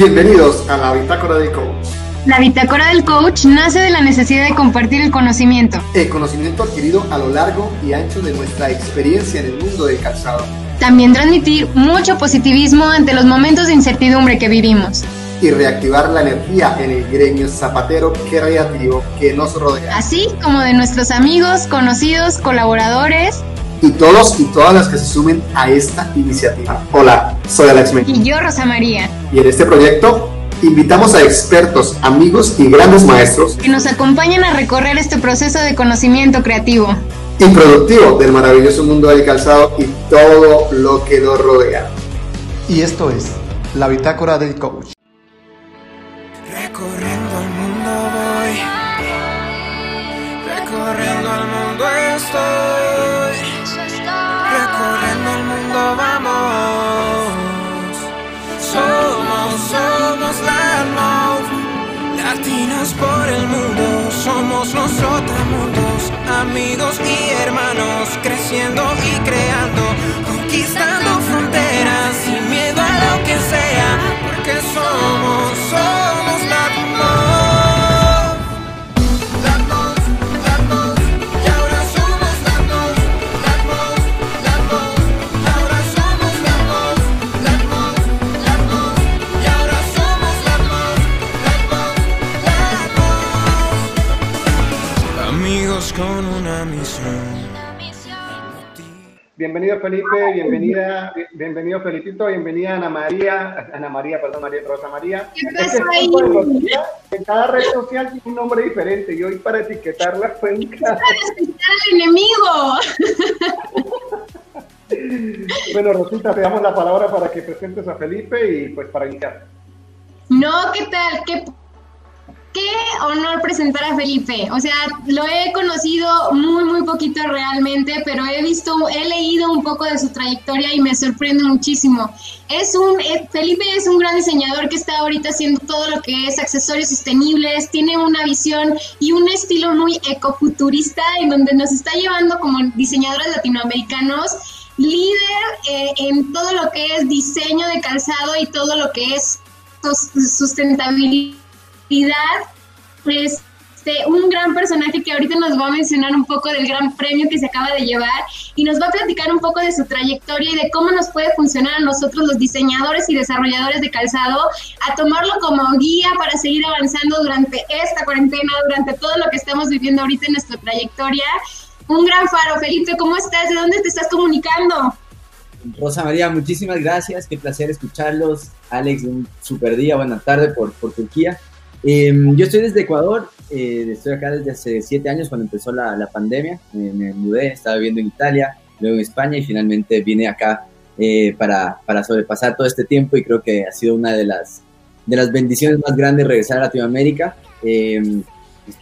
Bienvenidos a la Bitácora del Coach. La Bitácora del Coach nace de la necesidad de compartir el conocimiento. El conocimiento adquirido a lo largo y ancho de nuestra experiencia en el mundo del calzado. También transmitir mucho positivismo ante los momentos de incertidumbre que vivimos. Y reactivar la energía en el gremio zapatero creativo que nos rodea. Así como de nuestros amigos, conocidos, colaboradores y todos y todas las que se sumen a esta iniciativa. Hola, soy Alex Mejía. Y yo, Rosa María. Y en este proyecto invitamos a expertos, amigos y grandes maestros que nos acompañen a recorrer este proceso de conocimiento creativo y productivo del maravilloso mundo del calzado y todo lo que nos rodea. Y esto es la bitácora del coach. Por el mundo, somos nosotros mundos, amigos y hermanos, creciendo y creando, conquistando fronteras, sin miedo a lo que sea, porque somos, somos latinos. Bienvenido Felipe, bienvenida, bienvenido Felipito, bienvenida Ana María, Ana María, perdón, María Rosa María. ¿Qué Es pasó que en cada red social tiene un nombre diferente y hoy para etiquetarla fue un caso. ¡El enemigo! Bueno, Rosita, te damos la palabra para que presentes a Felipe y pues para iniciar. No, ¿qué tal? ¿Qué, qué honor presentar a Felipe. O sea, lo he conocido muy, muy poquito realmente, pero he visto, he leído un poco de su trayectoria y me sorprende muchísimo. Es un, eh, Felipe es un gran diseñador que está ahorita haciendo todo lo que es accesorios sostenibles, tiene una visión y un estilo muy ecofuturista en donde nos está llevando como diseñadores latinoamericanos líder eh, en todo lo que es diseño de calzado y todo lo que es sustentabilidad. Este, un gran personaje que ahorita nos va a mencionar un poco del gran premio que se acaba de llevar y nos va a platicar un poco de su trayectoria y de cómo nos puede funcionar a nosotros los diseñadores y desarrolladores de calzado a tomarlo como guía para seguir avanzando durante esta cuarentena, durante todo lo que estamos viviendo ahorita en nuestra trayectoria. Un gran faro, Felipe, ¿cómo estás? ¿De dónde te estás comunicando? Rosa María, muchísimas gracias, qué placer escucharlos. Alex, un super día, buena tarde por, por Turquía. Eh, yo estoy desde Ecuador, eh, estoy acá desde hace siete años cuando empezó la, pandemia. Me, mudé, estaba viviendo en Italia, luego en España y finalmente vine acá eh, para, para sobrepasar todo este tiempo y creo que ha sido una de las, de las bendiciones más grandes regresar a Latinoamérica. Eh,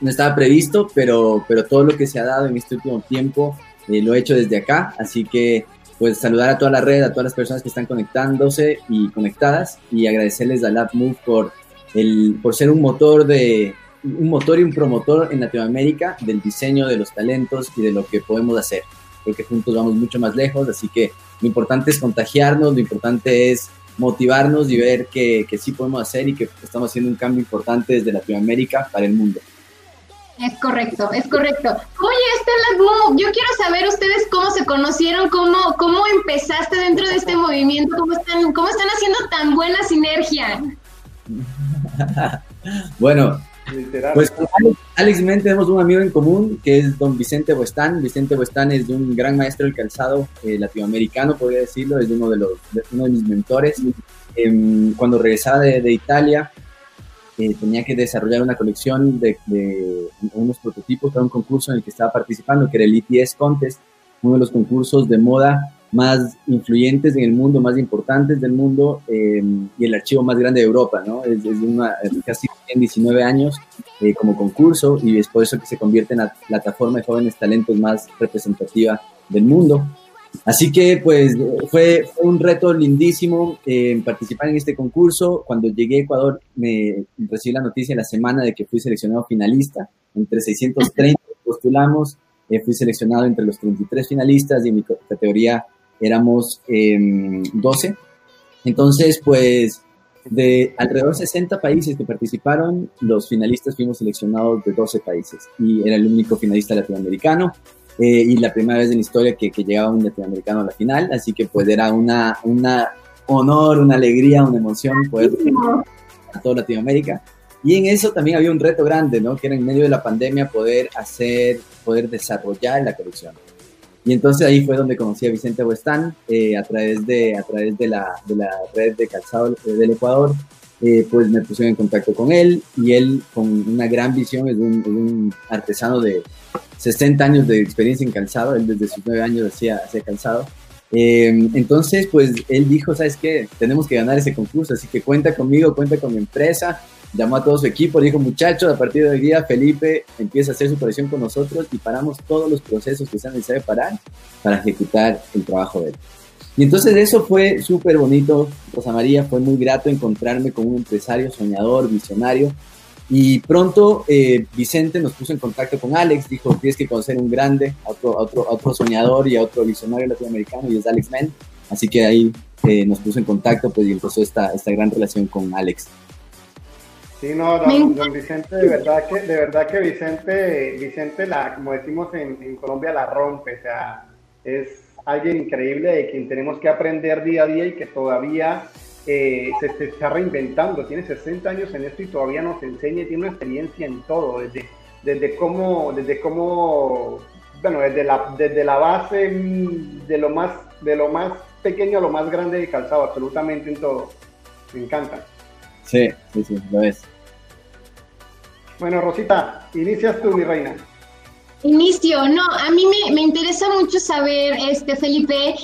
no estaba previsto, pero, pero todo lo que se ha dado en este último tiempo eh, lo he hecho desde acá, así que pues saludar a toda la red, a todas las personas que están conectándose y conectadas y agradecerles a LabMove por, el, por ser un motor, de, un motor y un promotor en Latinoamérica del diseño de los talentos y de lo que podemos hacer. Creo que juntos vamos mucho más lejos, así que lo importante es contagiarnos, lo importante es motivarnos y ver que, sí podemos hacer y que estamos haciendo un cambio importante desde Latinoamérica para el mundo. Es correcto, es correcto. ¿Cómo llegaste a las Move? Yo quiero saber ustedes cómo se conocieron, cómo, cómo empezaste dentro de este movimiento, cómo están, cómo están haciendo tan buena sinergia. Bueno, Literal. Pues con Alex, Alex y Men tenemos un amigo en común que es don Vicente Buestán. Vicente Buestán es un gran maestro del calzado eh, latinoamericano, podría decirlo, es uno de, los, de- uno de mis mentores. Em, cuando regresaba de, de Italia, eh, tenía que desarrollar una colección de, de unos prototipos para un concurso en el que estaba participando, que era el ETS Contest, uno de los concursos de moda más influyentes en el mundo, más importantes del mundo eh, y el archivo más grande de Europa, ¿no? Es, es una, casi en 19 años eh, como concurso y es por eso que se convierte en la plataforma de jóvenes talentos más representativa del mundo. Así que pues fue, fue un reto lindísimo eh, participar en este concurso. Cuando llegué a Ecuador me recibí la noticia la semana de que fui seleccionado finalista. Entre 630 postulamos, eh, fui seleccionado entre los 33 finalistas y en mi categoría éramos eh, 12. Entonces pues De alrededor de 60 países que participaron, los finalistas fuimos seleccionados de 12 países y era el único finalista latinoamericano eh, y la primera vez en la historia que, que, llegaba un latinoamericano a la final, así que pues era una, una honor, una alegría, una emoción poder a toda Latinoamérica. Y en eso también había un reto grande, ¿no? Que era en medio de la pandemia poder hacer, poder desarrollar la colección. Y entonces ahí fue donde conocí a Vicente Huestán eh, a través, de, a través de, la, de la red de calzado del Ecuador. Eh, pues me pusieron en contacto con él y él con una gran visión, es un, un, artesano de 60 años de experiencia en calzado, él desde sus 9 años hacía, hacía calzado. Eh, entonces, pues él dijo, ¿sabes qué? Tenemos que ganar ese concurso, así que cuenta conmigo, cuenta con mi empresa, llamó a todo su equipo, dijo, muchachos, a partir de hoy día Felipe empieza a hacer su operación con nosotros y paramos todos los procesos que sean necesarios parar para ejecutar el trabajo de él. Y entonces eso fue súper bonito, Rosa María, fue muy grato encontrarme con un empresario soñador, visionario. Y pronto eh, Vicente nos puso en contacto con Alex, dijo, tienes que conocer un grande, a otro, otro, otro soñador y a otro visionario latinoamericano, y es Alex Men. Así que ahí eh, nos puso en contacto pues, y empezó esta, esta gran relación con Alex. Sí, no, don, don, Vicente, de verdad que, de verdad que Vicente, Vicente la, como decimos en, en, Colombia, la rompe, o sea, es alguien increíble de quien tenemos que aprender día a día y que todavía eh, se, se, está reinventando, tiene 60 años en esto y todavía nos enseña y tiene una experiencia en todo, desde, desde cómo, desde cómo, bueno, desde la, desde la base de lo más, de lo más pequeño a lo más grande de calzado, absolutamente en todo. Me encanta. Sí, sí, sí, lo es. Bueno, Rosita, inicias tú, mi reina. Inicio, no, a mí me, me interesa mucho saber, este, Felipe,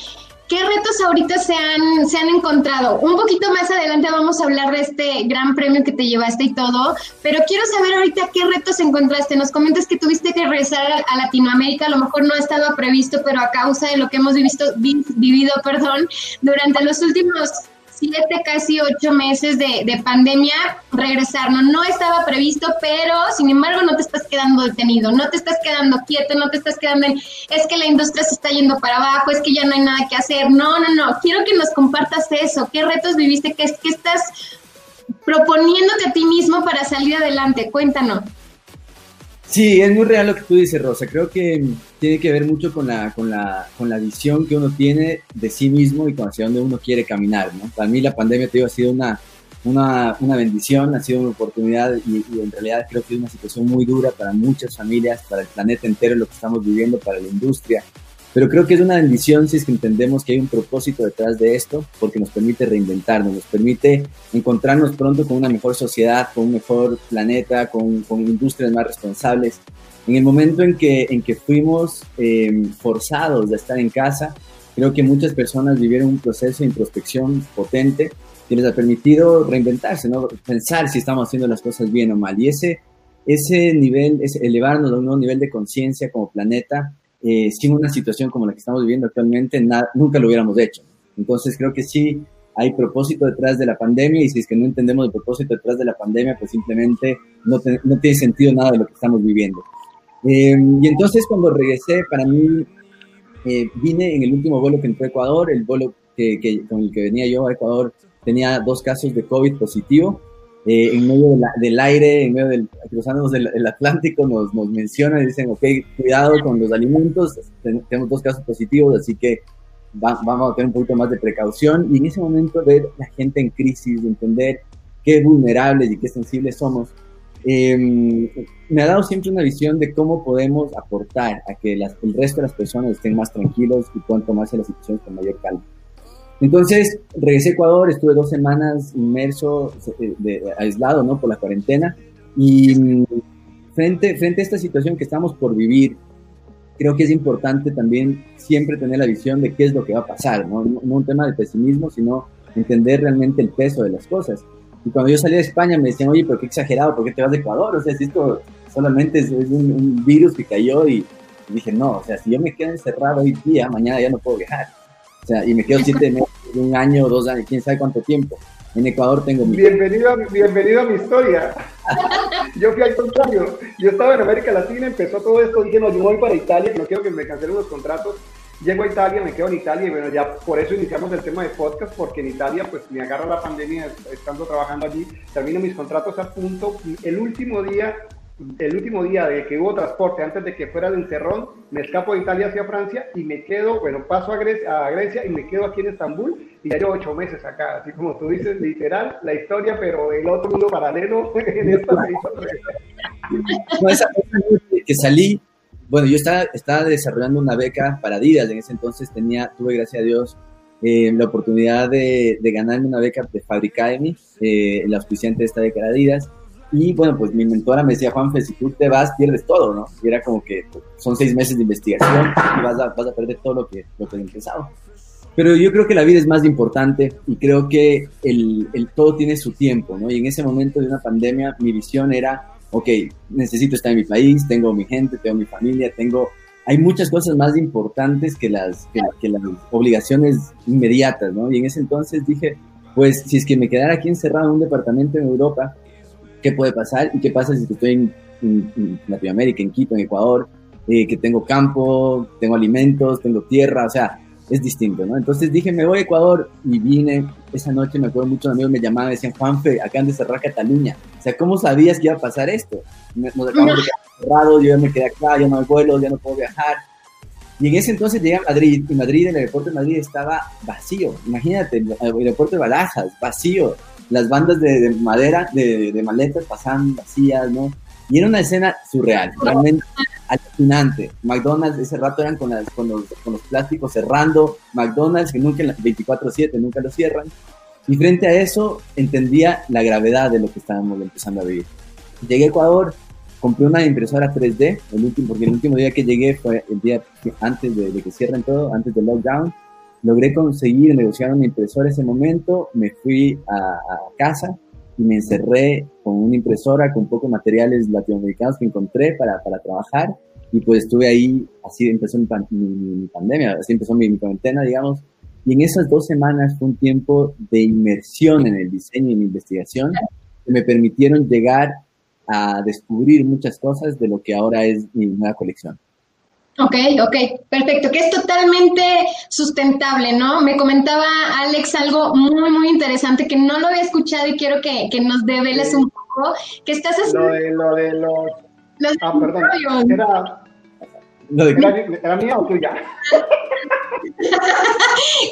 ¿Qué retos ahorita se han, se han encontrado? Un poquito más adelante vamos a hablar de este gran premio que te llevaste y todo, pero quiero saber ahorita qué retos encontraste. Nos comentas que tuviste que regresar a, Latinoamérica, a lo mejor no estaba previsto, pero a causa de lo que hemos vivido, vivido perdón, durante los últimos siete, casi ocho meses de, de, pandemia, regresar. No, no estaba previsto, pero sin embargo no te estás quedando detenido, no te estás quedando quieto, no te estás quedando en, es que la industria se está yendo para abajo, es que ya no hay nada que hacer. No, no, no, quiero que nos compartas eso, qué retos viviste, qué, qué estás proponiéndote a ti mismo para salir adelante, cuéntanos. Sí, es muy real lo que tú dices, Rosa. Creo que tiene que ver mucho con la, con la, con la visión que uno tiene de sí mismo y con hacia dónde uno quiere caminar. ¿no? Para mí la pandemia te digo, ha sido una, una, una bendición, ha sido una oportunidad y, y, en realidad creo que es una situación muy dura para muchas familias, para el planeta entero, lo que estamos viviendo, para la industria. Pero creo que es una bendición si es que entendemos que hay un propósito detrás de esto, porque nos permite reinventarnos, nos permite encontrarnos pronto con una mejor sociedad, con un mejor planeta, con, con industrias más responsables. En el momento en que, en que fuimos eh, forzados de estar en casa, creo que muchas personas vivieron un proceso de introspección potente que les ha permitido reinventarse, ¿no? pensar si estamos haciendo las cosas bien o mal. Y ese, ese nivel, ese elevarnos a un nuevo nivel de conciencia como planeta, eh, sin una situación como la que estamos viviendo actualmente, nunca lo hubiéramos hecho. Entonces creo que sí hay propósito detrás de la pandemia y si es que no entendemos el propósito detrás de la pandemia, pues simplemente no, te, no tiene sentido nada de lo que estamos viviendo. Eh, y entonces cuando regresé, para mí, eh, vine en el último vuelo que entró a Ecuador, el vuelo que, que, con el que venía yo a Ecuador tenía dos casos de COVID positivo eh, en medio de la, del aire, en medio del, cruzándonos del el Atlántico, nos, nos mencionan y dicen, ok, cuidado con los alimentos, tenemos dos casos positivos, así que va, vamos a tener un poquito más de precaución. Y en ese momento ver la gente en crisis, de entender qué vulnerables y qué sensibles somos, eh, me ha dado siempre una visión de cómo podemos aportar a que el resto de las personas estén más tranquilos y puedan tomarse las situaciones con mayor calma. Entonces, regresé a Ecuador, estuve dos semanas inmerso, de, de, aislado, ¿no? Por la cuarentena. Y mm, frente, a esta situación que estamos por vivir, creo que es importante también siempre tener la visión de qué es lo que va a pasar, no un tema de pesimismo, sino entender realmente el peso de las cosas. Y cuando yo salí de España me decían, oye, pero qué exagerado, ¿por qué te vas de Ecuador? O sea, si esto solamente es, un, virus que cayó y, dije, no, o sea, si yo me quedo encerrado hoy día, mañana ya no puedo viajar. O sea, y me quedo siete meses, un año, dos años, quién sabe cuánto tiempo. En Ecuador tengo. Bienvenido a, bienvenido a mi historia. yo fui al contrario. Yo estaba en América Latina, empezó todo esto, dije, no, yo voy para Italia, no quiero que me cancelen los contratos. Llego a Italia, me quedo en Italia y bueno, ya por eso iniciamos el tema de podcast, porque en Italia pues me agarra la pandemia estando trabajando allí, termino mis contratos a punto el último día el último día de que hubo transporte, antes de que fuera el encerrón, me escapo de Italia hacia Francia y me quedo, bueno, paso a Grecia, a Grecia y me quedo aquí en Estambul y ya llevo ocho meses acá, así como tú dices, literal, la historia, pero el otro mundo paralelo en esta no, esa, que salí, bueno, yo estaba, estaba desarrollando una beca para Adidas, en ese entonces tenía, tuve, gracias a Dios, eh, la oportunidad de, de, ganarme una beca de Fabricademy, eh, el auspiciante de esta beca de Adidas, y bueno, pues mi mentora me decía, Juanfe, si tú te vas, pierdes todo, ¿no? Y era como que pues, son seis meses de investigación y vas a, vas a perder todo lo que, lo que empezado. Pero yo creo que la vida es más importante y creo que el, el, todo tiene su tiempo, ¿no? Y en ese momento de una pandemia, mi visión era, ok, necesito estar en mi país, tengo mi gente, tengo mi familia, tengo... Hay muchas cosas más importantes que las, que, las obligaciones inmediatas, ¿no? Y en ese entonces dije, pues si es que me quedara aquí encerrado en un departamento en Europa, qué puede pasar y qué pasa si estoy en, en, Latinoamérica, en Quito, en Ecuador, eh, que tengo campo, tengo alimentos, tengo tierra, o sea, es distinto, ¿no? Entonces dije, me voy a Ecuador y vine, esa noche me acuerdo muchos amigos me llamaban, decían, Juanfe, acaban de cerrar Cataluña, o sea, ¿cómo sabías que iba a pasar esto? Nos acabamos de quedar cerrados, yo ya me quedé acá, ya no hay vuelos, ya no puedo viajar. Y en ese entonces llegué a Madrid, y Madrid, el aeropuerto de Madrid estaba vacío, imagínate, el aeropuerto de Barajas, vacío, las bandas de, de madera, de, de, maletas pasaban vacías, ¿no? Y era una escena surreal, realmente alucinante. McDonald's ese rato eran con, los, con los plásticos cerrando, McDonald's que nunca 24/7, nunca lo cierran. Y frente a eso entendía la gravedad de lo que estábamos empezando a vivir. Llegué a Ecuador, compré una impresora 3D, el último, porque el último día que llegué fue el día antes de, que cierren todo, antes del lockdown logré conseguir negociar una impresora ese momento, me fui a, casa y me encerré con una impresora con pocos materiales latinoamericanos que encontré para, para trabajar y pues estuve ahí, así empezó mi, mi, mi pandemia, así empezó mi, mi, cuarentena, digamos, y en esas dos semanas fue un tiempo de inmersión en el diseño y en investigación que me permitieron llegar a descubrir muchas cosas de lo que ahora es mi nueva colección. Ok, ok, perfecto, que es totalmente sustentable, ¿no? Me comentaba Alex algo muy, muy interesante que no lo había escuchado y quiero que, que nos develes sí. un poco, que estás haciendo... Lo de, lo de los... los ah, perdón, era... Lo de... ¿Era, ¿Era mía o tuya?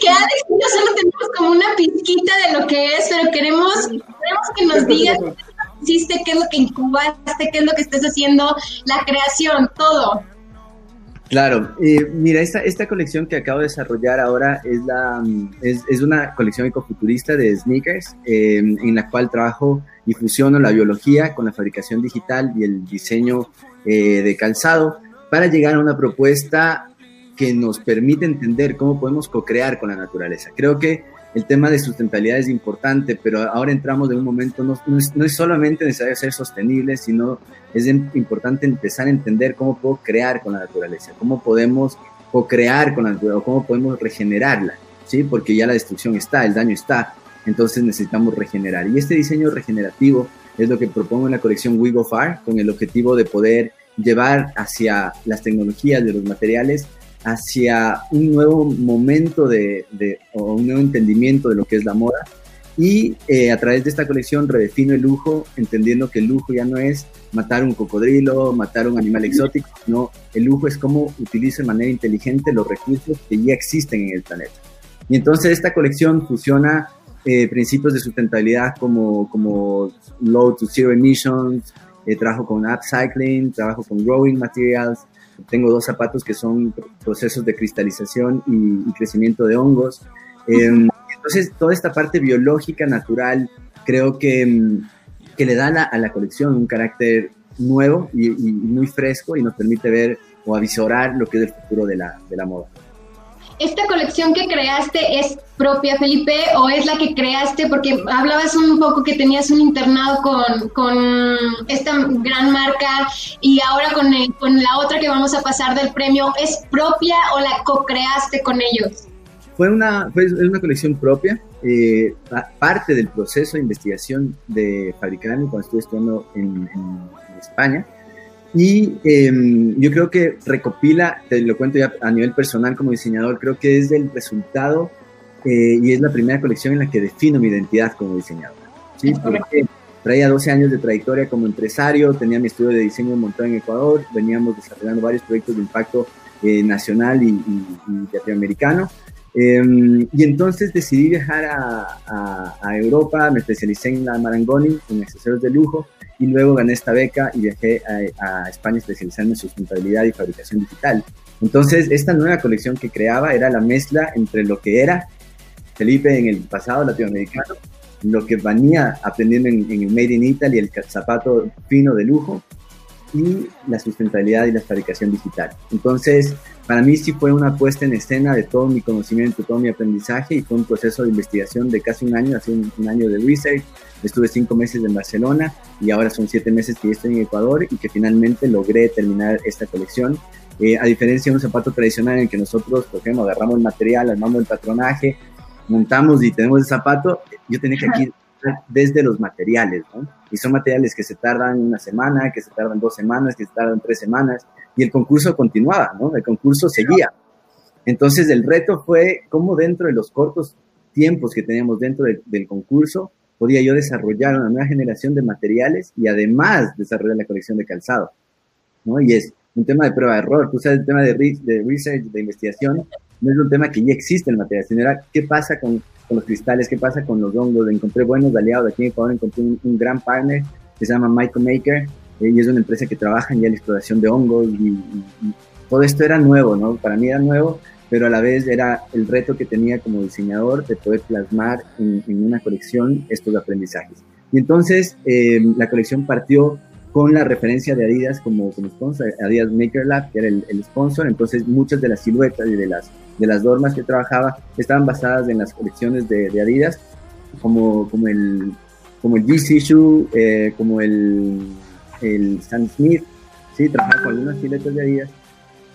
que Alex y yo solo tenemos como una pizquita de lo que es, pero queremos, queremos que nos digas qué hiciste, qué es lo que incubaste, qué es lo que estás haciendo, la creación, todo. Claro, eh, mira, esta, esta colección que acabo de desarrollar ahora es, la, es, es una colección ecofuturista de sneakers eh, en la cual trabajo y fusiono la biología con la fabricación digital y el diseño eh, de calzado para llegar a una propuesta que nos permite entender cómo podemos co-crear con la naturaleza. Creo que el tema de sustentabilidad es importante, pero ahora entramos en un momento, no, no, es, no es, solamente necesario ser sostenible, sino es importante empezar a entender cómo puedo crear con la naturaleza, cómo podemos co-crear con la naturaleza, cómo podemos regenerarla, ¿sí? Porque ya la destrucción está, el daño está, entonces necesitamos regenerar. Y este diseño regenerativo es lo que propongo en la colección We Go Far, con el objetivo de poder llevar hacia las tecnologías de los materiales hacia un nuevo momento de, o un nuevo entendimiento de lo que es la moda. Y eh, a través de esta colección redefino el lujo, entendiendo que el lujo ya no es matar un cocodrilo, matar un animal exótico, no, el lujo es cómo utilizo de manera inteligente los recursos que ya existen en el planeta. Y entonces esta colección fusiona eh, principios de sustentabilidad como, como low to zero emissions, eh, trabajo con upcycling, trabajo con growing materials, tengo dos zapatos que son procesos de cristalización y, crecimiento de hongos. Eh, entonces, toda esta parte biológica, natural, creo que, que le da la, a la colección un carácter nuevo y, y, muy fresco y nos permite ver o avisorar lo que es el futuro de la, de la moda. ¿Esta colección que creaste es propia, Felipe, o es la que creaste? Porque hablabas un poco que tenías un internado con, con esta gran marca y ahora con, el, con la otra que vamos a pasar del premio, ¿es propia o la co-creaste con ellos? Fue una, fue una colección propia, eh, parte del proceso de investigación de fabricar cuando estuve estudiando en España Y em, yo creo que recopila, te lo cuento ya a nivel personal como diseñador, creo que es el resultado eh, y es la primera colección en la que defino mi identidad como diseñador. ¿sí? Porque traía 12 años de trayectoria como empresario, tenía mi estudio de diseño montado en Ecuador, veníamos desarrollando varios proyectos de impacto eh, nacional y, y, latinoamericano. Em, y entonces decidí viajar a, a, Europa, me especialicé en la Marangoni, en accesorios de lujo, y luego gané esta beca y viajé a, a España especializando en sustentabilidad y fabricación digital. Entonces, esta nueva colección que creaba era la mezcla entre lo que era Felipe en el pasado latinoamericano, lo que venía aprendiendo en, en el Made in Italy, el zapato fino de lujo, y la sustentabilidad y la fabricación digital. Entonces, para mí sí fue una puesta en escena de todo mi conocimiento, todo mi aprendizaje y fue un proceso de investigación de casi un año, hace un, año de research. Estuve cinco meses en Barcelona y ahora son siete meses que estoy en Ecuador y que finalmente logré terminar esta colección. Eh, a diferencia de un zapato tradicional en que nosotros, por ejemplo, agarramos el material, armamos el patronaje, montamos y tenemos el zapato, yo tenía que aquí desde los materiales, ¿no? Y son materiales que se tardan una semana, que se tardan dos semanas, que se tardan tres semanas, y el concurso continuaba, ¿no? El concurso seguía. Entonces el reto fue cómo dentro de los cortos tiempos que teníamos dentro del concurso podía yo desarrollar una nueva generación de materiales y además desarrollar la colección de calzado, ¿no? Y es un tema de prueba de error. Tú sabes, el tema de, de research, de investigación, no es un tema que ya existe en material, sino era qué pasa con los cristales, qué pasa con los hongos. Encontré buenos aliados. Aquí en Ecuador encontré un, gran partner que se llama Michael Maker eh, y es una empresa que trabaja en la exploración de hongos y, todo esto era nuevo, ¿no? Para mí era nuevo, pero a la vez era el reto que tenía como diseñador de poder plasmar en, una colección estos aprendizajes. Y entonces eh, la colección partió con la referencia de Adidas como, como sponsor, Adidas Maker Lab, que era el, el sponsor, entonces muchas de las siluetas y de las de las normas que trabajaba estaban basadas en las colecciones de, Adidas, como, como el como el G eh, como el, el Stan Smith, sí, trabajaba con algunas filetas de Adidas,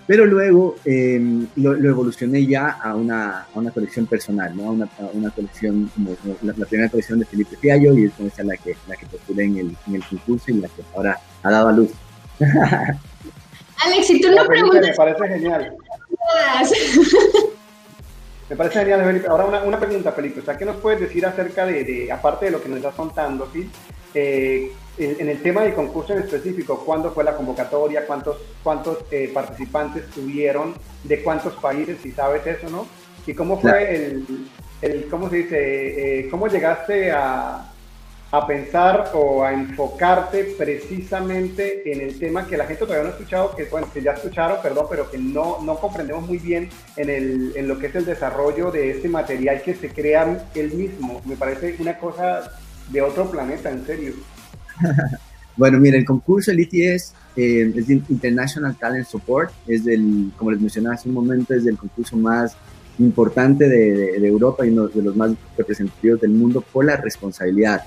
pero luego em, lo, evolucioné ya a una, a una colección personal, ¿no? a, una, una colección como, la, primera colección de Felipe Fiallo y es la que, la que postulé en el, en el concurso y la que ahora ha dado a luz. Alex, si tú no preguntas... Me parece genial. Me parece genial, Felipe. Ahora una, pregunta, Felipe. O sea, ¿qué nos puedes decir acerca de, aparte de lo que nos estás contando, ¿sí? Eh, en, el tema del concurso en específico, ¿cuándo fue la convocatoria? ¿Cuántos, cuántos eh, participantes tuvieron? ¿De cuántos países? Si sabes eso, ¿no? ¿Y cómo fue el, el, cómo se dice, eh, cómo llegaste a, a pensar o a enfocarte precisamente en el tema que la gente todavía no ha escuchado, que, bueno, que ya escucharon, perdón, pero que no, no comprendemos muy bien en, el, en lo que es el desarrollo de este material que se crea él mismo. Me parece una cosa de otro planeta, en serio. bueno, mira, el concurso, el ITS, eh, es International Talent Support, es del, como les mencionaba hace un momento, es el concurso más importante de, de Europa y uno de los más representativos del mundo por la responsabilidad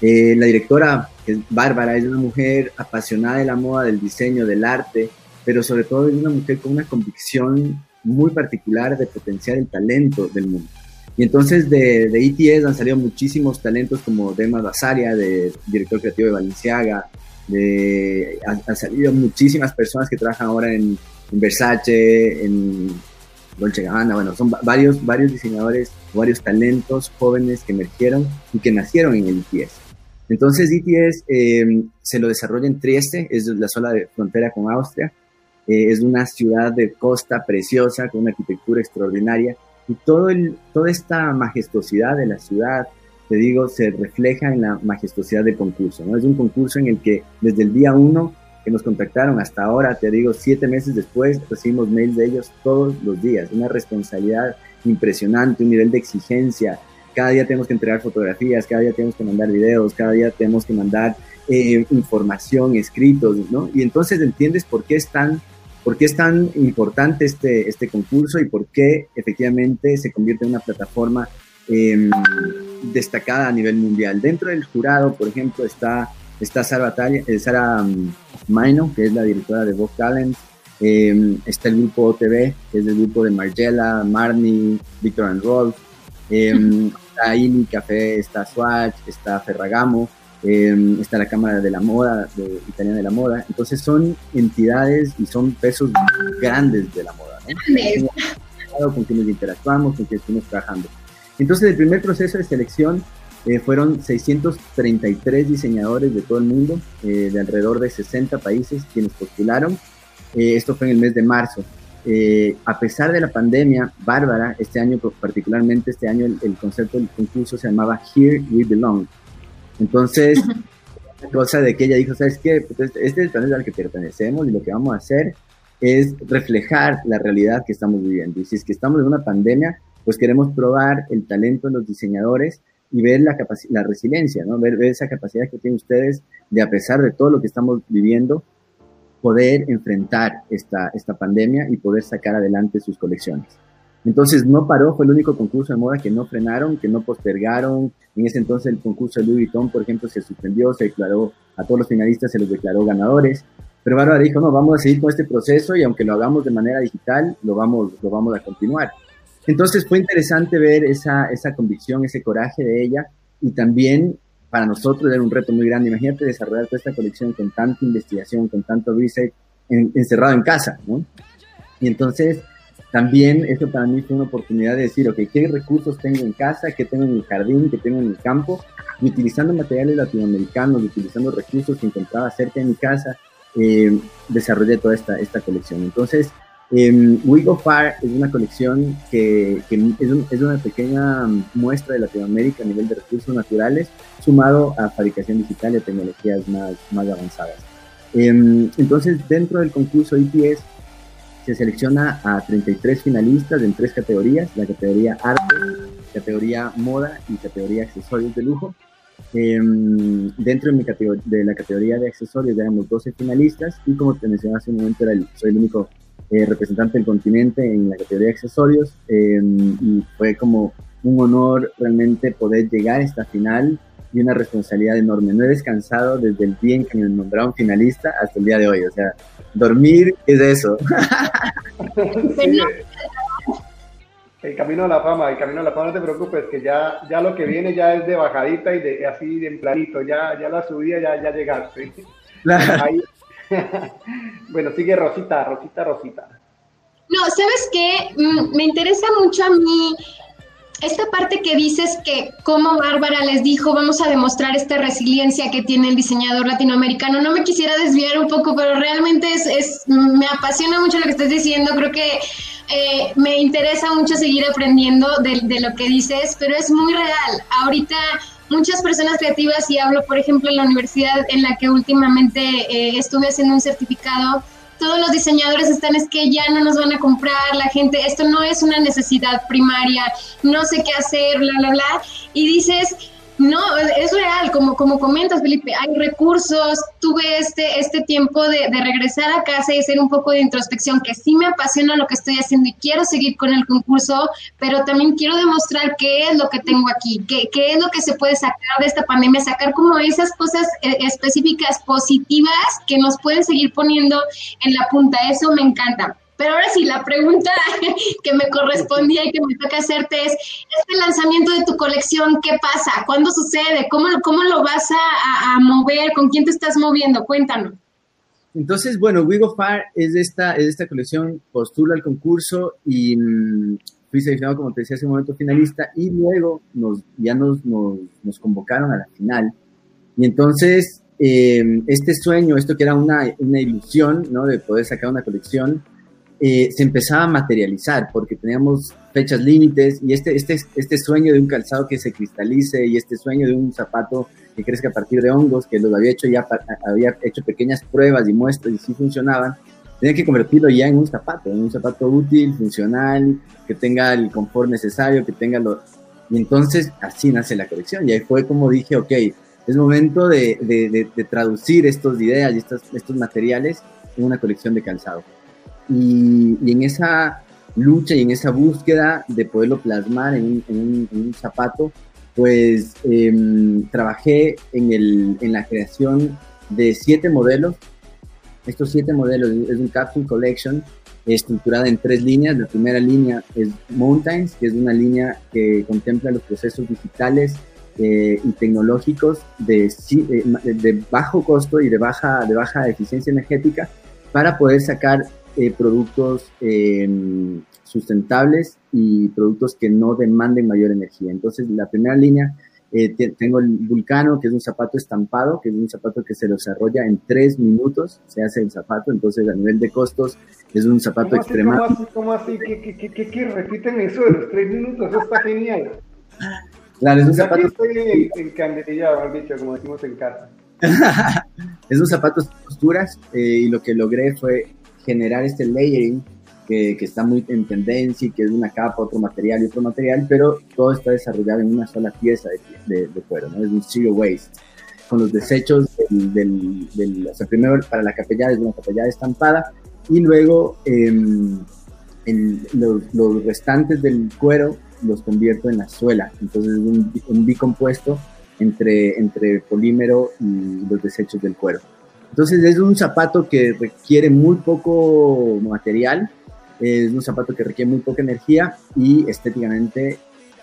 eh, la directora, que es Bárbara, es una mujer apasionada de la moda, del diseño, del arte, pero sobre todo es una mujer con una convicción muy particular de potenciar el talento del mundo. Y entonces de, de ETS han salido muchísimos talentos como Dema Basaria, de director creativo de Valenciaga, de, han, salido muchísimas personas que trabajan ahora en, Versace, en Dolce Gabbana, bueno, son varios, varios diseñadores, varios talentos jóvenes que emergieron y que nacieron en el ETS. Entonces DTS em, se lo desarrolla en Trieste, es la zona de frontera con Austria, eh, es una ciudad de costa preciosa, con una arquitectura extraordinaria, y todo el, toda esta majestuosidad de la ciudad, te digo, se refleja en la majestuosidad del concurso, ¿no? Es un concurso en el que desde el día uno que nos contactaron hasta ahora, te digo, siete meses después, recibimos mails de ellos todos los días, una responsabilidad impresionante, un nivel de exigencia, cada día tenemos que entregar fotografías, cada día tenemos que mandar videos, cada día tenemos que mandar eh, información, escritos, ¿no? Y entonces entiendes por qué es tan, por qué es tan importante este, este concurso y por qué efectivamente se convierte en una plataforma em, destacada a nivel mundial. Dentro del jurado, por ejemplo, está, está Sara, eh, Sara um, Maino, que es la directora de Vogue Talent, em, está el grupo OTV, que es el grupo de Margella, Marnie, Victor and Rolf, eh, está INI Café, está Swatch, está Ferragamo, em, está la Cámara de la Moda, de, Italiana de la Moda, entonces son entidades y son pesos grandes de la moda, ¿no? Con quienes interactuamos, con quienes estamos trabajando. Entonces el primer proceso de selección eh, fueron 633 diseñadores de todo el mundo, eh, de alrededor de 60 países, quienes postularon. Eh, esto fue en el mes de marzo. a pesar de la pandemia, Bárbara, este año, particularmente este año, el, concepto del concurso se llamaba Here We Belong. Entonces, cosa de que ella dijo, ¿sabes qué? Pues, este, este es el planeta al que pertenecemos y lo que vamos a hacer es reflejar la realidad que estamos viviendo. Y si es que estamos en una pandemia, pues queremos probar el talento de los diseñadores y ver la, la resiliencia, ¿no? Ver, esa capacidad que tienen ustedes de, a pesar de todo lo que estamos viviendo, poder enfrentar esta, esta pandemia y poder sacar adelante sus colecciones. Entonces no paró, fue el único concurso de moda que no frenaron, que no postergaron. En ese entonces el concurso de Louis Vuitton, por ejemplo, se suspendió, se declaró, a todos los finalistas se los declaró ganadores. Pero Bárbara dijo, no, vamos a seguir con este proceso y aunque lo hagamos de manera digital, lo vamos, lo vamos a continuar. Entonces fue interesante ver esa, esa convicción, ese coraje de ella y también para nosotros era un reto muy grande. Imagínate desarrollar toda esta colección con tanta investigación, con tanto research encerrado en casa, ¿no? Y entonces también eso para mí fue una oportunidad de decir, ok, ¿qué recursos tengo en casa? ¿Qué tengo en el jardín? ¿Qué tengo en el campo? Y utilizando materiales latinoamericanos, utilizando recursos que encontraba cerca de mi casa, eh, desarrollé toda esta, esta colección. Entonces, eh, We Go Far es una colección que, es, una pequeña muestra de Latinoamérica a nivel de recursos naturales, sumado a fabricación digital y a tecnologías más, más avanzadas. Em, entonces, dentro del concurso IPS se selecciona a 33 finalistas en tres categorías, la categoría arte, categoría moda y categoría accesorios de lujo. Em, dentro de, mi de la categoría de accesorios tenemos 12 finalistas y como te mencioné hace un momento, soy el único eh, representante del continente en la categoría de accesorios em, y fue como un honor realmente poder llegar a esta final y una responsabilidad enorme. No he descansado desde el día en que me nombraron finalista hasta el día de hoy. O sea, dormir es eso. el camino a la fama, el camino a la fama, no te preocupes, que ya, ya lo que viene ya es de bajadita y de así de en planito, ya, ya la subida ya, ya llegaste. Ahí, bueno, sigue Rosita, Rosita, Rosita. No, ¿sabes qué? Mm, me interesa mucho a mí esta parte que dices que como Bárbara les dijo, vamos a demostrar esta resiliencia que tiene el diseñador latinoamericano. No me quisiera desviar un poco, pero realmente es, me apasiona mucho lo que estás diciendo. Creo que eh, me interesa mucho seguir aprendiendo de, de lo que dices, pero es muy real. Ahorita muchas personas creativas y hablo, por ejemplo, en la universidad en la que últimamente eh, estuve haciendo un certificado, todos los diseñadores están es que ya no nos van a comprar, la gente, esto no es una necesidad primaria, no sé qué hacer, bla, bla, bla, y dices, no, es real, como, como comentas, Felipe, hay recursos, tuve este, este tiempo de, de, regresar a casa y hacer un poco de introspección, que sí me apasiona lo que estoy haciendo y quiero seguir con el concurso, pero también quiero demostrar qué es lo que tengo aquí, qué, qué es lo que se puede sacar de esta pandemia, sacar como esas cosas eh, específicas, positivas, que nos pueden seguir poniendo en la punta, eso me encanta. Pero ahora sí, la pregunta que me correspondía y que me toca hacerte es, este lanzamiento de tu colección, ¿qué pasa? ¿Cuándo sucede? ¿Cómo, cómo lo vas a, mover? ¿Con quién te estás moviendo? Cuéntanos. Entonces, bueno, We Go Far es esta, es esta colección, postula al concurso y mm, fui seleccionado, como te decía hace un momento, finalista y luego nos, ya nos, nos, convocaron a la final. Y entonces, eh, este sueño, esto que era una, una ilusión, ¿no? De poder sacar una colección, eh, se empezaba a materializar porque teníamos fechas límites y este, este, este sueño de un calzado que se cristalice y este sueño de un zapato que crezca a partir de hongos, que los había hecho ya, había hecho pequeñas pruebas y muestras y sí funcionaban, tenía que convertirlo ya en un zapato, en un zapato útil, funcional, que tenga el confort necesario, que tenga lo... Y entonces así nace la colección y ahí fue como dije, ok, es momento de, de, de, traducir estas ideas y estos, estos materiales en una colección de calzado. Y, en esa lucha y en esa búsqueda de poderlo plasmar en un, zapato, pues em, trabajé en, el, en la creación de siete modelos. Estos siete modelos es un Capsule Collection estructurada en tres líneas. La primera línea es Mountains, que es una línea que contempla los procesos digitales eh, y tecnológicos de, de, bajo costo y de baja, de baja eficiencia energética para poder sacar eh, productos em, sustentables y productos que no demanden mayor energía. Entonces, la primera línea, eh, tengo el Vulcano, que es un zapato estampado, que es un zapato que se desarrolla en tres minutos, se hace el zapato, entonces a nivel de costos es un zapato extremadamente... ¿Cómo así? ¿Cómo así? ¿Qué, qué, qué, repiten eso de los tres minutos? Eso está genial. Claro, es un zapato... Estoy encandilillado, dicho, como decimos en casa. es un zapato de posturas eh, y lo que logré fue generar este layering que, está muy en tendencia y que es una capa, otro material y otro material, pero todo está desarrollado en una sola pieza de, cuero, ¿no? Es un zero waste, con los desechos del, o sea, primero para la capellada es una capellada estampada y luego em, los, los, restantes del cuero los convierto en la suela, entonces es un, un bicompuesto entre, entre polímero y los desechos del cuero. Entonces es un zapato que requiere muy poco material, es un zapato que requiere muy poca energía y estéticamente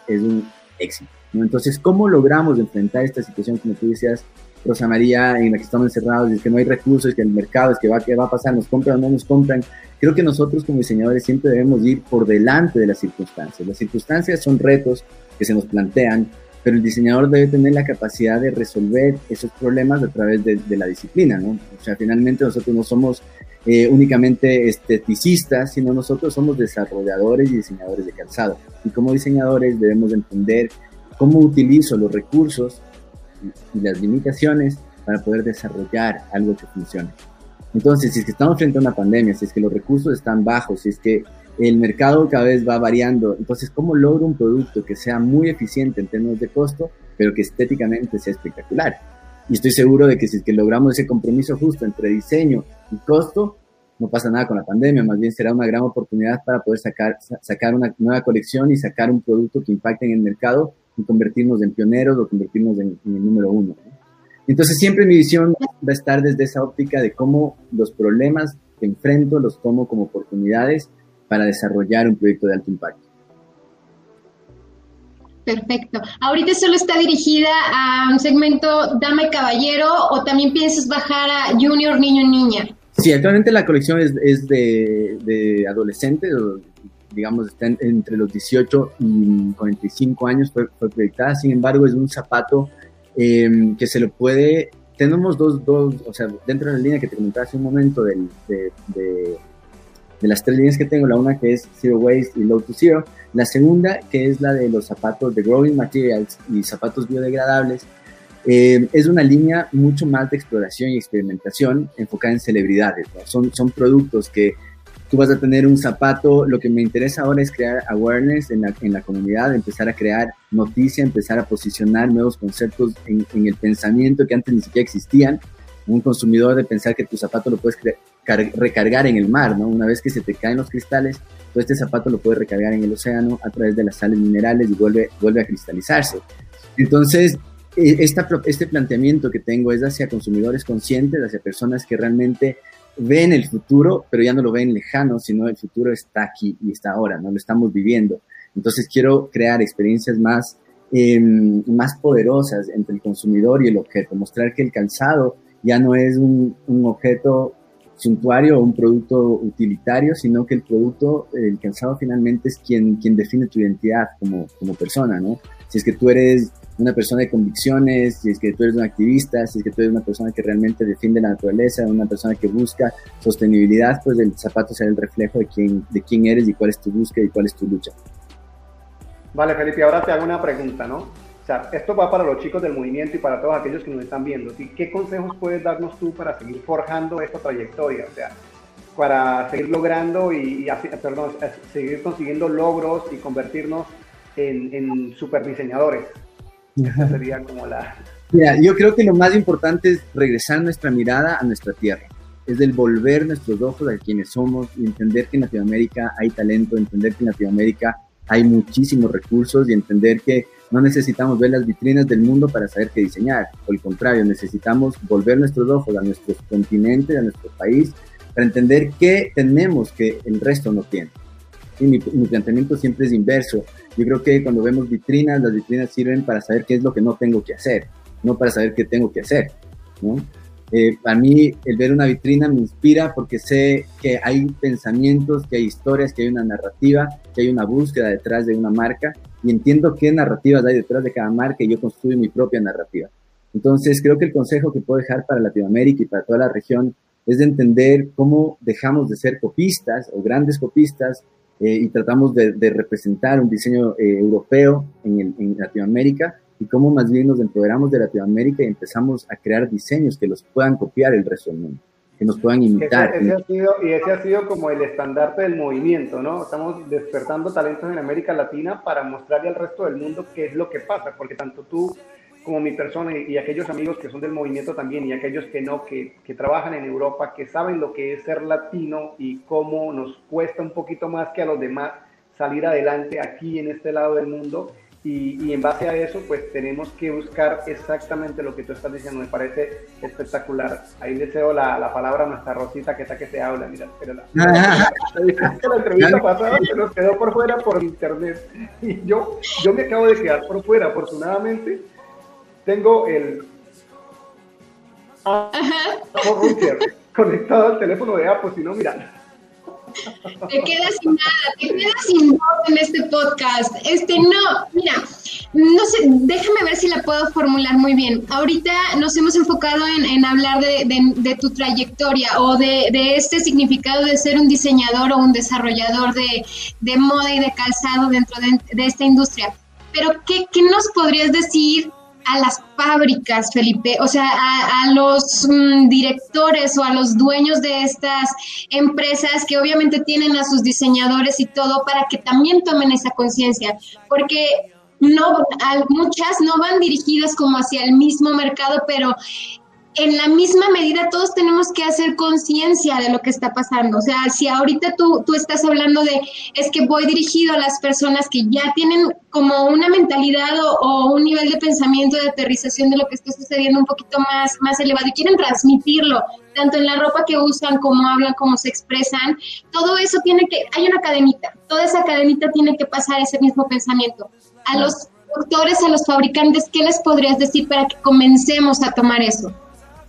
es un éxito. Entonces, ¿cómo logramos enfrentar esta situación, como tú decías, Rosa María, en la que estamos encerrados, es que no hay recursos, que el mercado, es que va, qué va a pasar, nos compran o no nos compran? Creo que nosotros como diseñadores siempre debemos ir por delante de las circunstancias. Las circunstancias son retos que se nos plantean, pero el diseñador debe tener la capacidad de resolver esos problemas a través de, la disciplina, ¿no? O sea, finalmente nosotros no somos eh, únicamente esteticistas, sino nosotros somos desarrolladores y diseñadores de calzado. Y como diseñadores debemos entender cómo utilizo los recursos y las limitaciones para poder desarrollar algo que funcione. Entonces, si es que estamos frente a una pandemia, si es que los recursos están bajos, si es que el mercado cada vez va variando. Entonces, ¿cómo logro un producto que sea muy eficiente en términos de costo, pero que estéticamente sea espectacular? Y estoy seguro de que si es que logramos ese compromiso justo entre diseño y costo, no pasa nada con la pandemia, más bien será una gran oportunidad para poder sacar, sacar una nueva colección y sacar un producto que impacte en el mercado y convertirnos en pioneros o convertirnos en, el número uno. Entonces siempre mi visión va a estar desde esa óptica de cómo los problemas que enfrento los tomo como oportunidades para desarrollar un proyecto de alto impacto. Perfecto. ¿Ahorita solo está dirigida a un segmento dama y caballero o también piensas bajar a junior, niño, niña? Sí, actualmente la colección es, es de, de, adolescentes, digamos, está entre los 18 y 45 años, fue, fue proyectada. Sin embargo, es un zapato em, que se lo puede. Tenemos dos, dos, o sea, dentro de la línea que te comentaba hace un momento del, de, de de las tres líneas que tengo, la una que es Zero Waste y Low to Zero, la segunda que es la de los zapatos de Growing Materials y zapatos biodegradables, eh, es una línea mucho más de exploración y experimentación enfocada en celebridades. Son, son productos que tú vas a tener un zapato, lo que me interesa ahora es crear awareness en la, en la comunidad, empezar a crear noticia, empezar a posicionar nuevos conceptos en, en el pensamiento que antes ni siquiera existían un consumidor de pensar que tu zapato lo puedes recargar en el mar, ¿no? Una vez que se te caen los cristales, pues este zapato lo puedes recargar en el océano a través de las sales minerales y vuelve, vuelve a cristalizarse. Entonces, e, este planteamiento que tengo es hacia consumidores conscientes, hacia personas que realmente ven el futuro, pero ya no lo ven lejano, sino el futuro está aquí y está ahora, ¿no? Lo estamos viviendo. Entonces quiero crear experiencias más, em, más poderosas entre el consumidor y el objeto, mostrar que el calzado ya no es un objeto suntuario o un producto utilitario, sino que el producto, el calzado finalmente es quien, quien define tu identidad como, como persona, ¿no? Si es que tú eres una persona de convicciones, si es que tú eres un activista, si es que tú eres una persona que realmente defiende la naturaleza, una persona que busca sostenibilidad, pues el zapato será el reflejo de quién, de quién eres y cuál es tu búsqueda y cuál es tu lucha. Vale, Felipe, ahora te hago una pregunta, ¿no? O sea, esto va para los chicos del movimiento y para todos aquellos que nos están viendo. ¿Qué consejos puedes darnos tú para seguir forjando esta trayectoria? O sea, para seguir logrando y, perdón, seguir consiguiendo logros y convertirnos en, en super diseñadores. Esa sería como la... Mira, yo creo que lo más importante es regresar nuestra mirada a nuestra tierra. Es el volver nuestros ojos a quienes somos y entender que en Latinoamérica hay talento, entender que en Latinoamérica hay muchísimos recursos y entender que no necesitamos ver las vitrinas del mundo para saber qué diseñar. Por el contrario, necesitamos volver nuestros ojos a nuestro continente, a nuestro país, para entender qué tenemos que el resto no tiene. Y mi, mi, planteamiento siempre es inverso. Yo creo que cuando vemos vitrinas, las vitrinas sirven para saber qué es lo que no tengo que hacer, no para saber qué tengo que hacer. ¿no? Eh, a mí el ver una vitrina me inspira porque sé que hay pensamientos, que hay historias, que hay una narrativa, que hay una búsqueda detrás de una marca y entiendo qué narrativas hay detrás de cada marca y yo construyo mi propia narrativa. Entonces creo que el consejo que puedo dejar para Latinoamérica y para toda la región es de entender cómo dejamos de ser copistas o grandes copistas eh, y tratamos de, representar un diseño eh, europeo en, en Latinoamérica y cómo más bien nos empoderamos de Latinoamérica y empezamos a crear diseños que los puedan copiar el resto del mundo, que nos puedan imitar. Ese, ese ha sido, y ese ha sido como el estandarte del movimiento, ¿no? Estamos despertando talentos en América Latina para mostrarle al resto del mundo qué es lo que pasa, porque tanto tú como mi persona y, y aquellos amigos que son del movimiento también y aquellos que no, que, que trabajan en Europa, que saben lo que es ser latino y cómo nos cuesta un poquito más que a los demás salir adelante aquí en este lado del mundo y, y, en base a eso, pues tenemos que buscar exactamente lo que tú estás diciendo. Me parece espectacular. Ahí le cedo la, la palabra a nuestra Rosita, que está que se habla. Mira, espérala. la entrevista pasada se nos quedó por fuera por internet. Y yo, yo me acabo de quedar por fuera. Afortunadamente, tengo el Apple conectado al teléfono de Apple. Si no, mira. Te quedas sin nada, te quedas sin voz en este podcast. Este, no, mira, no sé, déjame ver si la puedo formular muy bien. Ahorita nos hemos enfocado en, en hablar de, de, de, tu trayectoria o de, de, este significado de ser un diseñador o un desarrollador de, moda y de calzado dentro de, esta industria. Pero, ¿qué, ¿qué nos podrías decir a las fábricas, Felipe, o sea, a, los mm, directores o a los dueños de estas empresas que obviamente tienen a sus diseñadores y todo para que también tomen esa conciencia, porque no, muchas no van dirigidas como hacia el mismo mercado, pero en la misma medida todos tenemos que hacer conciencia de lo que está pasando. O sea, si ahorita tú, tú estás hablando de, es que voy dirigido a las personas que ya tienen como una mentalidad o, o, un nivel de pensamiento de aterrización de lo que está sucediendo un poquito más, más elevado y quieren transmitirlo, tanto en la ropa que usan, como hablan, como se expresan, todo eso tiene que, hay una cadenita, toda esa cadenita tiene que pasar ese mismo pensamiento. A los productores, a los fabricantes, ¿qué les podrías decir para que comencemos a tomar eso?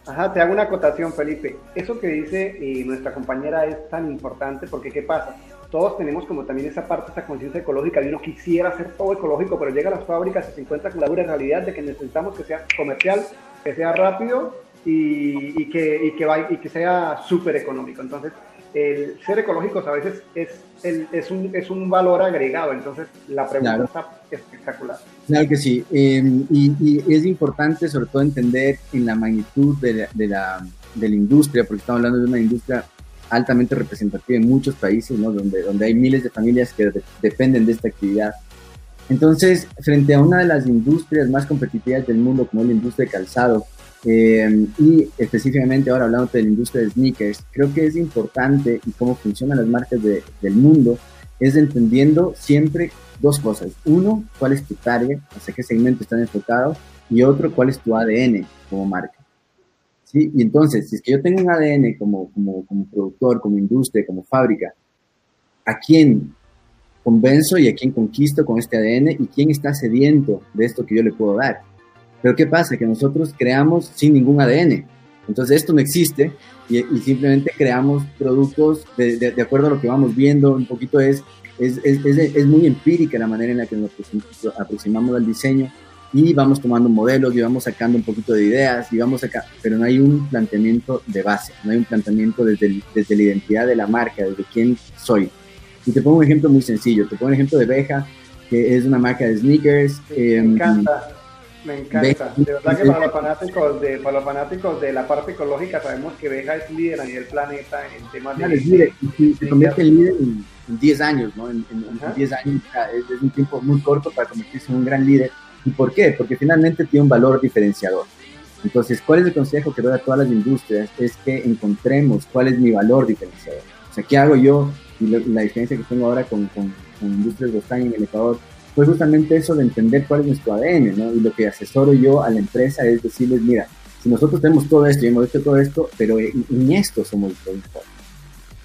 Ajá, te hago una acotación, Felipe. Eso que dice eh, nuestra compañera es tan importante porque ¿qué pasa? Todos tenemos como también esa parte, esa conciencia ecológica y uno quisiera hacer todo ecológico, pero llega a las fábricas y se encuentra con la dura realidad de que necesitamos que sea comercial, que sea rápido y, que, y que sea súper económico. Entonces, el ser ecológicos a veces es, el, es, un, es un valor agregado, entonces la pregunta claro. está espectacular. Claro que sí, eh, y, y, es importante sobre todo entender en la magnitud de la, de, la, de la, industria, porque estamos hablando de una industria altamente representativa en muchos países, ¿no? donde, donde hay miles de familias que de, dependen de esta actividad. Entonces, frente a una de las industrias más competitivas del mundo, como es la industria de calzado, eh, y específicamente ahora hablando de la industria de sneakers, creo que es importante y cómo funcionan las marcas de, del mundo, es entendiendo siempre dos cosas. Uno, cuál es tu target, hacia qué segmento están enfocados, y otro, cuál es tu ADN como marca. ¿Sí? Y entonces, si es que yo tengo un ADN como, como, como productor, como industria, como fábrica, ¿a quién convenzo y a quién conquisto con este ADN y quién está sediento de esto que yo le puedo dar? Pero ¿qué pasa? Que nosotros creamos sin ningún ADN. Entonces esto no existe y, y simplemente creamos productos de, de, de, acuerdo a lo que vamos viendo. Un poquito es, es, es, es, muy empírica la manera en la que nos aproximamos al diseño y vamos tomando modelos y vamos sacando un poquito de ideas y vamos acá, pero no hay un planteamiento de base, no hay un planteamiento desde, desde la identidad de la marca, desde quién soy. Y te pongo un ejemplo muy sencillo, te pongo un ejemplo de Beja, que es una marca de sneakers. Eh, Me encanta me encanta. De verdad que para los fanáticos de, para los fanáticos de la parte ecológica sabemos que Veja es líder a nivel planeta en temas de... Es líder, se convierte en líder en, en 10 años, ¿no? En, en, en 10 años es, es, un tiempo muy corto para convertirse en un gran líder. ¿Y por qué? Porque finalmente tiene un valor diferenciador. Entonces, ¿cuál es el consejo que doy a todas las industrias? Es que encontremos cuál es mi valor diferenciador. O sea, ¿qué hago yo? Y lo, la diferencia que tengo ahora con, con, con Industrias Bostán en el Ecuador fue justamente eso de entender cuál es nuestro ADN, ¿no? Y lo que asesoro yo a la empresa es decirles, mira, si nosotros tenemos todo esto y hemos hecho todo esto, pero en, en esto somos los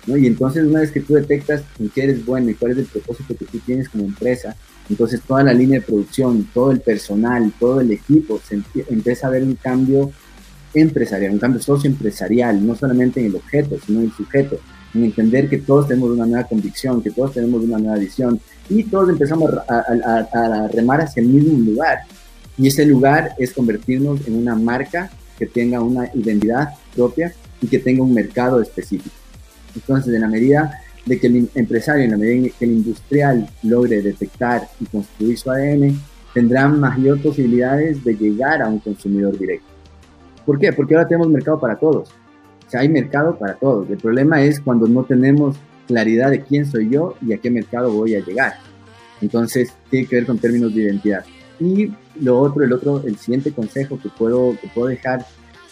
¿no? Y entonces una vez que tú detectas en qué eres bueno y cuál es el propósito que tú tienes como empresa, entonces toda la línea de producción, todo el personal, todo el equipo, se empieza a ver un cambio empresarial, un cambio socioempresarial, no solamente en el objeto, sino en el sujeto, en entender que todos tenemos una nueva convicción, que todos tenemos una nueva visión y todos empezamos a, a remar hacia el mismo lugar. Y ese lugar es convertirnos en una marca que tenga una identidad propia y que tenga un mercado específico. Entonces, en la medida de que el empresario, en la medida que el industrial logre detectar y construir su ADN, tendrá mayor posibilidades de llegar a un consumidor directo. ¿Por qué? Porque ahora tenemos mercado para todos. O sea, hay mercado para todos. El problema es cuando no tenemos claridad de quién soy yo y a qué mercado voy a llegar. Entonces, tiene que ver con términos de identidad. Y lo otro, el otro, el siguiente consejo que puedo, que puedo dejar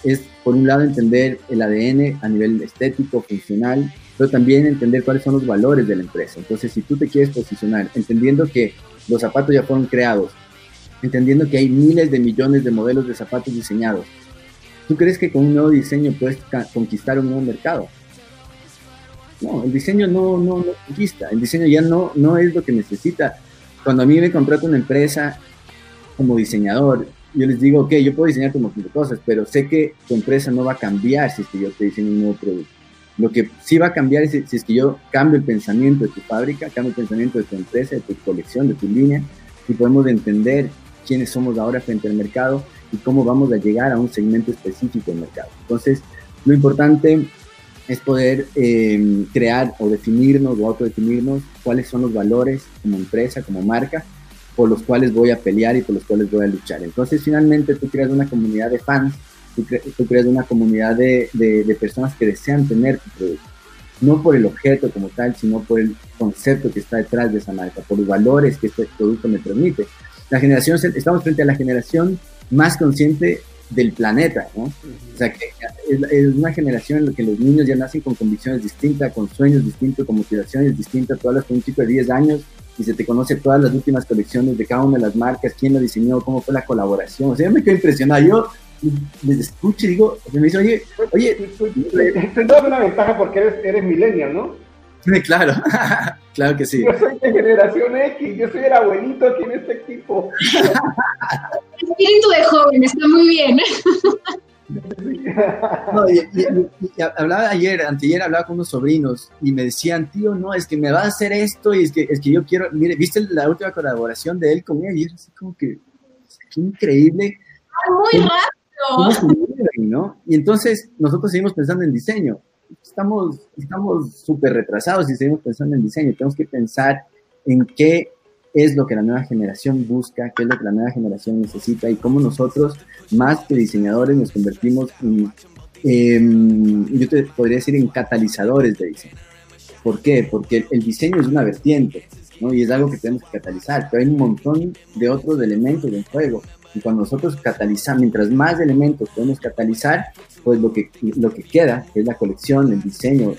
es, por un lado, entender el ADN a nivel estético, funcional, pero también entender cuáles son los valores de la empresa. Entonces, si tú te quieres posicionar, entendiendo que los zapatos ya fueron creados, entendiendo que hay miles de millones de modelos de zapatos diseñados, ¿tú crees que con un nuevo diseño puedes conquistar un nuevo mercado? No, el diseño no, no, no conquista, el diseño ya no, no es lo que necesita. Cuando a mí me contrata una empresa como diseñador yo les digo, ok, yo puedo diseñar montón de cosas, pero sé que tu empresa no va a cambiar si es que yo te diseño un nuevo producto. Lo que sí va a cambiar es si, es que yo cambio el pensamiento de tu fábrica, cambio el pensamiento de tu empresa, de tu colección, de tu línea, y podemos entender quiénes somos ahora frente al mercado y cómo vamos a llegar a un segmento específico del mercado. Entonces, lo importante es poder eh, crear o definirnos o autodefinirnos cuáles son los valores como empresa, como marca, por los cuales voy a pelear y por los cuales voy a luchar. Entonces, finalmente, tú creas una comunidad de fans, tú, creas una comunidad de, de, personas que desean tener tu producto. No por el objeto como tal, sino por el concepto que está detrás de esa marca, por los valores que este producto me permite. La generación, estamos frente a la generación más consciente del planeta, ¿no? O sea, que es, una generación en la que los niños ya nacen con convicciones distintas, con sueños distintos, con motivaciones distintas. Tú hablas con un chico de 10 años y se te conoce todas las últimas colecciones de cada una de las marcas, quién lo diseñó, cómo fue la colaboración. O sea, yo me quedo impresionado. Yo les escucho y digo, me dice, oye, oye. Tendrás una ventaja porque eres, eres millennial, ¿no? Claro, claro que sí. Yo soy de generación X, yo soy el abuelito aquí en este equipo. Espíritu de joven, está muy bien. No, y, hablaba ayer, anteayer hablaba con unos sobrinos y me decían, tío, no, es que me va a hacer esto y es que, es que yo quiero, mire, ¿viste la última colaboración de él con él? Y es así como que, qué increíble. Muy rápido. Y entonces nosotros seguimos pensando en diseño. Estamos súper retrasados y seguimos pensando en diseño. Tenemos que pensar en qué es lo que la nueva generación busca, qué es lo que la nueva generación necesita y cómo nosotros, más que diseñadores, nos convertimos en, yo te podría decir, en catalizadores de diseño. ¿Por qué? Porque el, diseño es una vertiente, ¿no? Y es algo que tenemos que catalizar, pero hay un montón de otros elementos en juego. Y cuando nosotros catalizamos, mientras más elementos podemos catalizar, pues lo que, lo que queda, que es la colección, el diseño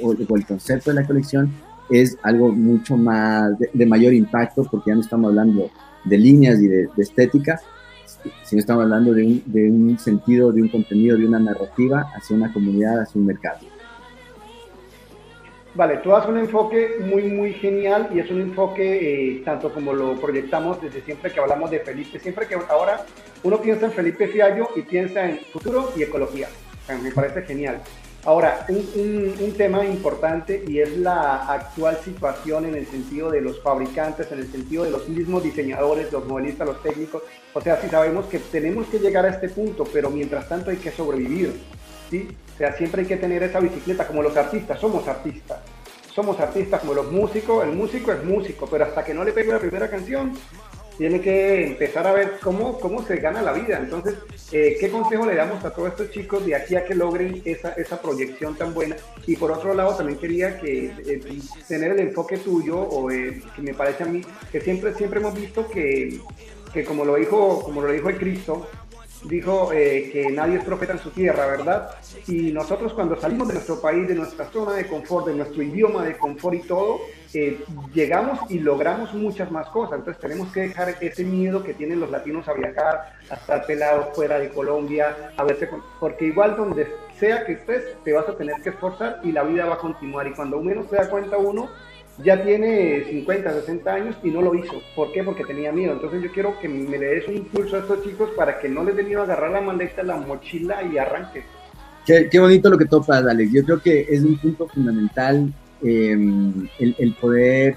o el concepto de la colección, es algo mucho más de, mayor impacto porque ya no estamos hablando de líneas y de, estética, sino estamos hablando de un, de un, sentido, de un contenido, de una narrativa hacia una comunidad, hacia un mercado. Vale, tú das un enfoque muy, muy genial y es un enfoque eh, tanto como lo proyectamos desde siempre que hablamos de Felipe, siempre que ahora uno piensa en Felipe Fiallo y piensa en futuro y ecología. me parece genial. Ahora, un, tema importante y es la actual situación en el sentido de los fabricantes, en el sentido de los mismos diseñadores, los modelistas, los técnicos. O sea, si sabemos que tenemos que llegar a este punto, pero mientras tanto hay que sobrevivir. ¿Sí? O sea, siempre hay que tener esa bicicleta como los artistas, somos artistas. Somos artistas como los músicos, el músico es músico, pero hasta que no le pegue la primera canción, tiene que empezar a ver cómo, cómo se gana la vida. Entonces, eh, ¿qué consejo le damos a todos estos chicos de aquí a que logren esa, esa proyección tan buena? Y por otro lado, también quería que eh, tener el enfoque tuyo, o eh, que me parece a mí, que siempre, siempre hemos visto que, que como lo dijo, como lo dijo el Cristo, dijo que nadie es profeta en su tierra, ¿verdad? Y nosotros cuando salimos de nuestro país, de nuestra zona de confort, de nuestro idioma de confort y todo, eh, llegamos y logramos muchas más cosas. Entonces tenemos que dejar ese miedo que tienen los latinos a viajar, a estar pelados fuera de Colombia, a verse porque igual donde sea que estés, te vas a tener que esforzar y la vida va a continuar. Y cuando menos se da cuenta uno, ya tiene 50, 60 años y no lo hizo. ¿Por qué? Porque tenía miedo. Entonces yo quiero que me le des un impulso a estos chicos para que no les dé miedo agarrar la maleta, la mochila y arranque. Qué, qué bonito lo que topas, Alex. Yo creo que es un punto fundamental Em, el, poder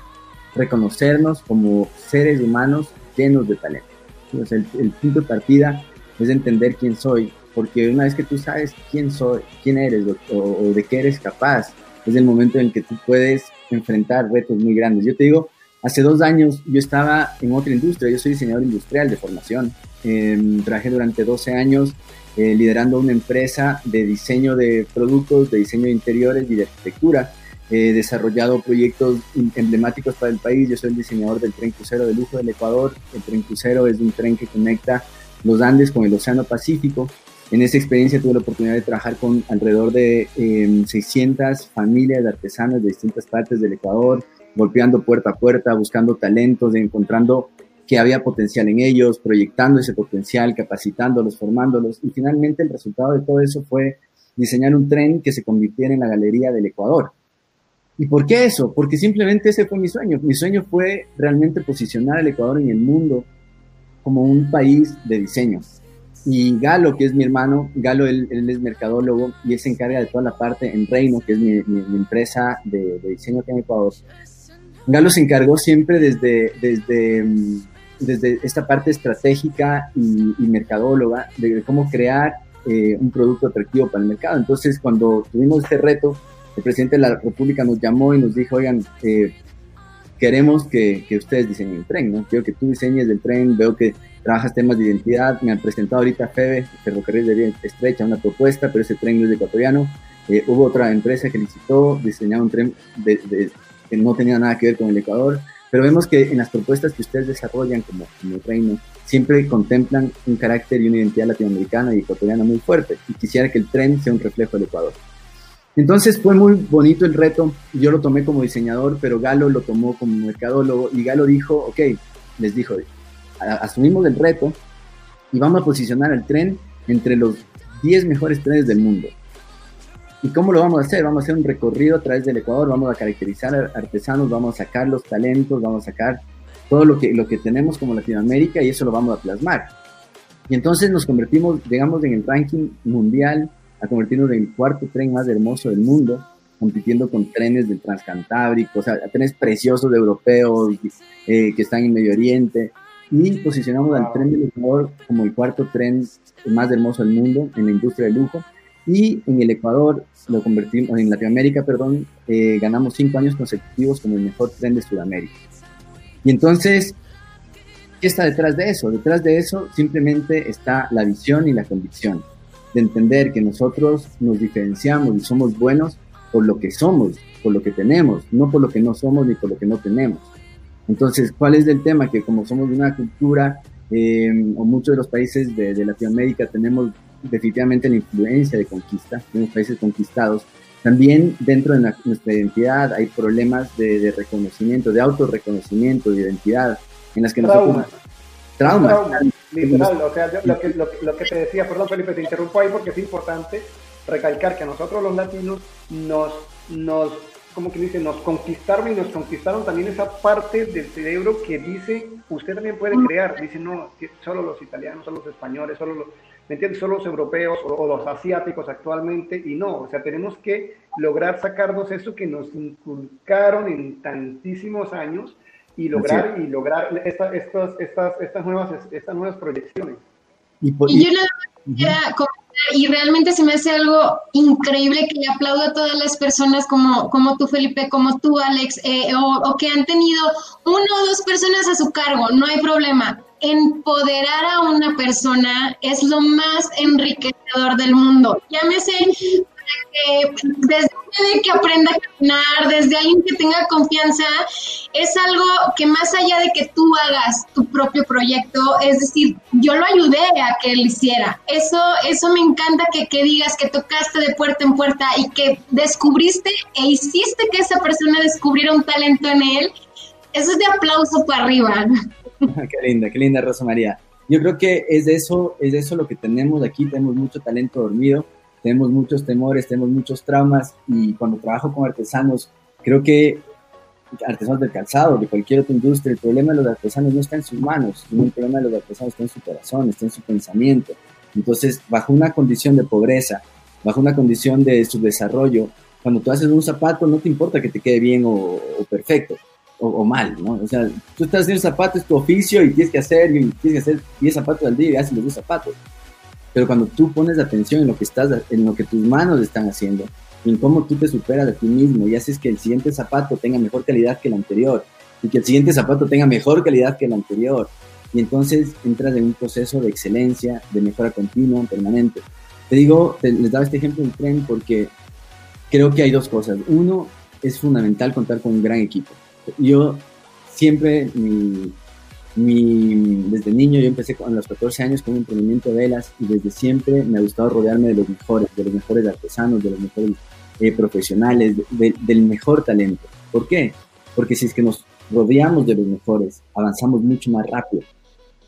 reconocernos como seres humanos llenos de talento. el, punto de partida es entender quién soy, porque una vez que tú sabes quién soy, quién eres o, de qué eres capaz, es el momento en que tú puedes enfrentar retos muy grandes. Yo te digo, hace dos años yo estaba en otra industria, yo soy diseñador industrial de formación, eh, trabajé durante 12 años eh, liderando una empresa de diseño de productos, de diseño de interiores y de arquitectura He desarrollado proyectos emblemáticos para el país. Yo soy el diseñador del tren crucero de lujo del Ecuador. El tren crucero es un tren que conecta los Andes con el Océano Pacífico. En esa experiencia tuve la oportunidad de trabajar con alrededor de 600 em, familias de artesanos de distintas partes del Ecuador, golpeando puerta a puerta, buscando talentos, encontrando que había potencial en ellos, proyectando ese potencial, capacitándolos, formándolos. Y finalmente el resultado de todo eso fue diseñar un tren que se convirtiera en la galería del Ecuador. ¿Y por qué eso? Porque simplemente ese fue mi sueño. Mi sueño fue realmente posicionar al Ecuador en el mundo como un país de diseño. Y Galo, que es mi hermano, Galo él, es mercadólogo y él se encarga de toda la parte en Reino, que es mi, empresa de, diseño aquí en Ecuador. Galo se encargó siempre desde, desde, mm, desde esta parte estratégica y, mercadóloga de cómo crear eh, un producto atractivo para el mercado. Entonces, cuando tuvimos este reto, el presidente de la República nos llamó y nos dijo, oigan, eh, queremos que, que, ustedes diseñen el tren, ¿no? Quiero que tú diseñes el tren, veo que trabajas temas de identidad, me han presentado ahorita FEBE, Ferrocarril de Vía Estrecha, una propuesta, pero ese tren no es ecuatoriano. Eh, hubo otra empresa que licitó, diseñaba un tren que no tenía nada que ver con el Ecuador, pero vemos que en las propuestas que ustedes desarrollan como, como reino, siempre contemplan un carácter y una identidad latinoamericana y ecuatoriana muy fuerte, y quisiera que el tren sea un reflejo del Ecuador. Entonces fue muy bonito el reto, yo lo tomé como diseñador, pero Galo lo tomó como mercadólogo y Galo dijo, ok, les dijo, asumimos el reto y vamos a posicionar el tren entre los 10 mejores trenes del mundo. ¿Y cómo lo vamos a hacer? Vamos a hacer un recorrido a través del Ecuador, vamos a caracterizar artesanos, vamos a sacar los talentos, vamos a sacar todo lo que, lo que tenemos como Latinoamérica y eso lo vamos a plasmar. Y entonces nos convertimos, digamos, en el ranking mundial a convertirnos en el cuarto tren más hermoso del mundo, compitiendo con trenes del Transcantábrico, o sea, trenes preciosos de europeos eh, que están en Medio Oriente, y posicionamos al tren del Ecuador como el cuarto tren más hermoso del mundo en la industria de lujo, y en el Ecuador lo convertimos, en Latinoamérica, perdón, eh, ganamos cinco años consecutivos como el mejor tren de Sudamérica. Y entonces, ¿qué está detrás de eso? Detrás de eso simplemente está la visión y la convicción de entender que nosotros nos diferenciamos y somos buenos por lo que somos, por lo que tenemos, no por lo que no somos ni por lo que no tenemos. Entonces, ¿cuál es el tema? Que como somos de una cultura, eh, o muchos de los países de, Latinoamérica tenemos definitivamente la influencia de conquista, tenemos países conquistados, también dentro de nuestra identidad hay problemas de, reconocimiento, de autorreconocimiento, de identidad, en las que nosotros... Trauma. Literal, o sea, lo, que, lo, que te decía, perdón Felipe, te interrumpo ahí porque es importante recalcar que a nosotros los latinos nos, nos como que dice, nos conquistaron y nos conquistaron también esa parte del cerebro que dice, usted también puede crear, dice, no, solo los italianos, solo los españoles, solo los, ¿me entiendes? Solo los europeos o, o, los asiáticos actualmente, y no, o sea, tenemos que lograr sacarnos eso que nos inculcaron en tantísimos años y lograr, y lograr estas, estas, estas, nuevas, estas nuevas proyecciones. Y, yo nada y realmente se me hace algo increíble que le aplaudo a todas las personas como, como tú, Felipe, como tú, Alex, eh, o, o, que han tenido uno o dos personas a su cargo, no hay problema. Empoderar a una persona es lo más enriquecedor del mundo. Llámese que desde que aprenda a caminar, desde alguien que tenga confianza, es algo que más allá de que tú hagas tu propio proyecto, es decir, yo lo ayudé a que él hiciera. Eso, eso me encanta que, que digas que tocaste de puerta en puerta y que descubriste e hiciste que esa persona descubriera un talento en él. Eso es de aplauso para arriba. qué linda, qué linda Rosa María. Yo creo que es de eso, es de eso lo que tenemos aquí, tenemos mucho talento dormido tenemos muchos temores, tenemos muchos traumas y cuando trabajo con artesanos, creo que artesanos del calzado, de cualquier otra industria, el problema de los artesanos no está en sus manos, sino el problema de los artesanos está en su corazón, está en su pensamiento. Entonces, bajo una condición de pobreza, bajo una condición de subdesarrollo, cuando tú haces un zapato no te importa que te quede bien o, perfecto o, mal, ¿no? O sea, tú estás haciendo un zapato, es tu oficio y tienes que hacer, y tienes que hacer 10 zapatos al día y haces los 10 zapatos. Pero cuando tú pones atención en lo que estás, en lo que tus manos están haciendo, en cómo tú te superas a ti mismo y haces que el siguiente zapato tenga mejor calidad que el anterior y que el siguiente zapato tenga mejor calidad que el anterior. Y entonces entras en un proceso de excelencia, de mejora continua, permanente. Te digo, les daba este ejemplo del tren porque creo que hay dos cosas. Uno, es fundamental contar con un gran equipo. Yo siempre, mi, mi, desde niño yo empecé con los 14 años con un emprendimiento de velas y desde siempre me ha gustado rodearme de los mejores, de los mejores artesanos, de los mejores eh, profesionales, del mejor talento. ¿Por qué? Porque si es que nos rodeamos de los mejores, avanzamos mucho más rápido.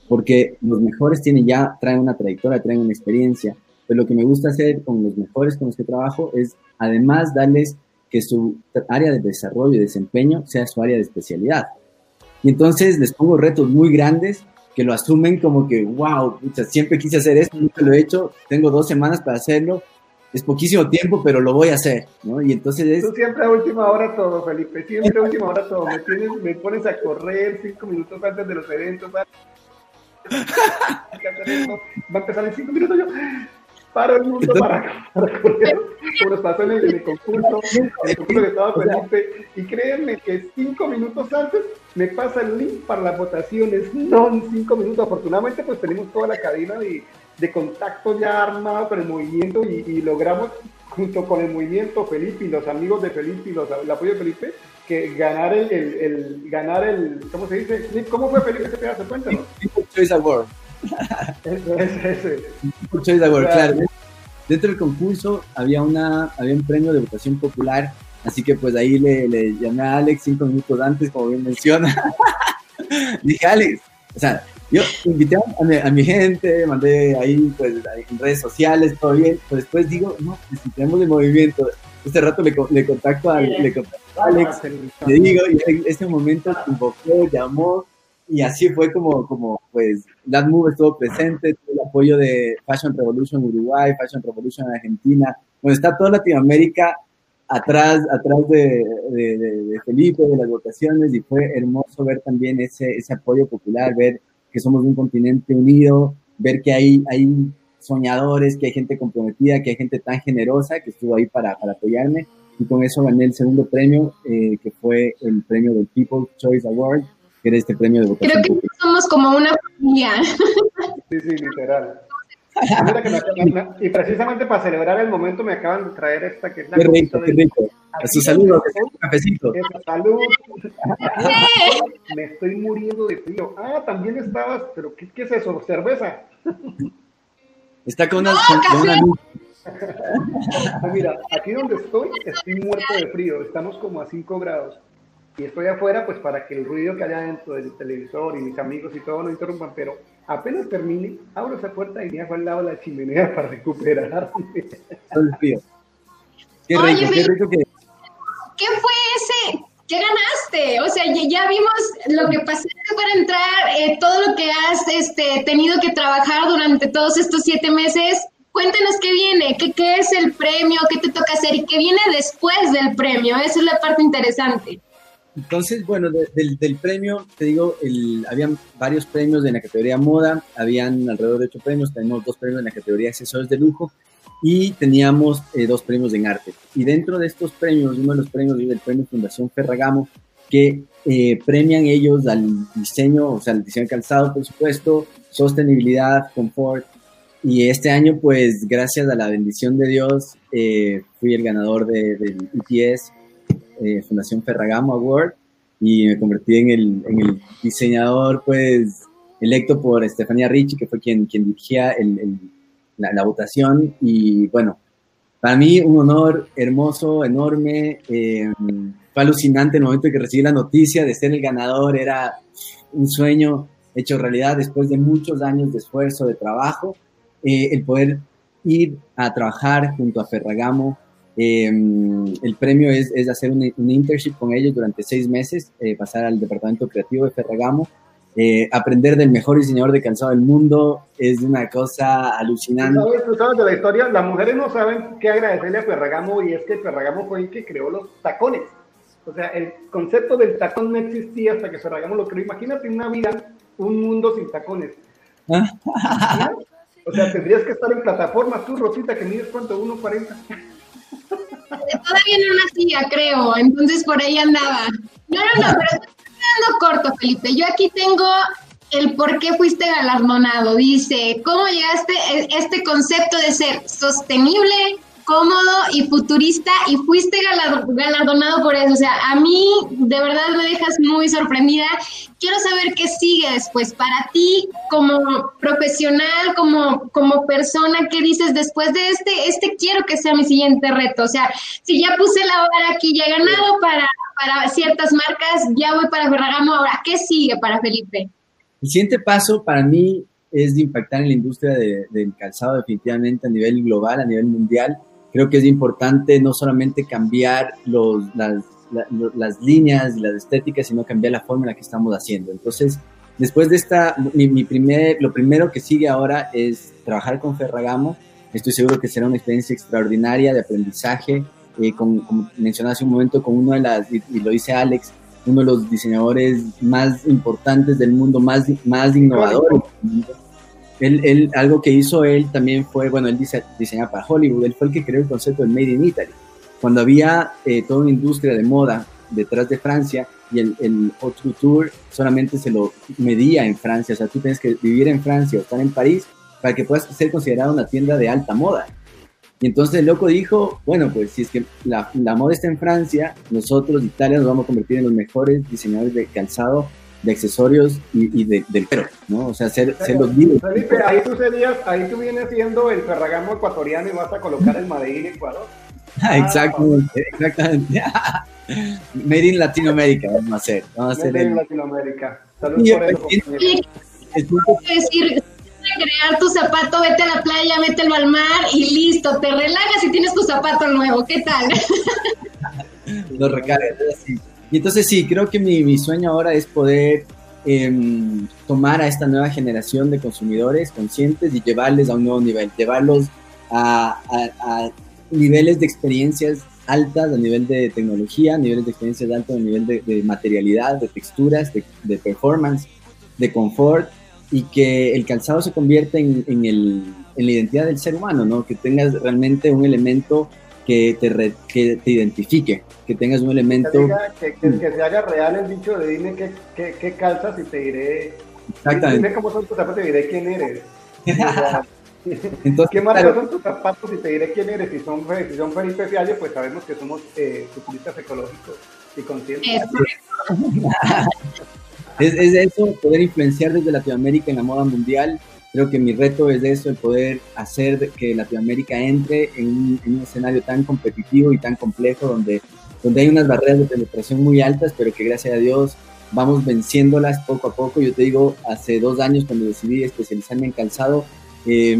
Porque los mejores tienen ya, traen una trayectoria, traen una experiencia. Pero lo que me gusta hacer con los mejores con los que trabajo es además darles que su área de desarrollo y desempeño sea su área de especialidad. Y entonces les pongo retos muy grandes que lo asumen como que, wow, siempre quise hacer esto, nunca lo he hecho, tengo dos semanas para hacerlo, es poquísimo tiempo, pero lo voy a hacer, ¿no? Y entonces es... Tú siempre a última hora todo, Felipe, siempre a última hora todo, me, tienes, me pones a correr cinco minutos antes de los eventos, va a empezar en cinco minutos yo, para el mundo para, para correr, como nos pasó en el, concurso, en el concurso que estaba Felipe, y créanme que cinco minutos antes me pasa el link para las votaciones, no en cinco minutos, afortunadamente pues tenemos toda la cadena de, de contacto ya armado con el movimiento y, logramos junto con el movimiento Felipe y los amigos de Felipe y los, el apoyo de Felipe, que ganar el, el, ganar el, ¿cómo se dice? ¿Cómo fue Felipe ese pedazo? Cuéntanos. Choice Award. Claro. Dentro del concurso había, una, había un premio de votación popular, así que pues ahí le, le llamé a Alex cinco minutos antes, como bien menciona. Dije, Alex, o sea, yo invité a mi, gente, mandé ahí pues en redes sociales, todo bien, pero después digo, no, necesitamos el movimiento. Este rato le, le contacto a, le contacto a Alex, le digo, y en ese momento invocó, llamó, y así fue como, como pues, That Move estuvo presente, tuvo el apoyo de Fashion Revolution Uruguay, Fashion Revolution Argentina, donde está toda Latinoamérica atrás, atrás de, de, Felipe, de las votaciones, y fue hermoso ver también ese, ese apoyo popular, ver que somos un continente unido, ver que hay, hay soñadores, que hay gente comprometida, que hay gente tan generosa que estuvo ahí para, para apoyarme, y con eso gané el segundo premio, eh, que fue el premio del People's Choice Award, que era este premio de votación. Creo que somos como una familia. Sí, sí, literal. y precisamente para celebrar el momento me acaban de traer esta que es la Qué rico, qué rico. A su saludo, un cafecito. Salud. me estoy muriendo de frío. Ah, también estabas, pero ¿qué, qué es eso? ¿Cerveza? Está con una, con, una ah, Mira, aquí donde estoy, estoy muerto de frío. Estamos como a 5 grados y estoy afuera pues para que el ruido que haya dentro del televisor y mis amigos y todo no interrumpan, pero apenas termine, abro esa puerta y me hago al lado de la chimenea para recuperar. Qué rico, qué rico que... ¿Qué fue ese? ¿Qué ganaste? O sea, ya, vimos lo que pasaste para entrar, eh, todo lo que has este, tenido que trabajar durante todos estos siete meses. Cuéntanos qué viene, qué, qué es el premio, qué te toca hacer y qué viene después del premio. Esa es la parte interesante. Entonces, bueno, del, premio, te digo, el, habían varios premios en la categoría moda, habían alrededor de ocho premios, tenemos dos premios en la categoría accesorios de lujo y teníamos eh, dos premios en arte. Y dentro de estos premios, uno de los premios es el premio Fundación Ferragamo, que eh, premian ellos al diseño, o sea, al diseño de calzado, por supuesto, sostenibilidad, confort, y este año, pues, gracias a la bendición de Dios, eh, fui el ganador de, del ETS eh, Fundación Ferragamo Award y me convertí en el, diseñador, pues, electo por Estefanía Ricci, que fue quien, quien dirigía la, votación. Y bueno, para mí un honor hermoso, enorme. Eh, fue alucinante el momento en que recibí la noticia de ser el ganador. Era un sueño hecho realidad después de muchos años de esfuerzo, de trabajo. Eh, el poder ir a trabajar junto a Ferragamo. Eh, el premio es, es hacer un, un, internship con ellos durante seis meses, eh, pasar al departamento creativo de Ferragamo. Eh, aprender del mejor diseñador de calzado del mundo es una cosa alucinante. ¿Tú sabes, tú sabes de la historia, las mujeres no saben qué agradecerle a Ferragamo y es que Ferragamo fue el que creó los tacones. O sea, el concepto del tacón no existía hasta que Ferragamo lo creó. Imagínate una vida, un mundo sin tacones. O sea, tendrías que estar en plataforma, tú, Rosita, que mides cuánto, 1.40. Todavía no nacía, creo, entonces por ahí andaba. No, no, no, pero estoy quedando corto, Felipe. Yo aquí tengo el por qué fuiste galardonado. Dice, ¿cómo llegaste a este concepto de ser sostenible, cómodo y futurista y fuiste galardonado por eso. O sea, a mí de verdad me dejas muy sorprendida. Quiero saber qué sigue después para ti como profesional, como, como persona, ¿qué dices después de este? Este quiero que sea mi siguiente reto. O sea, si ya puse la hora aquí, ya he ganado para, para ciertas marcas, ya voy para Ferragamo. Ahora, ¿qué sigue para Felipe? El siguiente paso para mí es de impactar en la industria de, del calzado definitivamente a nivel global, a nivel mundial creo que es importante no solamente cambiar los, las, la, las líneas y las estéticas, sino cambiar la forma en la que estamos haciendo. Entonces, después de esta, mi, mi, primer, lo primero que sigue ahora es trabajar con Ferragamo. Estoy seguro que será una experiencia extraordinaria de aprendizaje. Eh, con, como mencioné hace un momento, con uno de las, y, y, lo dice Alex, uno de los diseñadores más importantes del mundo, más, más innovadores él, él, algo que hizo él también fue, bueno, él dice, diseñaba para Hollywood, él fue el que creó el concepto del Made in Italy. Cuando había eh, toda una industria de moda detrás de Francia y el, el haute couture solamente se lo medía en Francia, o sea, tú tienes que vivir en Francia o estar en París para que puedas ser considerada una tienda de alta moda. Y entonces el loco dijo, bueno, pues si es que la, la moda está en Francia, nosotros, Italia, nos vamos a convertir en los mejores diseñadores de calzado de accesorios y, y de, del pero, ¿no? O sea, ser, ser los líderes. Felipe, ahí tú serías, ahí tú vienes siendo el Ferragamo ecuatoriano y vas a colocar el Madrid Ecuador. Ah, exactamente, exactamente. Made in Latinoamérica vamos a hacer. Vamos a hacer Made el... in Latinoamérica. Salud por eso. decir, crear tu zapato, vete a la playa, mételo al mar y listo, te relajas y tienes tu zapato nuevo. ¿Qué tal? Lo recargas, así. Y entonces sí, creo que mi, mi sueño ahora es poder eh, tomar a esta nueva generación de consumidores conscientes y llevarles a un nuevo nivel, llevarlos a, a, a niveles de experiencias altas, a nivel de tecnología, niveles de experiencias altas, a nivel de, de materialidad, de texturas, de, de, performance, de confort, y que el calzado se convierta en, en, el, en la identidad del ser humano, ¿no? que tengas realmente un elemento que te, re, que te identifique, que tengas un elemento... Que, que, que, que, se haga real el dicho de dime qué, qué, qué calzas y te diré... Exactamente. Dime cómo son tus zapatos y te diré quién eres. Entonces, ¿Qué marca claro. son tus zapatos y te diré quién eres? Si son, si son Felipe Fiallo, pues sabemos que somos eh, ecológicos y conscientes. es, es eso, poder influenciar desde Latinoamérica en la moda mundial, creo que mi reto es eso, el poder hacer que Latinoamérica entre en un, en un, escenario tan competitivo y tan complejo donde, donde hay unas barreras de penetración muy altas, pero que gracias a Dios vamos venciéndolas poco a poco. Yo te digo, hace dos años cuando decidí especializarme en calzado, eh,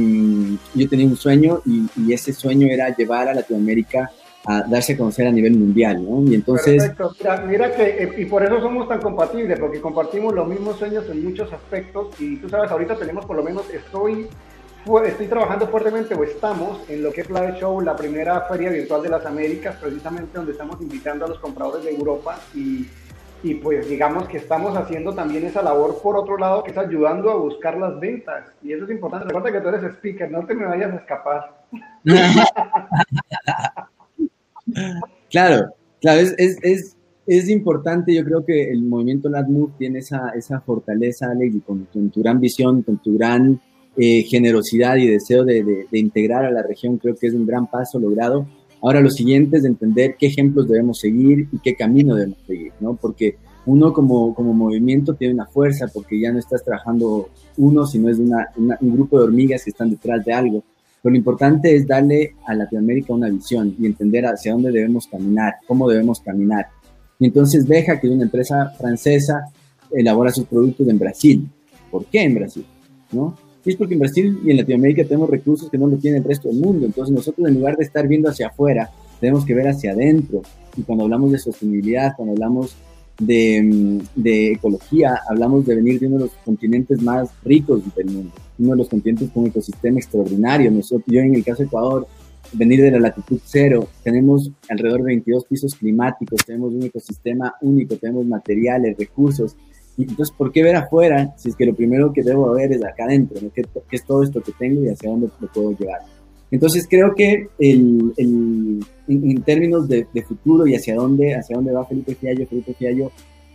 yo tenía un sueño y, ese sueño era llevar a Latinoamérica a darse a conocer a nivel mundial, ¿no? Y entonces... Perfecto. Mira, mira que, eh, y por eso somos tan compatibles, porque compartimos los mismos sueños en muchos aspectos, y tú sabes, ahorita tenemos por lo menos, estoy, estoy trabajando fuertemente, o estamos, en lo que es Live Show, la primera feria virtual de las Américas, precisamente donde estamos invitando a los compradores de Europa, y, y pues digamos que estamos haciendo también esa labor por otro lado, que es ayudando a buscar las ventas, y eso es importante, recuerda que tú eres speaker, no te me vayas a escapar. Claro, claro, es, importante, yo creo que el movimiento LatMove tiene esa, fortaleza, Alex, y con, con, tu gran visión, con tu gran eh, generosidad y deseo de, integrar a la región, creo que es un gran paso logrado. Ahora lo siguiente es entender qué ejemplos debemos seguir y qué camino debemos seguir, ¿no? Porque uno como, como movimiento tiene una fuerza porque ya no estás trabajando uno, sino es una, un grupo de hormigas que están detrás de algo. Pero lo importante es darle a Latinoamérica una visión y entender hacia dónde debemos caminar, cómo debemos caminar. Y entonces deja que una empresa francesa elabora sus productos en Brasil. ¿Por qué en Brasil? ¿No? Es porque en Brasil y en Latinoamérica tenemos recursos que no lo tiene el resto del mundo. Entonces nosotros en lugar de estar viendo hacia afuera, tenemos que ver hacia adentro. Y cuando hablamos de sostenibilidad, cuando hablamos de, de, ecología, hablamos de venir de uno de los continentes más ricos del mundo, uno de los continentes con un ecosistema extraordinario. Nosotros, yo en el caso de Ecuador, venir de la latitud cero, tenemos alrededor de 22 pisos climáticos, tenemos un ecosistema único, tenemos materiales, recursos. Entonces, ¿por qué ver afuera si es que lo primero que debo ver es acá adentro? ¿Qué, es todo esto que tengo y hacia dónde lo puedo llevar? Entonces creo que el, el, en, términos de, futuro y hacia dónde, hacia dónde va Felipe Fiallo, Felipe Fiallo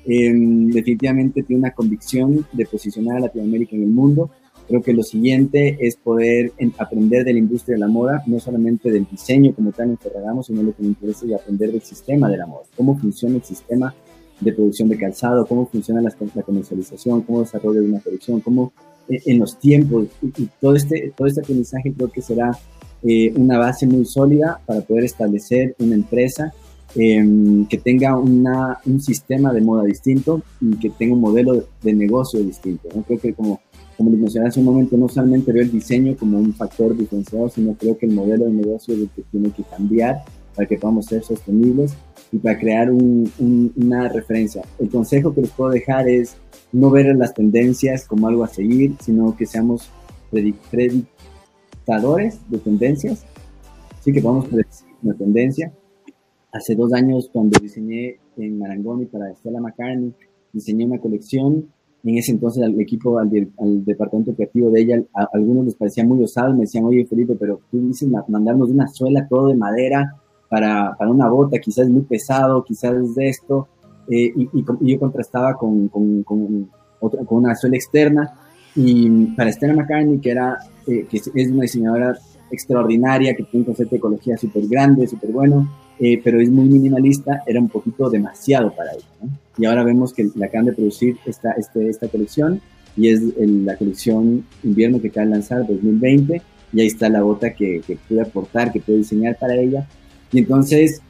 em, definitivamente tiene una convicción de posicionar a Latinoamérica en el mundo. Creo que lo siguiente es poder aprender de la industria de la moda, no solamente del diseño como tal en Ferragamo, sino lo que me interesa es aprender del sistema de la moda, cómo funciona el sistema de producción de calzado, cómo funciona la, comercialización, cómo desarrolla una producción, cómo eh, en los tiempos y, todo este todo este aprendizaje creo que será eh, una base muy sólida para poder establecer una empresa em, que tenga una, un sistema de moda distinto y que tenga un modelo de, negocio distinto. ¿no? Creo que como, como les mencioné hace un momento, no solamente veo el diseño como un factor diferenciado, sino creo que el modelo de negocio es el que tiene que cambiar para que podamos ser sostenibles y para crear un, una referencia. El consejo que les puedo dejar es no ver las tendencias como algo a seguir, sino que seamos predictivos de tendencias, sí que podemos predecir una tendencia. Hace dos años, cuando diseñé en Marangoni para Stella McCartney, diseñé una colección. En ese entonces, al equipo, al, departamento creativo de ella, a, algunos les parecía muy osado. Me decían, oye, Felipe, pero tú dices mandarnos una suela todo de madera para, para una bota, quizás muy pesado, quizás de esto. Eh, y, yo contrastaba con, con, con, otra, con una suela externa. Y para Stella McCartney, que era eh, que es una diseñadora extraordinaria, que tiene un concepto de ecología súper grande, súper bueno, eh, pero es muy minimalista, era un poquito demasiado para ella. Y ahora vemos que la acaban de producir esta, este, esta colección y es la colección invierno que acaba de lanzar 2020 y ahí está la bota que, que pude aportar, que pude diseñar para ella. Y entonces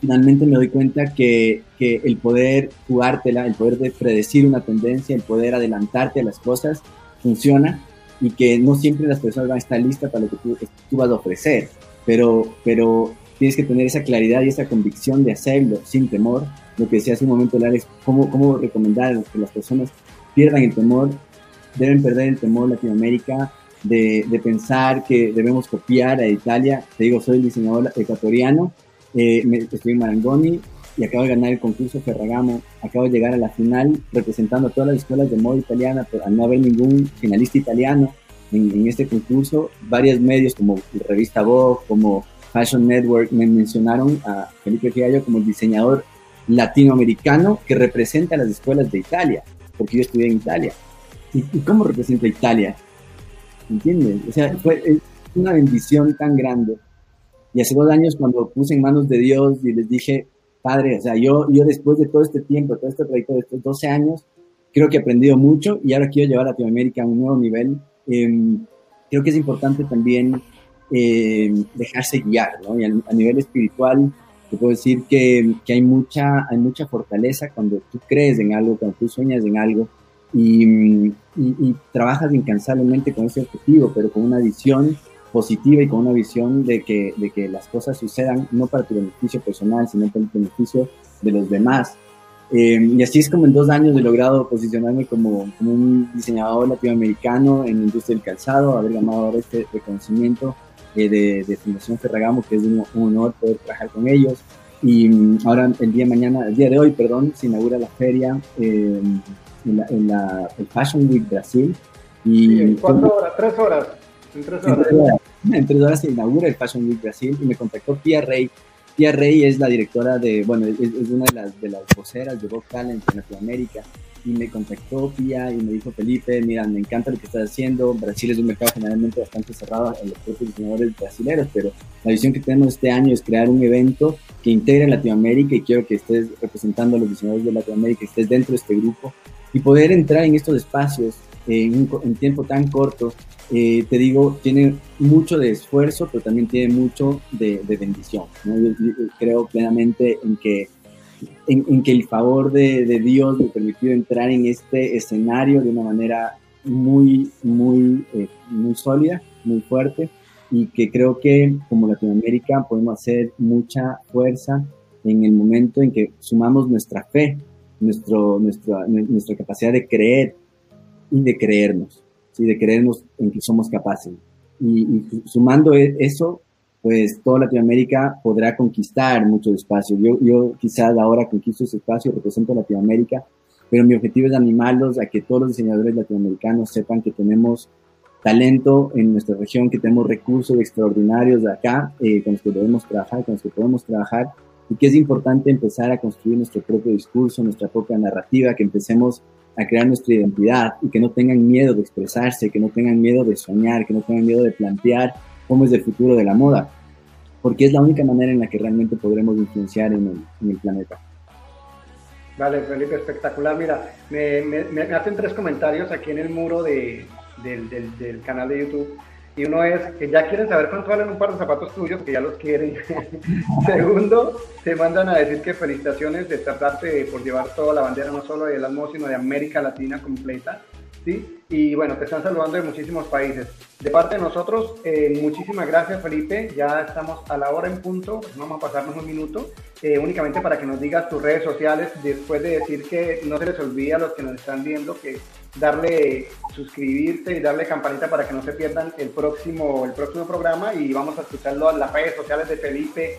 finalmente me doy cuenta que, que, el poder jugártela, el poder de predecir una tendencia, el poder adelantarte a las cosas, funciona y que no siempre las personas van a estar listas para lo que tú, tú vas a ofrecer, pero, pero tienes que tener esa claridad y esa convicción de hacerlo sin temor. Lo que decía hace un momento, Alex, cómo, cómo recomendar que las personas pierdan el temor, deben perder el temor Latinoamérica, de, de, pensar que debemos copiar a Italia. Te digo, soy diseñador ecuatoriano, eh, estoy en Marangoni, y acabo de ganar el concurso Ferragamo, acabo de llegar a la final representando a todas las escuelas de moda italiana, pero al no haber ningún finalista italiano en, este concurso, varios medios como la revista Vogue, como Fashion Network me mencionaron a Felipe Fiallo como el diseñador latinoamericano que representa a las escuelas de Italia, porque yo estudié en Italia. ¿Y, cómo representa Italia? ¿Entiendes? O sea, fue una bendición tan grande. Y hace dos años cuando puse en manos de Dios y les dije, padre, o sea, yo, yo después de todo este tiempo, todo este proyecto de estos 12 años, creo que he aprendido mucho y ahora quiero llevar a Latinoamérica a un nuevo nivel. Em, creo que es importante también em, dejarse guiar, ¿no? Y a, nivel espiritual, te puedo decir que, que, hay, mucha, hay mucha fortaleza cuando tú crees en algo, cuando tú sueñas en algo y, y, y trabajas incansablemente con ese objetivo, pero con una visión positiva y con una visión de que, de que las cosas sucedan no para tu beneficio personal, sino para el beneficio de los demás. Eh, y así es como en dos años he logrado posicionarme como, como, un diseñador latinoamericano en la industria del calzado, haber ganado ahora este reconocimiento eh, de, de, Fundación Ferragamo, que es un, honor poder trabajar con ellos. Y mm, ahora, el día de mañana, el día de hoy, perdón, se inaugura la feria eh, en, la, en la el Fashion Week Brasil. Y, ¿Cuántas horas? ¿Tres horas? En tres horas. se inaugura el Fashion Week Brasil y me contactó Pia Rey. Pia Rey es la directora de, bueno, es, una de las, de las voceras de Vogue Talent en Latinoamérica y me contactó Pia y me dijo, Felipe, mira, me encanta lo que estás haciendo. Brasil es un mercado generalmente bastante cerrado a los propios diseñadores brasileños, pero la visión que tenemos este año es crear un evento que integre Latinoamérica y quiero que estés representando a los diseñadores de Latinoamérica, que estés dentro de este grupo y poder entrar en estos espacios en un tiempo tan corto eh, te digo, tiene mucho de esfuerzo, pero también tiene mucho de, bendición. creo plenamente en que, en, que el favor de, Dios me permitió entrar en este escenario de una manera muy, muy, eh, muy sólida, muy fuerte, y que creo que como Latinoamérica podemos hacer mucha fuerza en el momento en que sumamos nuestra fe, nuestro, nuestra, nuestra capacidad de creer y de creernos y de creernos en que somos capaces. Y, sumando e, eso, pues toda Latinoamérica podrá conquistar mucho espacio. Yo, yo quizás ahora conquisto ese espacio, represento a Latinoamérica, pero mi objetivo es animarlos a que todos los diseñadores latinoamericanos sepan que tenemos talento en nuestra región, que tenemos recursos extraordinarios de acá, eh, con los que debemos trabajar, con los que podemos trabajar, y que es importante empezar a construir nuestro propio discurso, nuestra propia narrativa, que empecemos a crear nuestra identidad y que no tengan miedo de expresarse, que no tengan miedo de soñar, que no tengan miedo de plantear cómo es el futuro de la moda, porque es la única manera en la que realmente podremos influenciar en el, planeta. Vale, Felipe, espectacular. Mira, me, hacen tres comentarios aquí en el muro de, del, del canal de YouTube y uno es que ya quieren saber cuánto valen un par de zapatos tuyos, que ya los quieren. Segundo, te mandan a decir que felicitaciones de tratarte por llevar toda la bandera, no solo de las sino de América Latina completa. ¿sí? Y bueno, te están saludando de muchísimos países. De parte de nosotros, eh, muchísimas gracias Felipe. Ya estamos a la hora en punto, vamos a pasarnos un minuto, eh, únicamente para que nos digas tus redes sociales, después de decir que no se les olvide a los que nos están viendo que darle suscribirse y darle campanita para que no se pierdan el próximo, el próximo programa y vamos a escucharlo en las redes sociales de Felipe.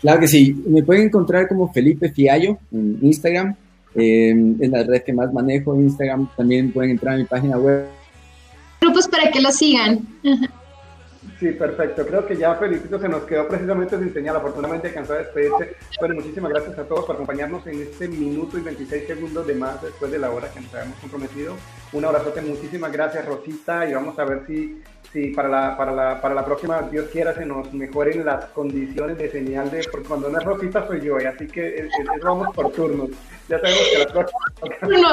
Claro que sí, me pueden encontrar como Felipe Fiallo en Instagram, eh, es la red que más manejo, Instagram, también pueden entrar a mi página web. Grupos para que lo sigan. Sí, perfecto. Creo que ya Felicito se nos quedó precisamente sin señal. Afortunadamente alcanzó a despedirse. Bueno, muchísimas gracias a todos por acompañarnos en este minuto y 26 segundos de más después de la hora que nos habíamos comprometido. Un abrazote, muchísimas gracias Rosita y vamos a ver si, si para, la, para, la, para la próxima, Dios quiera, se nos mejoren las condiciones de señal de, porque cuando no es Rosita soy yo, así que vamos por turnos. Ya sabemos que la próxima... Bueno,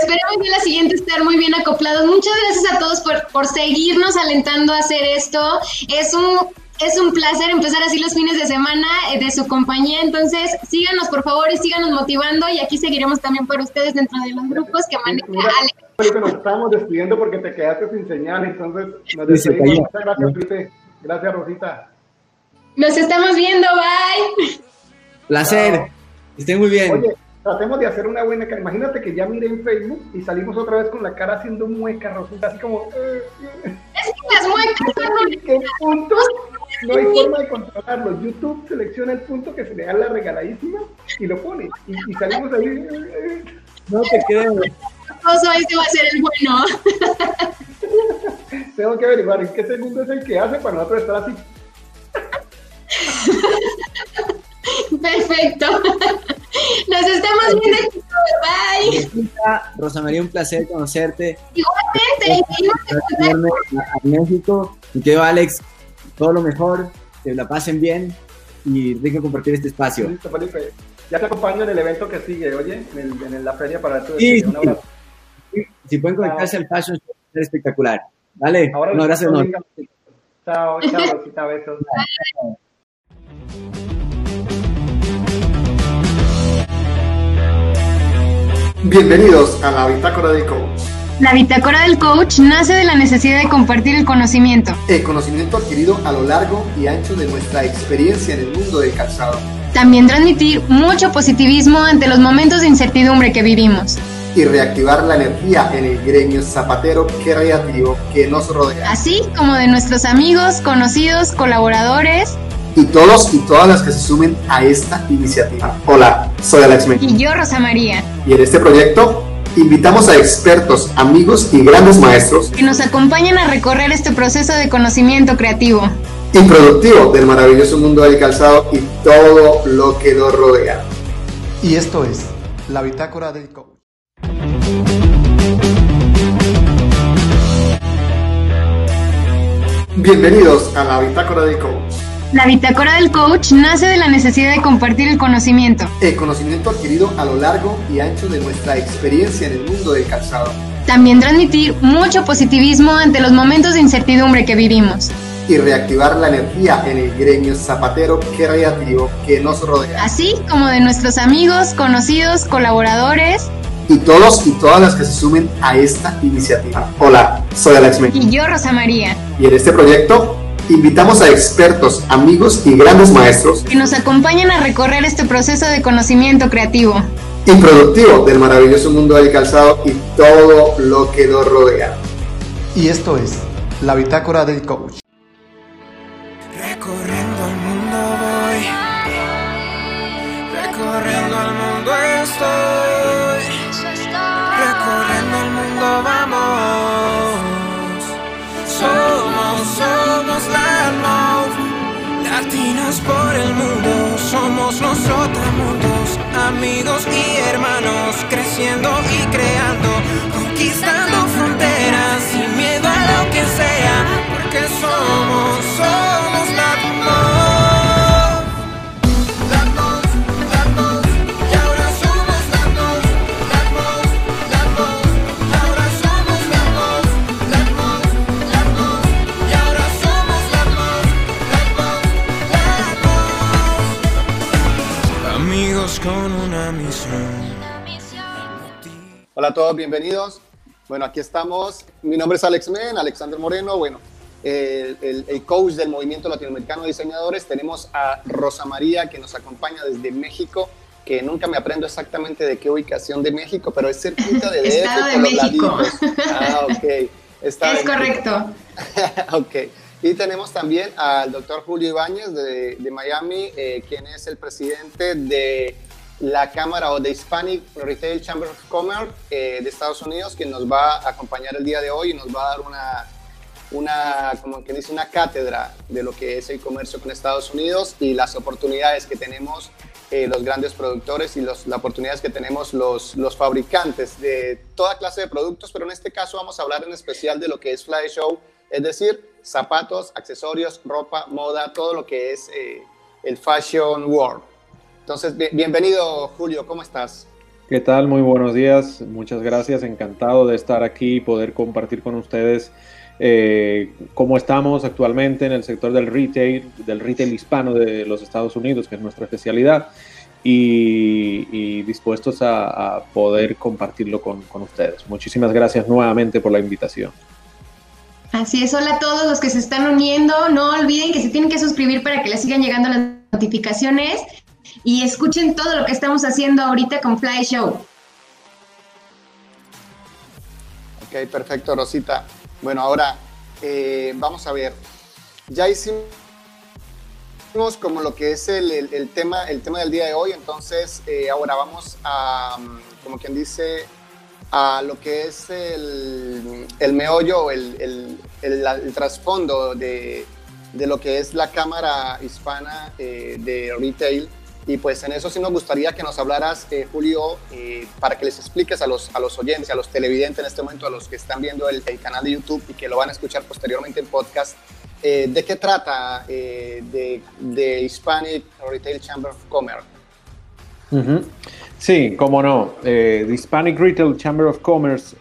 esperemos que la siguiente estar muy bien acoplados. Muchas gracias a todos por, por seguirnos alentando a hacer esto. Es un es un placer empezar así los fines de semana eh, de su compañía. Entonces, síganos por favor y síganos motivando. Y aquí seguiremos también por ustedes dentro de los grupos que maneja Alex. Nos estamos despidiendo porque te quedaste sin señal. Entonces, nos despedimos. Muchas gracias, Felipe. Gracias, Rosita. Nos estamos viendo. Bye. Placer. Estén muy bien. Oye, tratemos de hacer una buena cara. Imagínate que ya miré en Facebook y salimos otra vez con la cara haciendo mueca, Rosita, así como. Eh, eh. Es que las muecas ¿Qué puntos? No hay forma de controlarlo. YouTube selecciona el punto que se le da la regaladísima y lo pone. Y, salimos ahí. Eh, no te creo. Oso, este va a ser el bueno. Tengo que averiguar en qué segundo es el que hace para nosotros estar así. Perfecto. Nos estamos viendo. Bye. Rosa María, un placer conocerte. Igualmente. A México. Y que Alex, todo lo mejor, que la pasen bien y rico compartir este espacio. Listo, Felipe. Ya te acompaño en el evento que sigue, oye, en, la feria para tu sí, Un abrazo. Si pueden conectarse al Fashion Show, ser espectacular. Dale, Ahora no, gracias. No. Chao, chao, Rosita, besos. Bienvenidos a la Bitácora del Coach. La Bitácora del Coach nace de la necesidad de compartir el conocimiento. El conocimiento adquirido a lo largo y ancho de nuestra experiencia en el mundo del calzado. También transmitir mucho positivismo ante los momentos de incertidumbre que vivimos. Y reactivar la energía en el gremio zapatero creativo que nos rodea. Así como de nuestros amigos, conocidos, colaboradores y todos y todas las que se sumen a esta iniciativa. Hola, soy Alex Y yo, Rosa María. Y en este proyecto invitamos a expertos, amigos y grandes maestros que nos acompañen a recorrer este proceso de conocimiento creativo y productivo del maravilloso mundo del calzado y todo lo que lo rodea. Y esto es la bitácora del coach. Bienvenidos a la Bitácora del Coach. La Bitácora del Coach nace de la necesidad de compartir el conocimiento. El conocimiento adquirido a lo largo y ancho de nuestra experiencia en el mundo del calzado. También transmitir mucho positivismo ante los momentos de incertidumbre que vivimos. Y reactivar la energía en el gremio zapatero creativo que nos rodea. Así como de nuestros amigos, conocidos, colaboradores y todos y todas las que se sumen a esta iniciativa. Hola, soy Alex Men. Y yo, Rosa María. Y en este proyecto invitamos a expertos, amigos y grandes maestros que nos acompañan a recorrer este proceso de conocimiento creativo y productivo del maravilloso mundo del calzado y todo lo que lo rodea. Y esto es la bitácora del coach. Recorriendo el mundo voy, recorriendo el mundo estoy, por el mundo, somos los mundos, amigos y hermanos, creciendo y creando, conquistando fronteras sin miedo a lo que sea, porque somos, somos con una misión. Hola a todos, bienvenidos. Bueno, aquí estamos. Mi nombre es Alex Men, Alexander Moreno. Bueno, el, el- el coach del Movimiento Latinoamericano de Diseñadores. Tenemos a Rosa María que nos acompaña desde México, que nunca me aprendo exactamente de qué ubicación de México, pero es cerquita de DF, Estado de los. Ah, ok. Estado Es correcto. ok. Y tenemos también al doctor Julio Ibáñez de, de Miami, eh, quien es el presidente de la Cámara o de Hispanic Retail Chamber of Commerce eh, de Estados Unidos, quien nos va a acompañar el día de hoy y nos va a dar una, una, como que dice, una cátedra de lo que es el comercio con Estados Unidos y las oportunidades que tenemos eh, los grandes productores y las oportunidades que tenemos los, los fabricantes de toda clase de productos, pero en este caso vamos a hablar en especial de lo que es Fly Show, es decir, zapatos, accesorios, ropa, moda, todo lo que es eh, el Fashion World. Entonces, bien- bienvenido Julio, ¿cómo estás? ¿Qué tal? Muy buenos días. Muchas gracias. Encantado de estar aquí y poder compartir con ustedes eh, cómo estamos actualmente en el sector del retail, del retail hispano de los Estados Unidos, que es nuestra especialidad, y, y dispuestos a, a poder compartirlo con, con ustedes. Muchísimas gracias nuevamente por la invitación. Así es, hola a todos los que se están uniendo. No olviden que se tienen que suscribir para que les sigan llegando las notificaciones y escuchen todo lo que estamos haciendo ahorita con Fly Show. Ok, perfecto, Rosita. Bueno, ahora eh, vamos a ver. Ya hicimos como lo que es el, tema, el tema del día de hoy, entonces eh, ahora vamos a, mm, como quien dice, a lo que es el, meollo, el, trasfondo de, de lo que es la Cámara Hispana eh, de Retail. Y pues en eso sí nos gustaría que nos hablaras, eh, Julio, eh, para que les expliques a los, a los oyentes, a los televidentes en este momento, a los que están viendo el, el canal de YouTube y que lo van a escuchar posteriormente en podcast, eh, ¿de qué trata de, de Hispanic Retail Chamber of Commerce? Sí, cómo no. The Hispanic Retail Chamber of Commerce,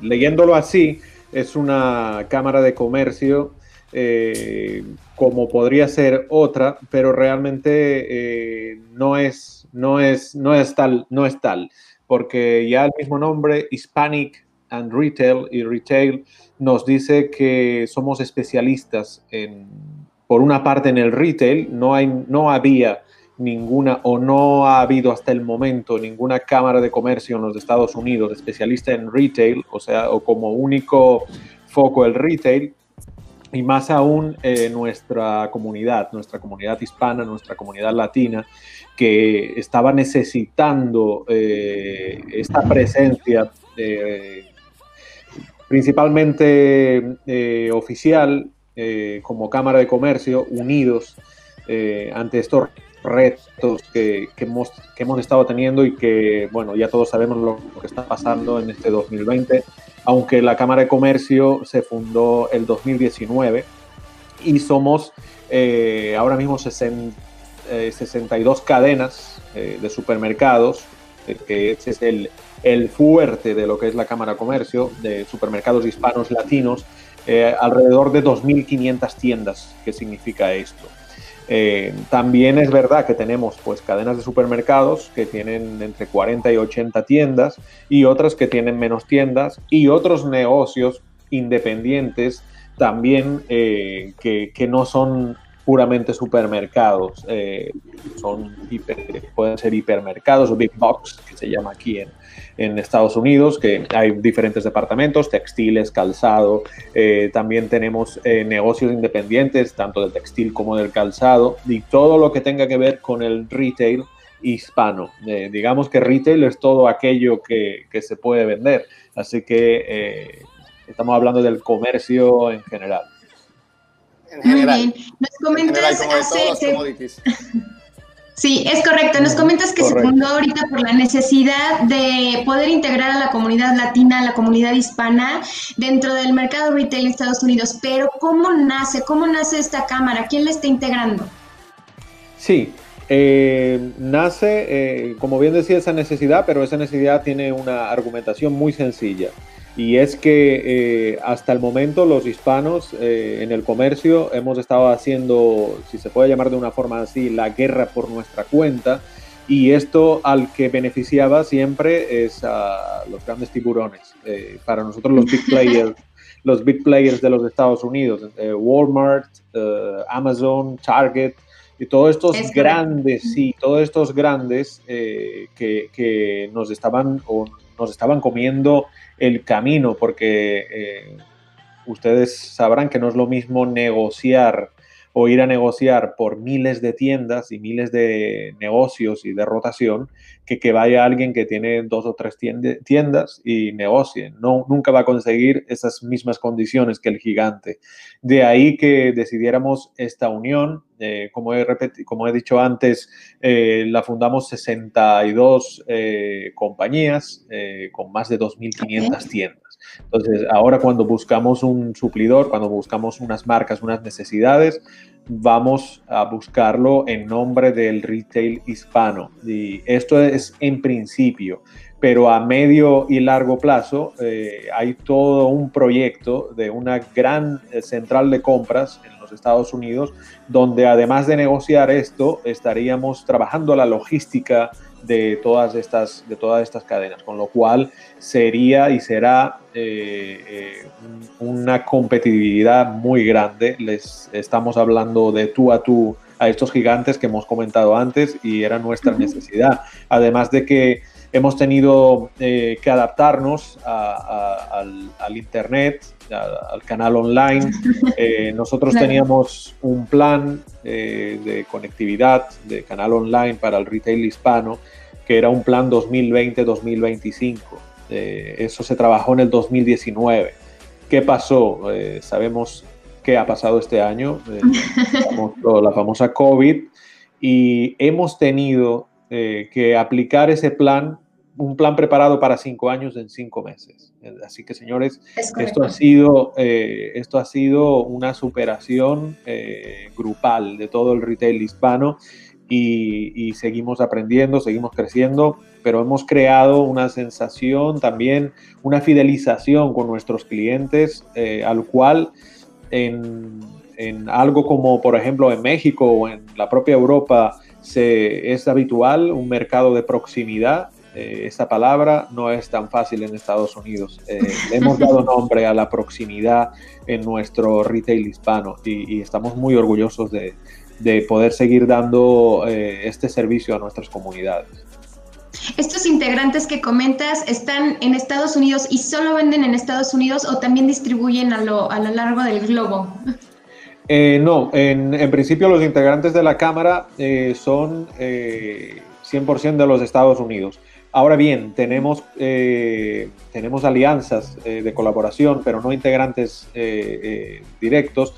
leyéndolo así, es una cámara de comercio eh, como podría ser otra, pero realmente eh, no, es, no, es, no, es tal, no es tal, porque ya el mismo nombre, Hispanic and Retail y Retail, nos dice que somos especialistas en, por una parte en el retail, no, hay, no había ninguna o no ha habido hasta el momento ninguna cámara de comercio en los Estados Unidos especialista en retail, o sea, o como único foco el retail, y más aún eh, nuestra comunidad, nuestra comunidad hispana, nuestra comunidad latina, que estaba necesitando eh, esta presencia eh, principalmente eh, oficial como Cámara de Comercio, unidos ante estos retos que, que hemos, que hemos estado teniendo y que, bueno, ya todos sabemos lo que está pasando en este 2020, aunque la Cámara de Comercio se fundó el 2019 y somos ahora mismo 62 cadenas de supermercados, que ese es el, el fuerte de lo que es la Cámara de Comercio, de supermercados hispanos latinos, alrededor de 2.500 tiendas. ¿Qué significa esto? Eh, también es verdad que tenemos pues cadenas de supermercados que tienen entre 40 y 80 tiendas y otras que tienen menos tiendas y otros negocios independientes también eh, que, no son puramente supermercados, eh, son pueden ser hipermercados o big box que se llama aquí en, Estados Unidos, que hay diferentes departamentos, textiles, calzado, eh, también tenemos eh, negocios independientes, tanto del textil como del calzado, y todo lo que tenga que ver con el retail hispano. Eh, digamos que retail es todo aquello que, se puede vender, así que estamos hablando del comercio en general. En general. Muy bien. Nos comentas Sí, es correcto. Nos comentas que se fundó ahorita por la necesidad de poder integrar a la comunidad latina, a la comunidad hispana dentro del mercado retail en Estados Unidos. Pero ¿cómo nace? ¿Cómo nace esta cámara? ¿Quién la está integrando? Sí, eh, nace, eh, como bien decía, esa necesidad, pero esa necesidad tiene una argumentación muy sencilla y es que eh, hasta el momento los hispanos eh, en el comercio hemos estado haciendo, si se puede llamar de una forma así, la guerra por nuestra cuenta y esto al que beneficiaba siempre es a los grandes tiburones. Eh, para nosotros los big players, los big players de los Estados Unidos, Walmart, Amazon, Target, y todos estos grandes, sí, todos estos grandes que, que, nos estaban o nos estaban comiendo el camino, porque eh, ustedes sabrán que no es lo mismo negociar o ir a negociar por miles de tiendas y miles de negocios y de rotación que que vaya alguien que tiene dos o tres tiendas y negocie. No, nunca va a conseguir esas mismas condiciones que el gigante. De ahí que decidiéramos esta unión. Eh, como, he como he dicho antes, eh, la fundamos 62 eh, compañías con más de 2.500 tiendas. Entonces, ahora cuando buscamos un suplidor, cuando buscamos unas marcas, unas necesidades, vamos a buscarlo en nombre del retail hispano. Y esto es en principio, pero a medio y largo plazo eh, hay todo un proyecto de una gran eh, central de compras en los Estados Unidos, donde además de negociar esto, estaríamos trabajando la logística de todas estas, de todas estas cadenas, con lo cual sería y será eh, eh, una competitividad muy grande. Les estamos hablando de tú a tú a estos gigantes que hemos comentado antes y era nuestra necesidad. Además de que hemos tenido eh, que adaptarnos al, Internet, al canal online. nosotros teníamos un plan de conectividad de canal online para el retail hispano que era un plan 2020-2025. Eh, eso se trabajó en el 2019. ¿Qué pasó? Eh, sabemos qué ha pasado este año, eh, la famosa COVID, y hemos tenido que aplicar ese plan, un plan preparado para cinco años en cinco meses. Así que, señores, esto ha, sido, esto ha sido una superación grupal de todo el retail hispano y, seguimos aprendiendo, seguimos creciendo, pero hemos creado una sensación también, una fidelización con nuestros clientes, eh, al cual en, algo como por ejemplo en México o en la propia Europa se, es habitual un mercado de proximidad. Eh, esa palabra no es tan fácil en Estados Unidos. Eh, le hemos dado nombre a la proximidad en nuestro retail hispano y estamos muy orgullosos de, de poder seguir dando eh, este servicio a nuestras comunidades. ¿Estos integrantes que comentas están en Estados Unidos y solo venden en Estados Unidos o también distribuyen a lo, a lo largo del globo? Eh, no, en, en, principio los integrantes de la Cámara eh, son 100% de los Estados Unidos. Ahora bien, tenemos, tenemos alianzas de colaboración, pero no integrantes directos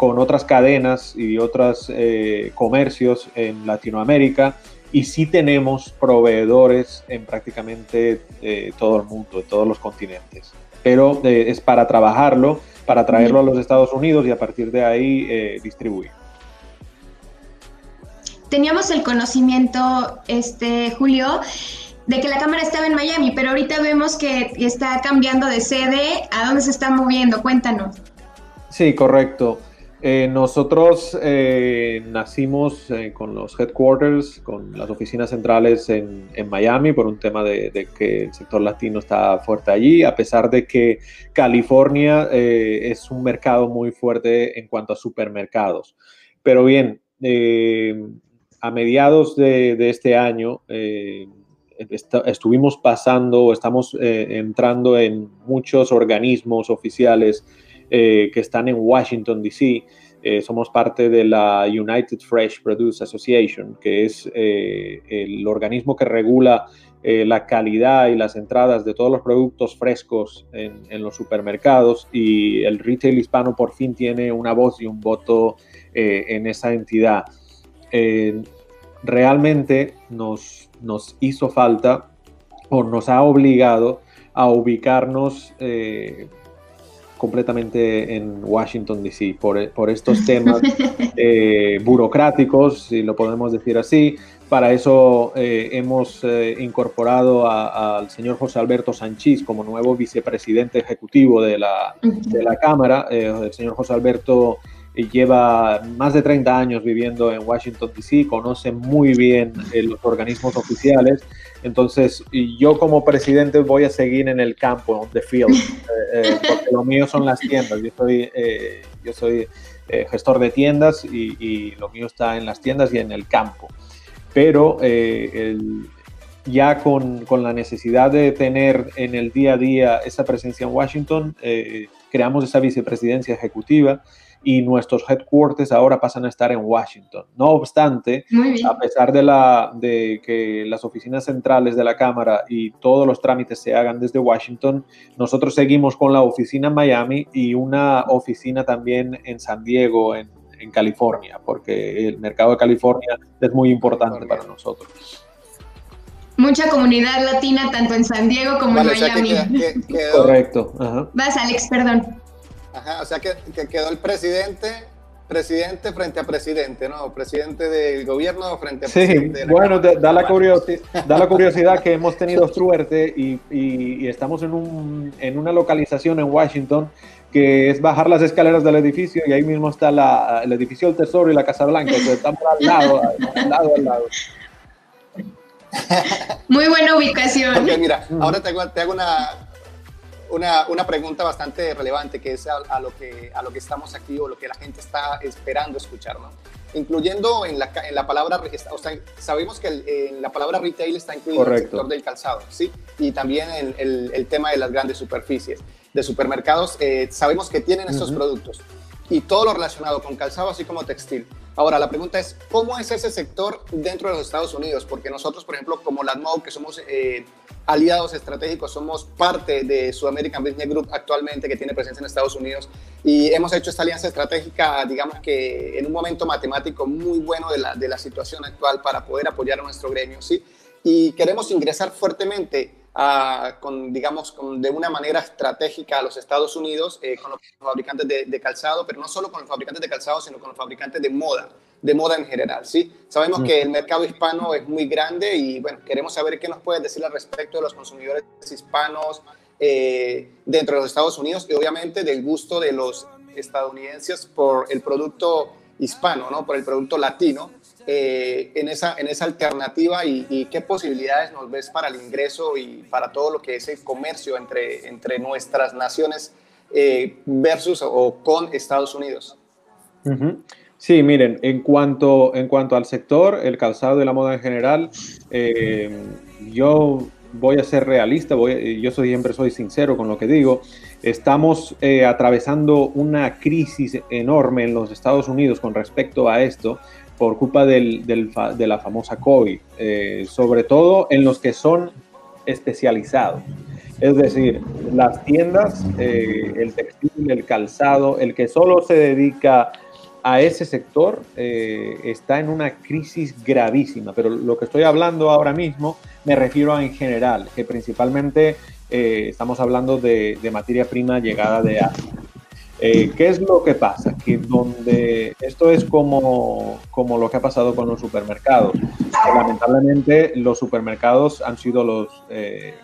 con otras cadenas y otros eh, comercios en Latinoamérica y sí tenemos proveedores en prácticamente eh, todo el mundo, en todos los continentes. Pero eh, es para trabajarlo, para traerlo a los Estados Unidos y a partir de ahí distribuir. Teníamos el conocimiento, este Julio, de que la cámara estaba en Miami, pero ahorita vemos que está cambiando de sede. ¿A dónde se está moviendo? Cuéntanos. Sí, correcto. Eh, nosotros eh, nacimos eh, con los headquarters, con las oficinas centrales en, Miami por un tema de, que el sector latino está fuerte allí, a pesar de que California es un mercado muy fuerte en cuanto a supermercados. Pero bien, a mediados de, de este año estuvimos pasando, estamos entrando en muchos organismos oficiales eh, que están en Washington, D.C. Eh, somos parte de la United Fresh Produce Association, que es eh, el organismo que regula la calidad y las entradas de todos los productos frescos en, los supermercados y el retail hispano por fin tiene una voz y un voto en esa entidad. realmente nos, nos hizo falta o nos ha obligado a ubicarnos completamente en Washington, D.C., por, estos temas eh, burocráticos, si lo podemos decir así. Para eso eh, hemos eh, incorporado al señor José Alberto Sánchez como nuevo vicepresidente ejecutivo de la, de la Cámara. el señor José Alberto lleva más de 30 años viviendo en Washington, D.C., conoce muy bien los organismos oficiales entonces, yo como presidente voy a seguir en el campo, on the field, eh, eh, porque lo mío son las tiendas. Yo soy, eh, yo soy gestor de tiendas y, lo mío está en las tiendas y en el campo. Pero ya con, con, la necesidad de tener en el día a día esa presencia en Washington, creamos esa vicepresidencia ejecutiva y nuestros headquarters ahora pasan a estar en Washington. No obstante, a pesar de, la, de que las oficinas centrales de la Cámara y todos los trámites se hagan desde Washington, nosotros seguimos con la oficina en Miami y una oficina también en San Diego, en, en California, porque el mercado de California es muy importante para nosotros mucha comunidad latina tanto en San Diego como en Miami. Correcto. Vas, Alex, perdón. Ajá, o sea que, quedó el presidente presidente frente a presidente, ¿no? Presidente del gobierno frente a presidente. Sí, bueno, da, la curiosidad, da la curiosidad que hemos tenido suerte y, estamos en, un, en, una localización en Washington que es bajar las escaleras del edificio y ahí mismo está la, el edificio del Tesoro y la Casa Blanca, sea, estamos al lado, al lado, al lado. Muy buena ubicación. Ok, mira, ahora te hago una, una, una, pregunta bastante relevante que es a, lo que, a lo que estamos aquí o lo que la gente está esperando escuchar, ¿no? Incluyendo en la, en la palabra, o sea, sabemos que en la palabra retail está incluido el sector del calzado, ¿sí? Y también el, el, el tema de las grandes superficies de supermercados, eh, sabemos que tienen estos productos y todo lo relacionado con calzado, así como textil. Ahora, la pregunta es, ¿cómo es ese sector dentro de los Estados Unidos? Porque nosotros, por ejemplo, como la MOU, que somos eh, aliados estratégicos, somos parte de Sudamerican Business Group actualmente, que tiene presencia en Estados Unidos, y hemos hecho esta alianza estratégica, digamos que en un momento matemático muy bueno de la, de la situación actual para poder apoyar a nuestro gremio, ¿sí? Y queremos ingresar fuertemente con, digamos, con, de una manera estratégica a los Estados Unidos eh, con los fabricantes de, de, calzado, pero no solo con los fabricantes de calzado, sino con los fabricantes de moda de moda en general, ¿sí? Sabemos que el mercado hispano es muy grande y, bueno, queremos saber qué nos puedes decir al respecto de los consumidores hispanos eh, dentro de los Estados Unidos y, obviamente, del gusto de los estadounidenses por el producto hispano, ¿no? Por el producto latino, eh, en, esa, en esa alternativa y, qué posibilidades nos ves para el ingreso y para todo lo que es el comercio entre, entre nuestras naciones eh, versus o con Estados Unidos. Sí, miren, en cuanto, en cuanto al sector, el calzado y la moda en general, eh, yo voy a ser realista, voy, yo soy, siempre soy sincero con lo que digo. Estamos eh, atravesando una crisis enorme en los Estados Unidos con respecto a esto por culpa del, de la famosa COVID, eh, sobre todo en los que son especializados. Es decir, las tiendas, el textil, el calzado, el que solo se dedica a ese sector eh, está en una crisis gravísima, pero lo que estoy hablando ahora mismo me refiero a en general, que principalmente eh, estamos hablando de, materia prima llegada de Asia. Eh, ¿Qué es lo que pasa? Que donde esto es como, como lo que ha pasado con los supermercados. lamentablemente los supermercados han sido los... Eh,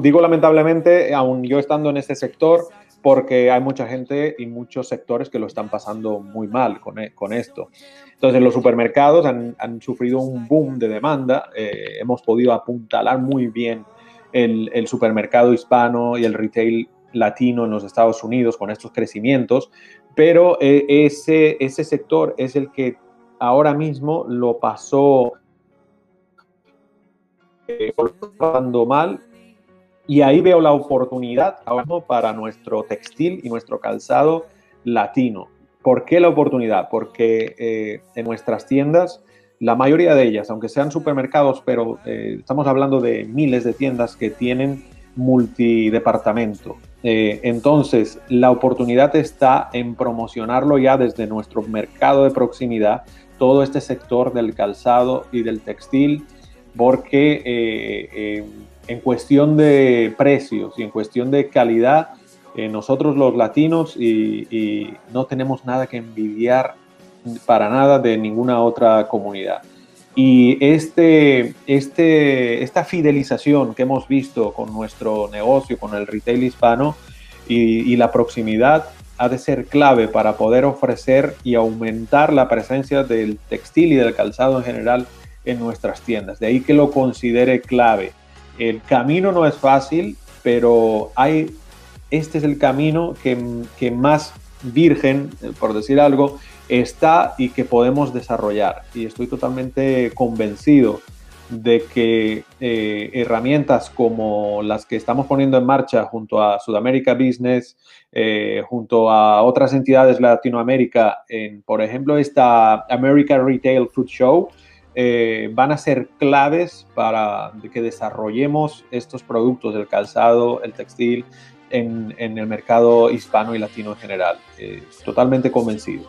digo lamentablemente, aún yo estando en este sector, porque hay mucha gente y muchos sectores que lo están pasando muy mal con, e, con esto. Entonces, los supermercados han, han, sufrido un boom de demanda. Eh, hemos podido apuntalar muy bien el, el, supermercado hispano y el retail latino en los Estados Unidos con estos crecimientos, pero eh, ese, ese sector es el que ahora mismo lo pasó eh, mal y ahí veo la oportunidad ahora para nuestro textil y nuestro calzado latino. ¿Por qué la oportunidad? Porque eh, en nuestras tiendas, la mayoría de ellas, aunque sean supermercados, pero eh, estamos hablando de miles de tiendas que tienen multidepartamento. Eh, entonces, la oportunidad está en promocionarlo ya desde nuestro mercado de proximidad, todo este sector del calzado y del textil, porque eh, eh, en cuestión de precios y en cuestión de calidad, nosotros los latinos y, no tenemos nada que envidiar para nada de ninguna otra comunidad. Y este, este, esta fidelización que hemos visto con nuestro negocio, con el retail hispano y, la proximidad ha de ser clave para poder ofrecer y aumentar la presencia del textil y del calzado en general en nuestras tiendas. De ahí que lo considere clave. El camino no es fácil, pero hay, este es el camino que, que más virgen, por decir algo, está y que podemos desarrollar. Y estoy totalmente convencido de que eh, herramientas como las que estamos poniendo en marcha junto a Sudamérica Business, eh, junto a otras entidades de Latinoamérica, en, por ejemplo, esta America Retail Food Show, eh, van a ser claves para que desarrollemos estos productos, el calzado, el textil, en, en el mercado hispano y latino en general. totalmente convencido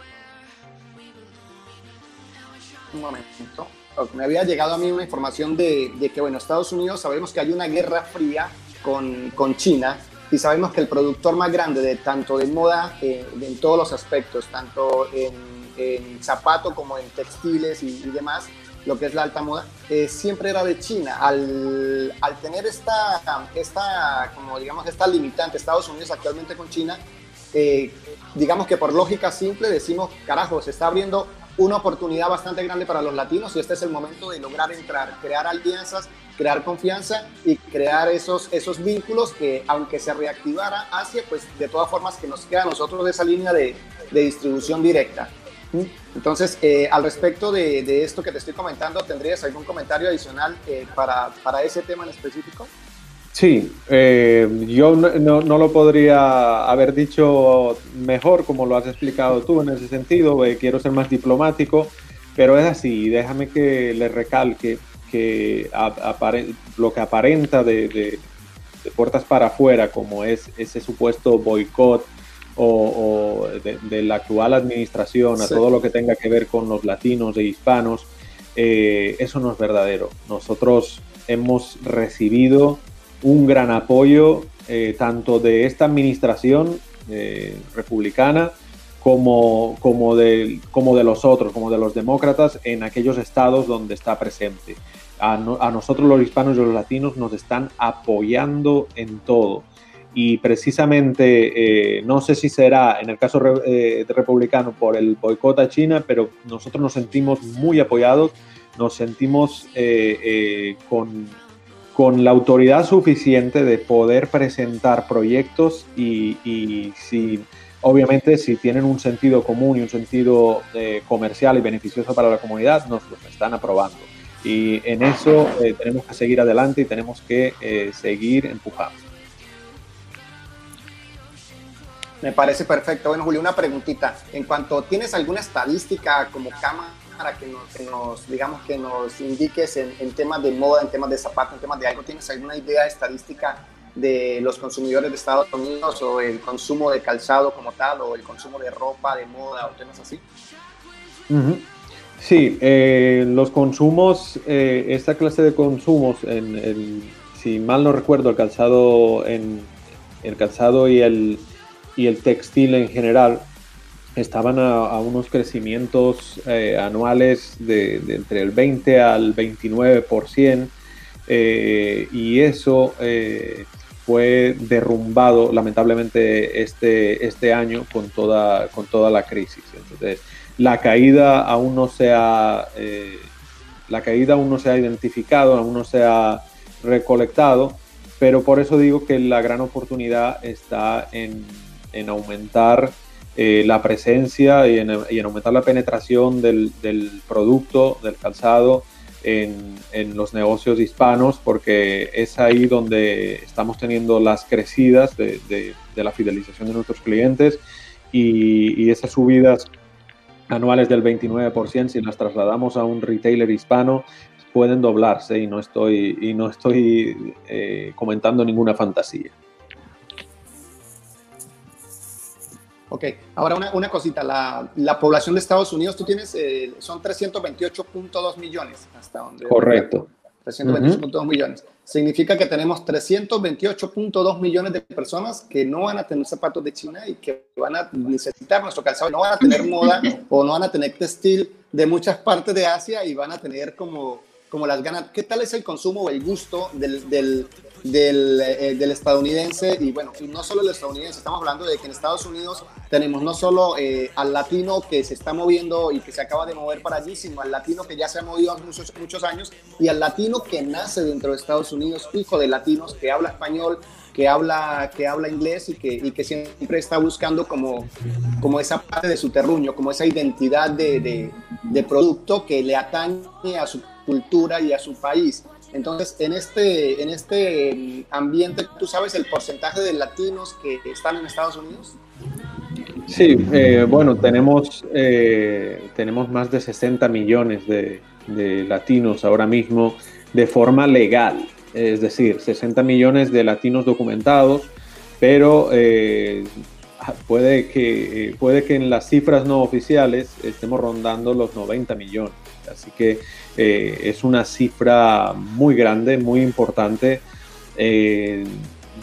un. Me había llegado a mí una información de, que, bueno, Estados Unidos sabemos que hay una guerra fría con, con China y sabemos que el productor más grande de tanto de moda eh, en todos los aspectos, tanto en, zapato como en textiles y, demás, lo que es la alta moda, eh, siempre era de China. Al, al, tener esta, esta, como digamos, esta limitante Estados Unidos actualmente con China, eh, digamos que por lógica simple decimos, carajo, se está abriendo una oportunidad bastante grande para los latinos y este es el momento de lograr entrar, crear alianzas, crear confianza y crear esos, esos vínculos que aunque se reactivara Asia, pues de todas formas que nos queda a nosotros esa línea de, de distribución directa. Entonces, eh, al respecto de, de, esto que te estoy comentando, ¿tendrías algún comentario adicional eh, para, para ese tema en específico? Sí, eh, yo no, no, lo podría haber dicho mejor como lo has explicado tú en ese sentido, eh, quiero ser más diplomático, pero es así, déjame que le recalque que lo que aparenta de, puertas para afuera, como es ese supuesto boicot o, de, la actual administración a todo lo que tenga que ver con los latinos e hispanos, eh, eso no es verdadero. Nosotros hemos recibido un gran apoyo eh, tanto de esta administración eh, republicana como, como, de, como de los otros, como de los demócratas en aquellos estados donde está presente. A, nosotros los hispanos y los latinos nos están apoyando en todo. Y precisamente, eh, no sé si será en el caso republicano por el boicot a China, pero nosotros nos sentimos muy apoyados, nos sentimos con, con la autoridad suficiente de poder presentar proyectos y, si, obviamente, si tienen un sentido común y un sentido eh, comercial y beneficioso para la comunidad, nos los están aprobando. Y en eso eh, tenemos que seguir adelante y tenemos que eh, seguir empujando. Me parece perfecto. Bueno, Julio, una preguntita. En cuanto, ¿tienes alguna estadística como cama para que nos, digamos, que nos indiques en, temas de moda, en temas de zapatos, en temas de algo? ¿Tienes alguna idea estadística de los consumidores de Estados Unidos o el consumo de calzado como tal o el consumo de ropa, de moda o temas así? Sí, eh, los consumos, eh, esta clase de consumos, en el, si mal no recuerdo, el calzado, el calzado y el, y el textil en general estaban a, unos crecimientos eh, anuales de, entre el 20 al 29%, eh, y eso eh, fue derrumbado lamentablemente este, este año con toda, con toda la crisis. Entonces, la caída aún no se ha, la caída aún no identificado, aún no se ha recolectado, pero por eso digo que la gran oportunidad está en, en aumentar eh, la presencia y en, aumentar la penetración del, producto, del calzado en, los negocios hispanos, porque es ahí donde estamos teniendo las crecidas de, la fidelización de nuestros clientes y, esas subidas anuales del 29%, si las trasladamos a un retailer hispano, pueden doblarse y no estoy, y no estoy eh, comentando ninguna fantasía. Ok, ahora una, una cosita, la, la, población de Estados Unidos, tú tienes, eh, son 328.2 millones, hasta donde... Correcto. 328.2 millones. Significa que tenemos 328.2 millones de personas que no van a tener zapatos de China y que van a necesitar nuestro calzado, no van a tener moda o no van a tener textil de muchas partes de Asia y van a tener como, como las ganas. ¿Qué tal es el consumo o el gusto del, del, del, eh, del, estadounidense y bueno, y no solo el estadounidense, estamos hablando de que en Estados Unidos tenemos no solo eh, al latino que se está moviendo y que se acaba de mover para allí, sino al latino que ya se ha movido hace muchos, muchos años y al latino que nace dentro de Estados Unidos, hijo de latinos, que habla español, que habla, que habla inglés y que, y que siempre está buscando como, como esa parte de su terruño, como esa identidad de, de, de producto que le atañe a su cultura y a su país. Entonces, en este, en este mm, ambiente, ¿tú sabes el porcentaje de latinos que están en Estados Unidos? Sí, eh, bueno, tenemos, eh, tenemos más de 60 millones de, latinos ahora mismo de forma legal, es decir, 60 millones de latinos documentados, pero eh, puede, que, puede que en las cifras no oficiales estemos rondando los 90 millones. Así que es una cifra muy grande, muy importante.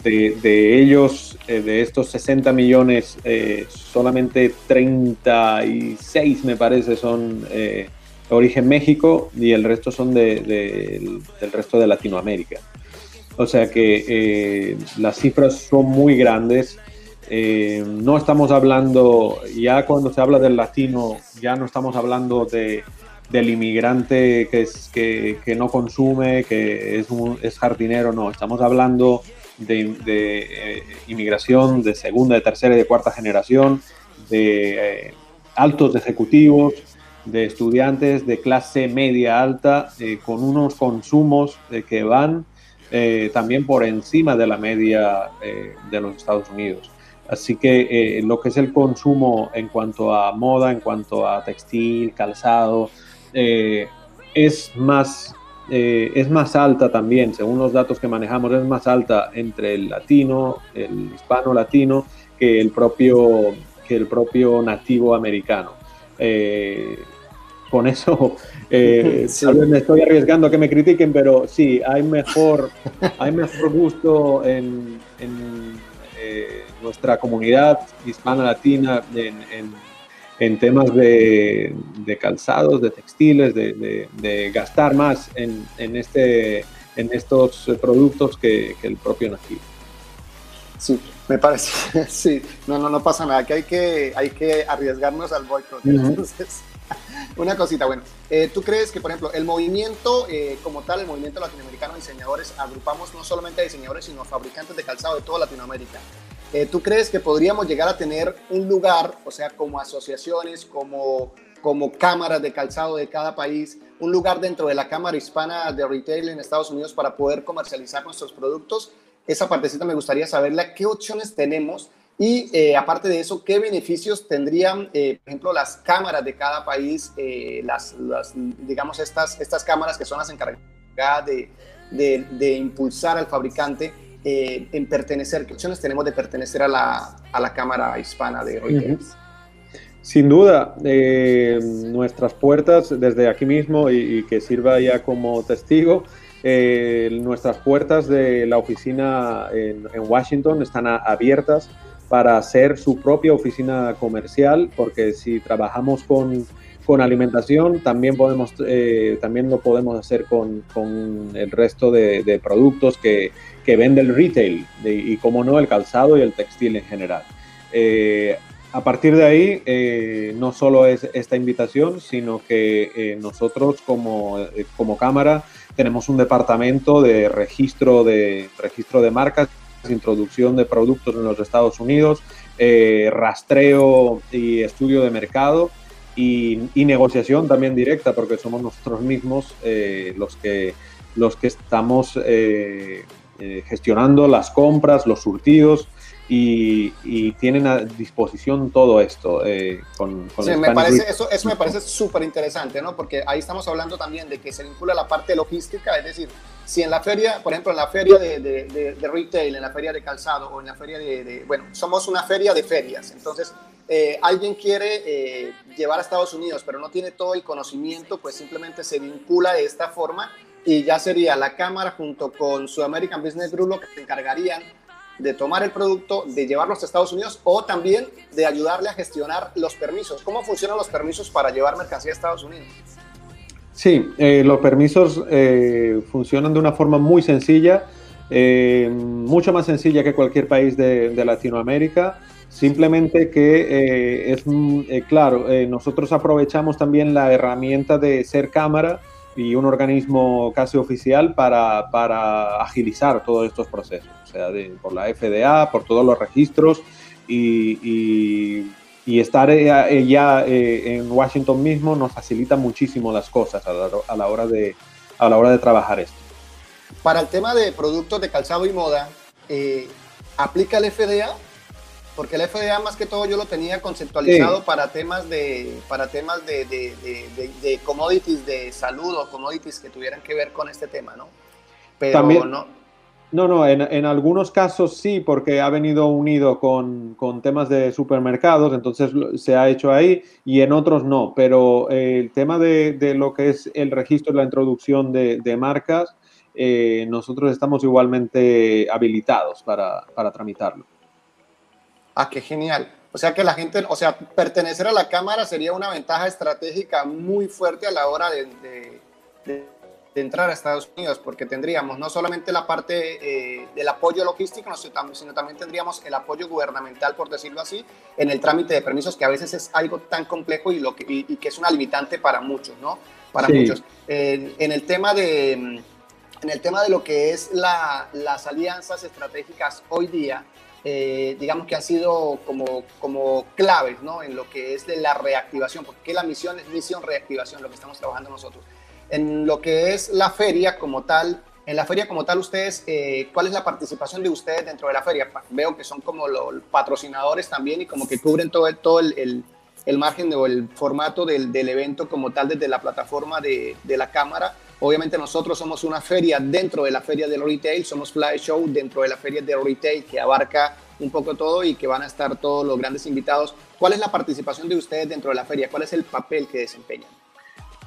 Eh, de, ellos, eh, de estos 60 millones, solamente 36 me parece son de origen México y el resto son del resto de Latinoamérica. O sea que las cifras son muy grandes. no estamos hablando, ya cuando se habla del latino, ya no estamos hablando de del inmigrante que, es, que, que no consume, que es, un, es jardinero, no, estamos hablando de, eh, inmigración de segunda, de tercera y de cuarta generación, de eh, altos ejecutivos, de estudiantes de clase media alta, eh, con unos consumos que van también por encima de la media de los Estados Unidos. Así que lo que es el consumo en cuanto a moda, en cuanto a textil, calzado, es, más, eh, es más alta también, según los datos que manejamos, es más alta entre el latino, el hispano latino, que el propio, que el propio nativo americano. Eh, con eso, tal vez me estoy arriesgando a que me critiquen, pero sí, hay mejor, hay mejor gusto en, nuestra comunidad hispana-latina, en en temas de, calzados, de textiles, de, gastar más en, este, en estos productos que, el propio nativo. Sí, me parece, sí, no, no, no pasa nada, que hay que, hay que arriesgarnos al boicot. Entonces, una cosita, bueno, eh, ¿tú crees que, por ejemplo, el movimiento eh, como tal, el movimiento latinoamericano de diseñadores, agrupamos no solamente a diseñadores, sino a fabricantes de calzado de toda Latinoamérica? Eh, ¿Tú crees que podríamos llegar a tener un lugar, o sea, como asociaciones, como, como cámaras de calzado de cada país, un lugar dentro de la Cámara Hispana de Retail en Estados Unidos para poder comercializar nuestros productos? Esa partecita me gustaría saberla, qué opciones tenemos y eh, aparte de eso, ¿qué beneficios tendrían, eh, por ejemplo, las cámaras de cada país, las, digamos, estas, estas cámaras que son las encargadas de, de, de impulsar al fabricante? Eh, en pertenecer, qué opciones tenemos de pertenecer a la, a la Cámara Hispana de Reuters. Sin duda, eh, nuestras puertas desde aquí mismo y, que sirva ya como testigo, eh, nuestras puertas de la oficina en, Washington están abiertas para hacer su propia oficina comercial, porque si trabajamos con, con alimentación, también, podemos, eh, también lo podemos hacer con, con el resto de, de productos que, que, vende el retail y, como no, el calzado y el textil en general. Eh, a partir de ahí, eh, no solo es esta invitación, sino que eh, nosotros como, eh, como cámara tenemos un departamento de registro de, registro de marcas, introducción de productos en los Estados Unidos, rastreo y estudio de mercado y, y, negociación también directa, porque somos nosotros mismos los, que, los que estamos gestionando las compras, los surtidos y, tienen a disposición todo esto. Eh, con, sí, me parece, eso, eso me parece súper interesante, ¿no? Porque ahí estamos hablando también de que se vincula la parte logística, es decir, si en la feria, por ejemplo, en la feria de, de, de, retail, en la feria de calzado o en la feria de, bueno, somos una feria de ferias, entonces eh, alguien quiere eh, llevar a Estados Unidos, pero no tiene todo el conocimiento, pues simplemente se vincula de esta forma y ya sería la cámara junto con su American Business Group lo que se encargarían de tomar el producto, de llevarlo a Estados Unidos o también de ayudarle a gestionar los permisos. ¿Cómo funcionan los permisos para llevar mercancía a Estados Unidos? Sí, eh, los permisos eh, funcionan de una forma muy sencilla, eh, mucho más sencilla que cualquier país de, de Latinoamérica. Simplemente que es claro, nosotros aprovechamos también la herramienta de ser cámara y un organismo casi oficial para, para agilizar todos estos procesos sea, por la FDA, por todos los registros y, y, estar eh, eh, ya eh, en Washington mismo nos facilita muchísimo las cosas a la, hora, de, a la hora de trabajar esto. Para el tema de productos de calzado y moda, ¿aplica el FDA? Porque el FDA más que todo yo lo tenía conceptualizado para temas de para temas de, de, de, de, commodities de salud o commodities que tuvieran que ver con este tema, ¿no? Pero También, no, no, no, en, en, algunos casos sí, porque ha venido unido con, con, temas de supermercados, entonces se ha hecho ahí, y en otros no, pero eh, el tema de, de, lo que es el registro y la introducción de, de marcas, eh, nosotros estamos igualmente habilitados para, para, tramitarlo. Ah, qué genial. O sea que la gente, o sea, pertenecer a la Cámara sería una ventaja estratégica muy fuerte a la hora de, de de entrar a Estados Unidos, porque tendríamos no solamente la parte eh, del apoyo logístico, sino también tendríamos el apoyo gubernamental, por decirlo así, en el trámite de permisos, que a veces es algo tan complejo y, lo que, y, que es un limitante para muchos, ¿no? Para muchos. en el tema de, en el tema de lo que es la, las alianzas estratégicas hoy día, eh, digamos que han sido como, como claves, ¿no? En lo que es de la reactivación, porque la misión es misión reactivación, lo que estamos trabajando nosotros en lo que es la feria como tal, en la feria como tal, ustedes, eh, ¿cuál es la participación de ustedes dentro de la feria? Veo que son como los patrocinadores también y como que cubren todo el, todo el, el, margen o el formato del, del, evento como tal desde la plataforma de, de, la cámara. Obviamente nosotros somos una feria dentro de la feria del retail, somos Fly Show dentro de la feria del retail que abarca un poco todo y que van a estar todos los grandes invitados. ¿Cuál es la participación de ustedes dentro de la feria? ¿Cuál es el papel que desempeñan?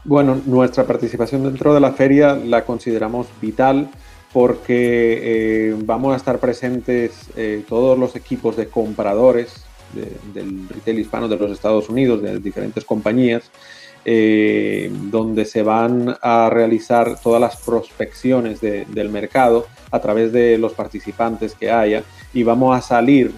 Bueno, nuestra participación dentro de la feria la consideramos vital porque eh, vamos a estar presentes eh, todos los equipos de compradores del retail hispano de los Estados Unidos, de diferentes compañías, eh, donde se van a realizar todas las prospecciones de, del mercado a través de los participantes que haya y vamos a salir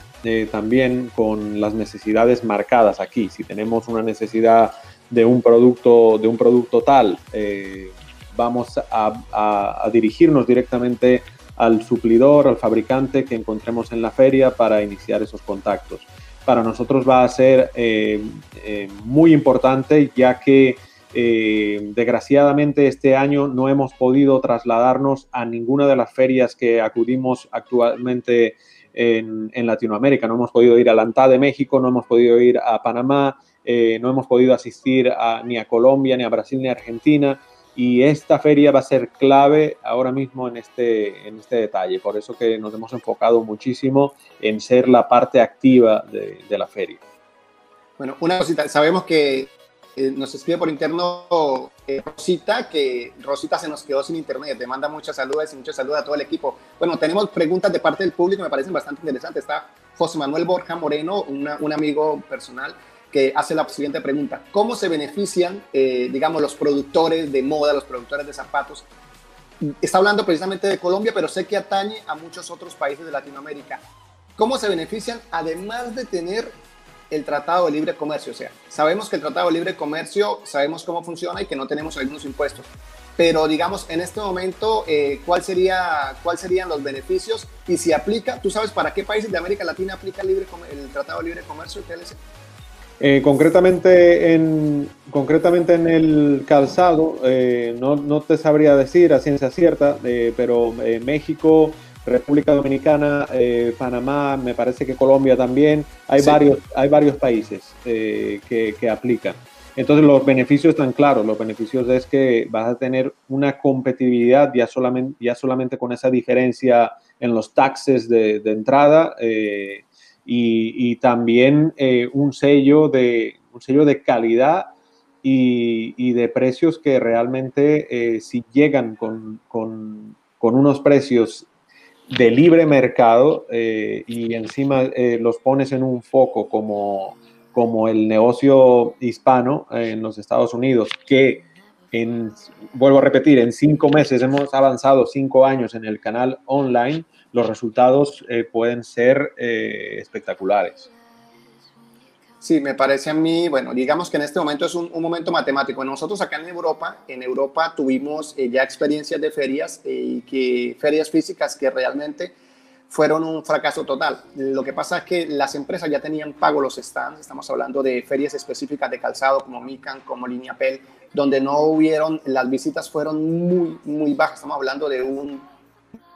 también con las necesidades marcadas aquí. Si tenemos una necesidad de un producto, de un producto tal, eh, vamos a, dirigirnos directamente al suplidor, al fabricante que encontremos en la feria para iniciar esos contactos. Para nosotros va a ser eh, eh, muy importante ya que desgraciadamente este año no hemos podido trasladarnos a ninguna de las ferias que acudimos actualmente en, Latinoamérica. No hemos podido ir a la ANTA de México, no hemos podido ir a Panamá, eh, no hemos podido asistir ni a Colombia, ni a Brasil, ni a Argentina. Y esta feria va a ser clave ahora mismo en este, en este detalle. Por eso que nos hemos enfocado muchísimo en ser la parte activa de, la feria. Bueno, una cosita, sabemos que eh, nos escribe por interno eh, Rosita, que Rosita se nos quedó sin internet, te manda muchas saludos y muchos saludos a todo el equipo. Bueno, tenemos preguntas de parte del público, me parecen bastante interesantes. Está José Manuel Borja Moreno, un amigo personal, que hace la siguiente pregunta. ¿Cómo se benefician, eh, digamos, los productores de moda, los productores de zapatos? Está hablando precisamente de Colombia, pero sé que atañe a muchos otros países de Latinoamérica. ¿Cómo se benefician, además de tener el Tratado de Libre Comercio? O sea, sabemos que el Tratado de Libre Comercio, sabemos cómo funciona y que no tenemos algunos impuestos. Pero digamos, en este momento, eh, ¿cuál sería, ¿cuál serían los beneficios? Y si aplica, ¿tú sabes para qué países de América Latina aplica el, libre, el Tratado de Libre Comercio? Eh, concretamente, en, concretamente en el calzado, eh, no, no, te sabría decir a ciencia cierta, eh, pero México, República Dominicana, Panamá, me parece que Colombia también, hay, varios, hay varios países que, que, aplican. Entonces los beneficios están claros, los beneficios es que vas a tener una competitividad ya solamente, ya solamente con esa diferencia en los taxes de, de entrada y, también eh, un, sello de, un sello de calidad y, de precios que realmente eh, si llegan con, con, unos precios de libre mercado eh, y encima los pones en un foco como, como el negocio hispano en los Estados Unidos, que en, vuelvo a repetir, en cinco meses hemos avanzado cinco años en el canal online, los resultados eh, pueden ser eh, espectaculares. Sí, me parece a mí, bueno, digamos que en este momento es un, momento matemático. Nosotros acá en Europa, en Europa tuvimos eh, ya experiencias de ferias y que ferias físicas que realmente fueron un fracaso total. Lo que pasa es que las empresas ya tenían pago los stands, estamos hablando de ferias específicas de calzado como Mican, como Línea Pel, donde no hubieron, las visitas fueron muy, muy bajas, estamos hablando de un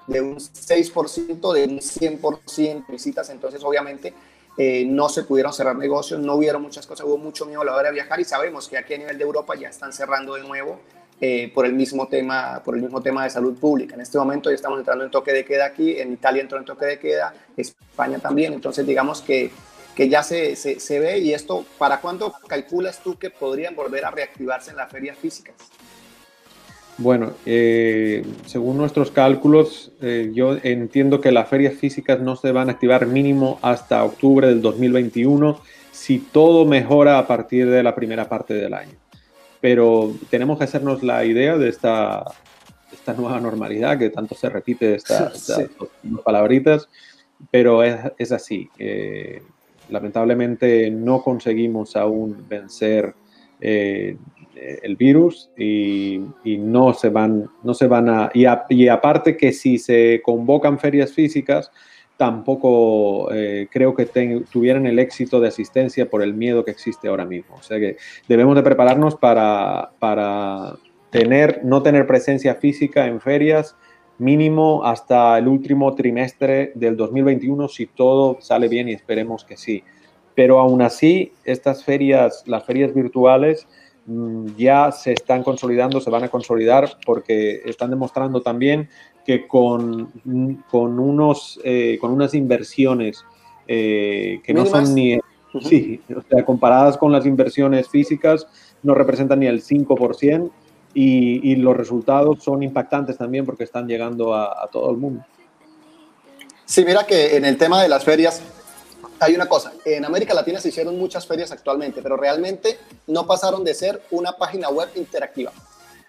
de un 6%, de un 100% visitas, entonces obviamente eh, no se pudieron cerrar negocios, no hubieron muchas cosas, hubo mucho miedo a la hora de viajar y sabemos que aquí a nivel de Europa ya están cerrando de nuevo eh, por, el mismo tema, por el mismo tema de salud pública. En este momento ya estamos entrando en toque de queda aquí, en Italia entró en toque de queda, España también, entonces digamos que, que ya se, se, se ve y esto, ¿para cuándo calculas tú que podrían volver a reactivarse en las ferias físicas? Bueno, eh, según nuestros cálculos, eh, yo entiendo que las ferias físicas no se van a activar mínimo hasta octubre del 2021 si todo mejora a partir de la primera parte del año. Pero tenemos que hacernos la idea de esta, esta nueva normalidad que tanto se repite estas palabritas, pero es, es así. Eh, lamentablemente no conseguimos aún vencer eh, el virus y, no se van, no se van a y, aparte que si se convocan ferias físicas tampoco eh, creo que tuvieran el éxito de asistencia por el miedo que existe ahora mismo. O sea que debemos de prepararnos para, para tener, no tener presencia física en ferias mínimo hasta el último trimestre del 2021 si todo sale bien y esperemos que sí. Pero aún así, estas ferias, las ferias virtuales, Mm, ya se están consolidando, se van a consolidar porque están demostrando también que con, con, unos, eh, con unas inversiones eh, que no son ni, sí, o sea, comparadas con las inversiones físicas, no representan ni el 5% y, y los resultados son impactantes también porque están llegando a, a todo el mundo. Sí, mira que en el tema de las ferias, hay una cosa, en América Latina se hicieron muchas ferias actualmente, pero realmente no pasaron de ser una página web interactiva.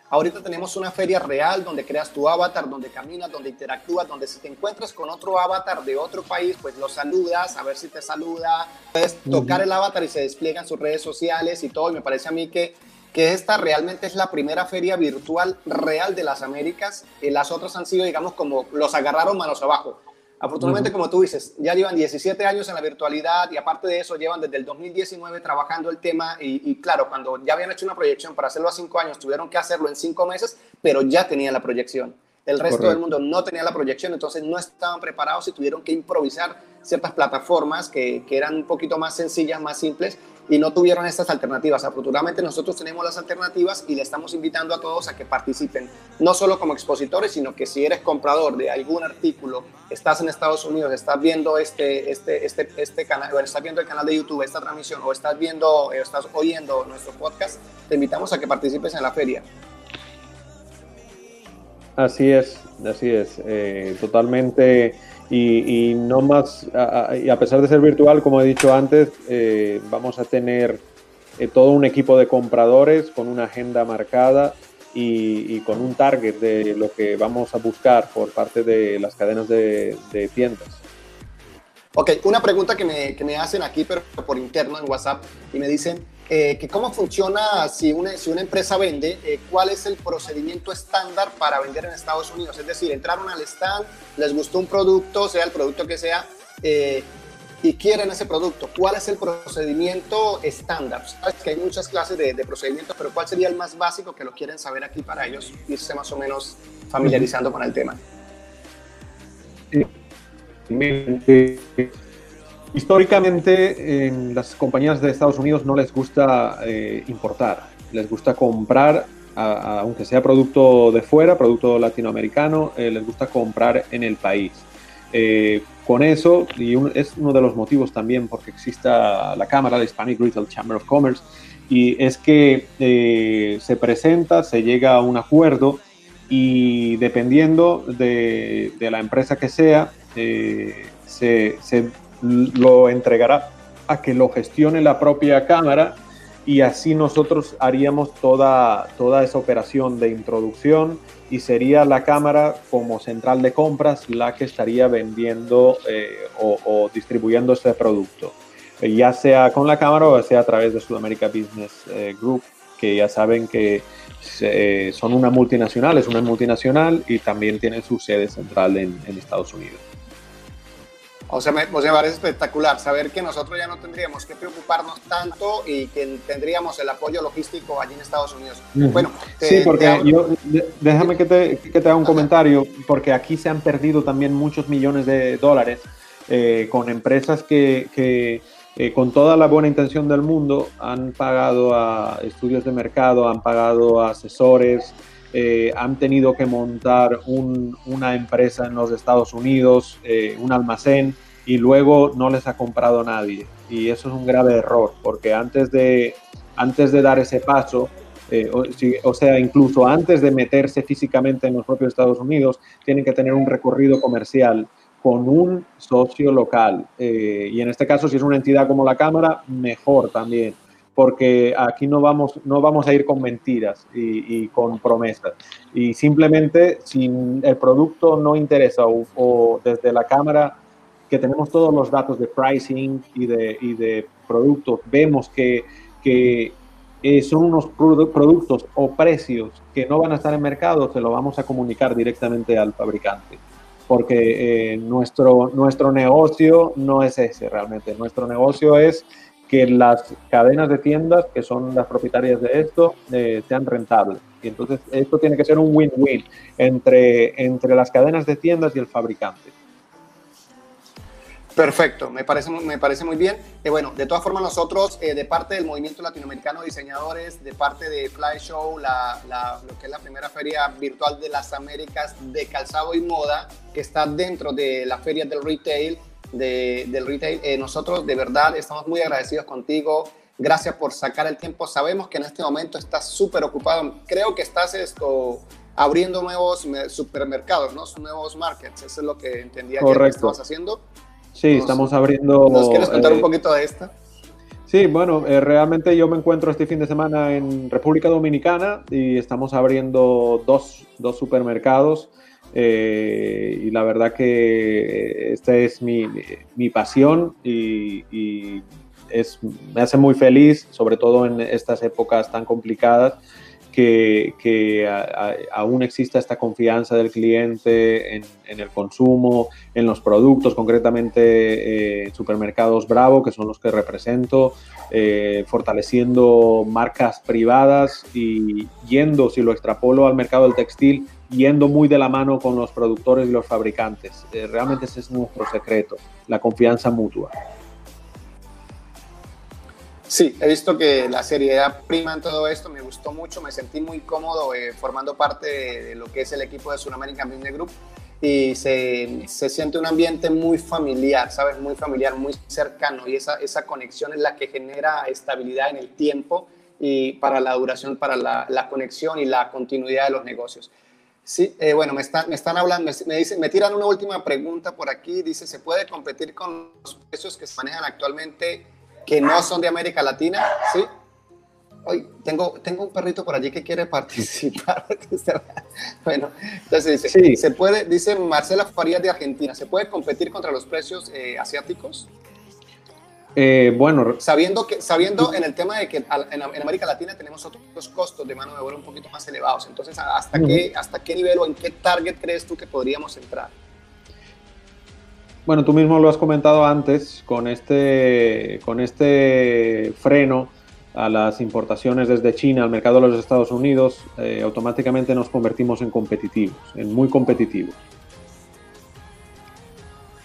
Ahorita tenemos una feria real donde creas tu avatar, donde caminas, donde interactúas, donde si te encuentras con otro avatar de otro país, pues lo saludas, a ver si te saluda, puedes tocar el avatar y se despliegan sus redes sociales y todo. Y me parece a mí que, que esta realmente es la primera feria virtual real de las Américas. Y las otras han sido, digamos, como los agarraron manos abajo. Afortunadamente, como tú dices, ya llevan 17 años en la virtualidad y aparte de eso llevan desde el 2019 trabajando el tema y, claro, cuando ya habían hecho una proyección para hacerlo a cinco años, tuvieron que hacerlo en cinco meses, pero ya tenían la proyección. El resto del mundo no tenía la proyección, entonces no estaban preparados y tuvieron que improvisar ciertas plataformas que, que eran un poquito más sencillas, más simples y no tuvieron estas alternativas. Afortunadamente nosotros tenemos las alternativas y le estamos invitando a todos a que participen, no solo como expositores, sino que si eres comprador de algún artículo, estás en Estados Unidos, estás viendo este, este, este, este canal, o estás viendo el canal de YouTube, esta transmisión, o estás viendo, o estás oyendo nuestro podcast, te invitamos a que participes en la feria. Así es, así es, eh, totalmente. Y, no más, y a pesar de ser virtual, como he dicho antes, eh, vamos a tener eh, todo un equipo de compradores con una agenda marcada y, con un target de lo que vamos a buscar por parte de las cadenas de, tiendas. Ok, una pregunta que me, que me, hacen aquí, pero por interno en WhatsApp, y me dicen eh, que cómo funciona si una, si una empresa vende, eh, cuál es el procedimiento estándar para vender en Estados Unidos. Es decir, entraron al stand, les gustó un producto, sea el producto que sea, eh, y quieren ese producto, ¿cuál es el procedimiento estándar? Sabes que hay muchas clases de, procedimientos, pero ¿cuál sería el más básico que lo quieren saber aquí para ellos irse más o menos familiarizando con el tema? Históricamente, en las compañías de Estados Unidos no les gusta eh, importar, les gusta comprar, aunque sea producto de fuera, producto latinoamericano, eh, les gusta comprar en el país. Eh, con eso, y es uno de los motivos también porque exista la Cámara, de Hispanic Retail Chamber of Commerce, y es que eh, se presenta, se llega a un acuerdo y dependiendo de, la empresa que sea, eh, se, se, lo entregará a que lo gestione la propia Cámara y así nosotros haríamos toda, toda esa operación de introducción y sería la cámara como central de compras la que estaría vendiendo eh, o, distribuyendo ese producto, eh, ya sea con la cámara o sea a través de Sudamerica Business eh, Group, que ya saben que son una multinacional, es una multinacional y también tienen su sede central en Estados Unidos. O sea, me, parece espectacular saber que nosotros ya no tendríamos que preocuparnos tanto y que tendríamos el apoyo logístico allí en Estados Unidos. Bueno, sí, porque yo, déjame que te, que te haga un comentario, porque aquí se han perdido también muchos millones de dólares eh, con empresas que, que eh, con toda la buena intención del mundo han pagado a estudios de mercado, han pagado a asesores, eh, han tenido que montar una empresa en los Estados Unidos, un almacén, y luego no les ha comprado nadie. Y eso es un grave error, porque antes de, antes de dar ese paso, eh, o, sea, incluso antes de meterse físicamente en los propios Estados Unidos, tienen que tener un recorrido comercial con un socio local. Eh, y en este caso, si es una entidad como la Cámara, mejor también, porque aquí no vamos, no vamos a ir con mentiras y, con promesas. Y simplemente, si el producto no interesa o, o desde la Cámara que tenemos todos los datos de pricing y de, y de productos, vemos que, que eh, son unos productos o precios que no van a estar en mercado, se lo vamos a comunicar directamente al fabricante. Porque eh, nuestro, nuestro negocio no es ese realmente. Nuestro negocio es que las cadenas de tiendas, que son las propietarias de esto, eh, sean rentables. Y entonces esto tiene que ser un win-win entre, entre las cadenas de tiendas y el fabricante. Perfecto, me parece, me parece muy bien. Eh, bueno, de todas formas nosotros, eh, de parte del Movimiento Latinoamericano de Diseñadores, de parte de Fly Show, la, lo que es la primera feria virtual de las Américas de calzado y moda, que está dentro de la feria del retail, de, del retail, eh, nosotros de verdad estamos muy agradecidos contigo. Gracias por sacar el tiempo. Sabemos que en este momento estás súper ocupado. Creo que estás esto, abriendo nuevos supermercados, ¿no? Nuevos markets. Eso es lo que entendía que estabas haciendo. Sí, estamos abriendo... ¿Nos quieres contar un eh, poquito de esto? Sí, bueno, eh, realmente yo me encuentro este fin de semana en República Dominicana y estamos abriendo dos, dos supermercados eh, y la verdad que esta es mi, mi pasión y, y es, me hace muy feliz, sobre todo en estas épocas tan complicadas que, aún exista esta confianza del cliente en, el consumo, en los productos, concretamente eh, supermercados Bravo, que son los que represento, eh, fortaleciendo marcas privadas y yendo, si lo extrapolo al mercado del textil, yendo muy de la mano con los productores y los fabricantes. Eh, realmente ese es nuestro secreto, la confianza mutua. Sí, he visto que la seriedad prima en todo esto, me gustó mucho, me sentí muy cómodo eh, formando parte de, lo que es el equipo de Sudamerican Business Group y se, se, siente un ambiente muy familiar, ¿sabes? Muy familiar, muy cercano y esa, esa conexión es la que genera estabilidad en el tiempo y para la duración, para la, la conexión y la continuidad de los negocios. Sí, eh, bueno, me, están, me están hablando, me, dicen, me tiran una última pregunta por aquí. Dice, ¿se puede competir con los precios que se manejan actualmente que no son de América Latina? Sí. Hoy tengo, tengo un perrito por allí que quiere participar. bueno, entonces dice, sí. ¿se puede, dice Marcela Farías de Argentina, ¿se puede competir contra los precios eh, asiáticos? Eh, bueno, sabiendo que sabiendo en el tema de que en, América Latina tenemos otros costos de mano de obra un poquito más elevados, entonces hasta qué hasta qué nivel o en qué target crees tú que podríamos entrar? Bueno, tú mismo lo has comentado antes con este con este freno a las importaciones desde China al mercado de los Estados Unidos, eh, automáticamente nos convertimos en competitivos, en muy competitivos.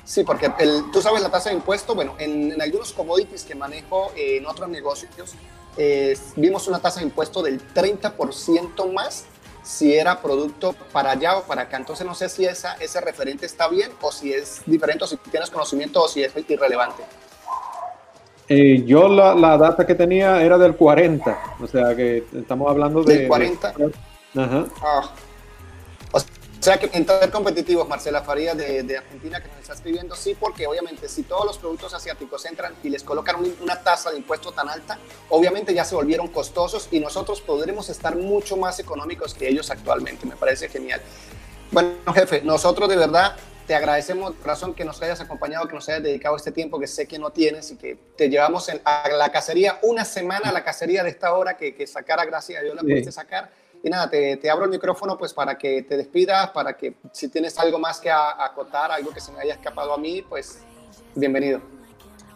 Sí, porque el, tú sabes la tasa de impuesto, bueno, en, algunos commodities que manejo en otros negocios, eh, vimos una tasa de impuesto del 30% más si era producto para allá o para acá. Entonces no sé si esa, ese referente está bien o si es diferente o si tienes conocimiento o si es irrelevante. Eh, yo la, la, data que tenía era del 40, o sea que estamos hablando de... ¿Del 40? Ajá. Ah. O sea que entrar competitivos, Marcela Faría de, de, Argentina, que nos está escribiendo, sí, porque obviamente si todos los productos asiáticos entran y les colocan una tasa de impuesto tan alta, obviamente ya se volvieron costosos y nosotros podremos estar mucho más económicos que ellos actualmente. Me parece genial. Bueno, jefe, nosotros de verdad te agradecemos, razón que nos hayas acompañado, que nos hayas dedicado este tiempo que sé que no tienes y que te llevamos a la cacería, una semana a la cacería de esta hora que, que sacara, gracias a Dios la pudiste sacar y nada, te, te, abro el micrófono pues para que te despidas, para que si tienes algo más que acotar, algo que se me haya escapado a mí, pues bienvenido.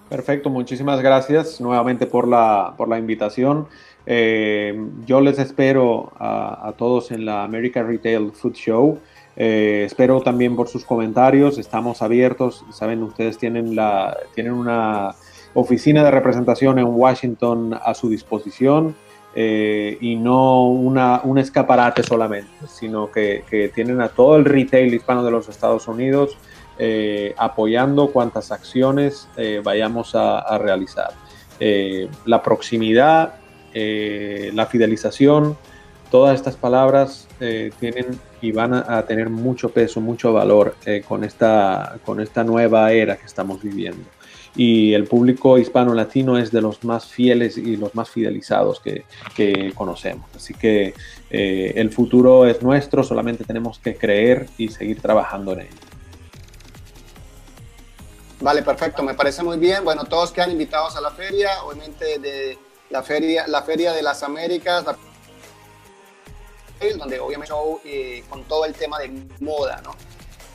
Perfecto, muchísimas gracias nuevamente por la, por la invitación. Eh, yo les espero a, a, todos en la American Retail Food Show. Eh, espero también por sus comentarios. Estamos abiertos. Saben, ustedes tienen, la, tienen una oficina de representación en Washington a su disposición. Eh, y no una, un escaparate solamente, sino que, que, tienen a todo el retail hispano de los Estados Unidos eh, apoyando cuantas acciones eh, vayamos a, a realizar. la proximidad, la fidelización, todas estas palabras tienen y van a, a, tener mucho peso, mucho valor con, esta, con esta nueva era que estamos viviendo y el público hispano-latino es de los más fieles y los más fidelizados que, que conocemos. Así que eh, el futuro es nuestro, solamente tenemos que creer y seguir trabajando en él. Vale, perfecto, me parece muy bien. Bueno, todos quedan invitados a la feria, obviamente de la feria, la feria de las Américas, donde obviamente eh, con todo el tema de moda, ¿no?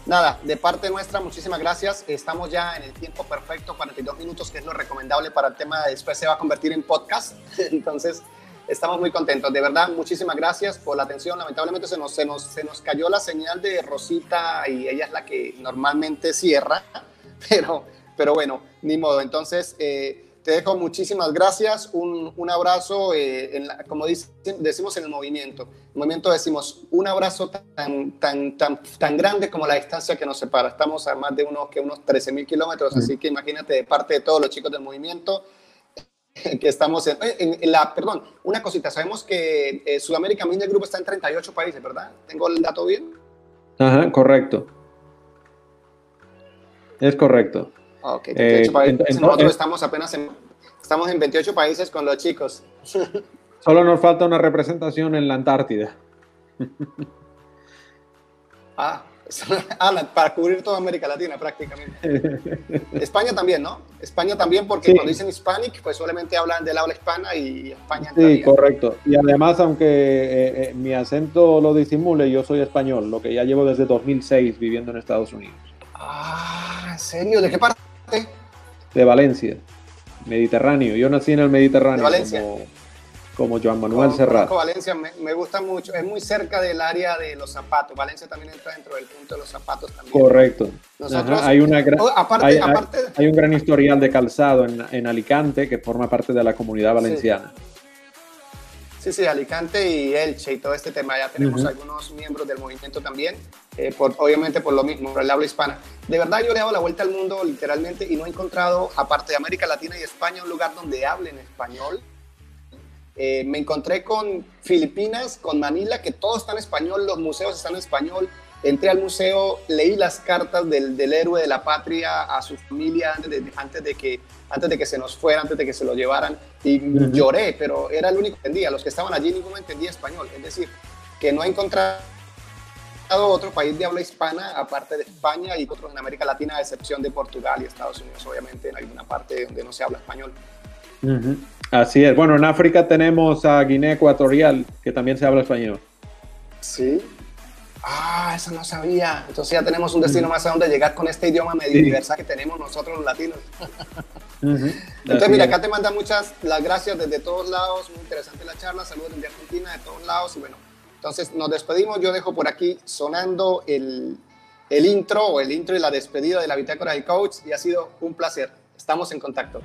Nada, de parte nuestra, muchísimas gracias. Estamos ya en el tiempo perfecto, 42 minutos, que es lo recomendable para el tema. Después se va a convertir en podcast. Entonces, estamos muy contentos. De verdad, muchísimas gracias por la atención. Lamentablemente se nos, se nos, se nos cayó la señal de Rosita y ella es la que normalmente cierra. Pero, pero bueno, ni modo. Entonces, eh, te dejo muchísimas gracias, un, un abrazo, eh, en como dice, decimos en el movimiento. En el movimiento decimos un abrazo tan, tan, tan, tan grande como la distancia que nos separa. Estamos a más de unos, que unos 13 mil kilómetros, así que imagínate de parte de todos los chicos del movimiento que estamos en, en, la, perdón, una cosita, sabemos que eh, Sudamérica Media Group está en 38 países, ¿verdad? ¿Tengo el dato bien? Ajá, correcto. Es correcto. Ok, eh, Nosotros estamos apenas en, estamos en 28 países con los chicos. Solo nos falta una representación en la Antártida. ah, para cubrir toda América Latina prácticamente. España también, ¿no? España también porque cuando dicen Hispanic, pues solamente hablan del habla hispana y España. Sí, correcto. Y además, aunque eh, eh, mi acento lo disimule, yo soy español, lo que ya llevo desde 2006 viviendo en Estados Unidos. Ah, ¿en serio? ¿De qué parte? De Valencia, Mediterráneo. Yo nací en el Mediterráneo. Valencia. Como, Joan Manuel Serrat. Valencia me, gusta mucho. Es muy cerca del área de los zapatos. Valencia también entra dentro del punto de los zapatos también. Correcto. hay, una oh, aparte, hay, un gran historial de calzado en, en, Alicante que forma parte de la comunidad valenciana. Sí, sí, Alicante y Elche y todo este tema. Ya tenemos algunos miembros del movimiento también, eh, por, obviamente por lo mismo, por el habla hispana. De verdad yo le he dado la vuelta al mundo literalmente y no he encontrado, aparte de América Latina y España, un lugar donde hablen español Eh, me encontré con Filipinas, con Manila, que todo está en español, los museos están en español. Entré al museo, leí las cartas del, del héroe de la patria a su familia antes de, antes de, que, antes de que se nos fuera, antes de que se lo llevaran, y lloré, pero era el único que entendía. Los que estaban allí ninguno entendía español. Es decir, que no he encontrado otro país de habla hispana, aparte de España y otros en América Latina, a excepción de Portugal y Estados Unidos, obviamente, en alguna parte donde no se habla español. Así es. Bueno, en África tenemos a Guinea Ecuatorial, que también se habla español. Sí. Ah, eso no sabía. Entonces ya tenemos un destino más a donde llegar con este idioma medio universal que tenemos nosotros los latinos. Entonces, mira, acá te manda muchas las gracias desde todos lados. Muy interesante la charla. Saludos desde Argentina, de todos lados. Y bueno, entonces nos despedimos. Yo dejo por aquí sonando el, el intro o el intro y la despedida de la bitácora del coach. Y ha sido un placer. Estamos en contacto.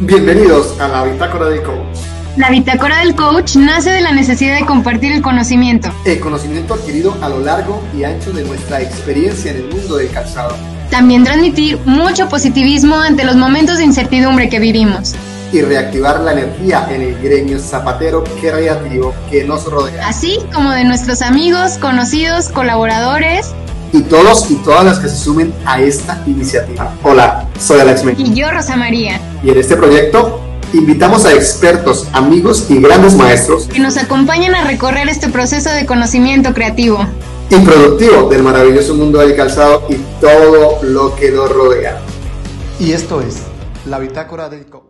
Bienvenidos a la Bitácora del Coach. La Bitácora del Coach nace de la necesidad de compartir el conocimiento. El conocimiento adquirido a lo largo y ancho de nuestra experiencia en el mundo del calzado. También transmitir mucho positivismo ante los momentos de incertidumbre que vivimos. Y reactivar la energía en el gremio zapatero creativo que nos rodea. Así como de nuestros amigos, conocidos, colaboradores y todos y todas las que se sumen a esta iniciativa. Hola, soy Alex Mejía. Y yo, Rosa María. Y en este proyecto invitamos a expertos, amigos y grandes maestros que nos acompañen a recorrer este proceso de conocimiento creativo y productivo del maravilloso mundo del calzado y todo lo que nos rodea. Y esto es la bitácora del coach.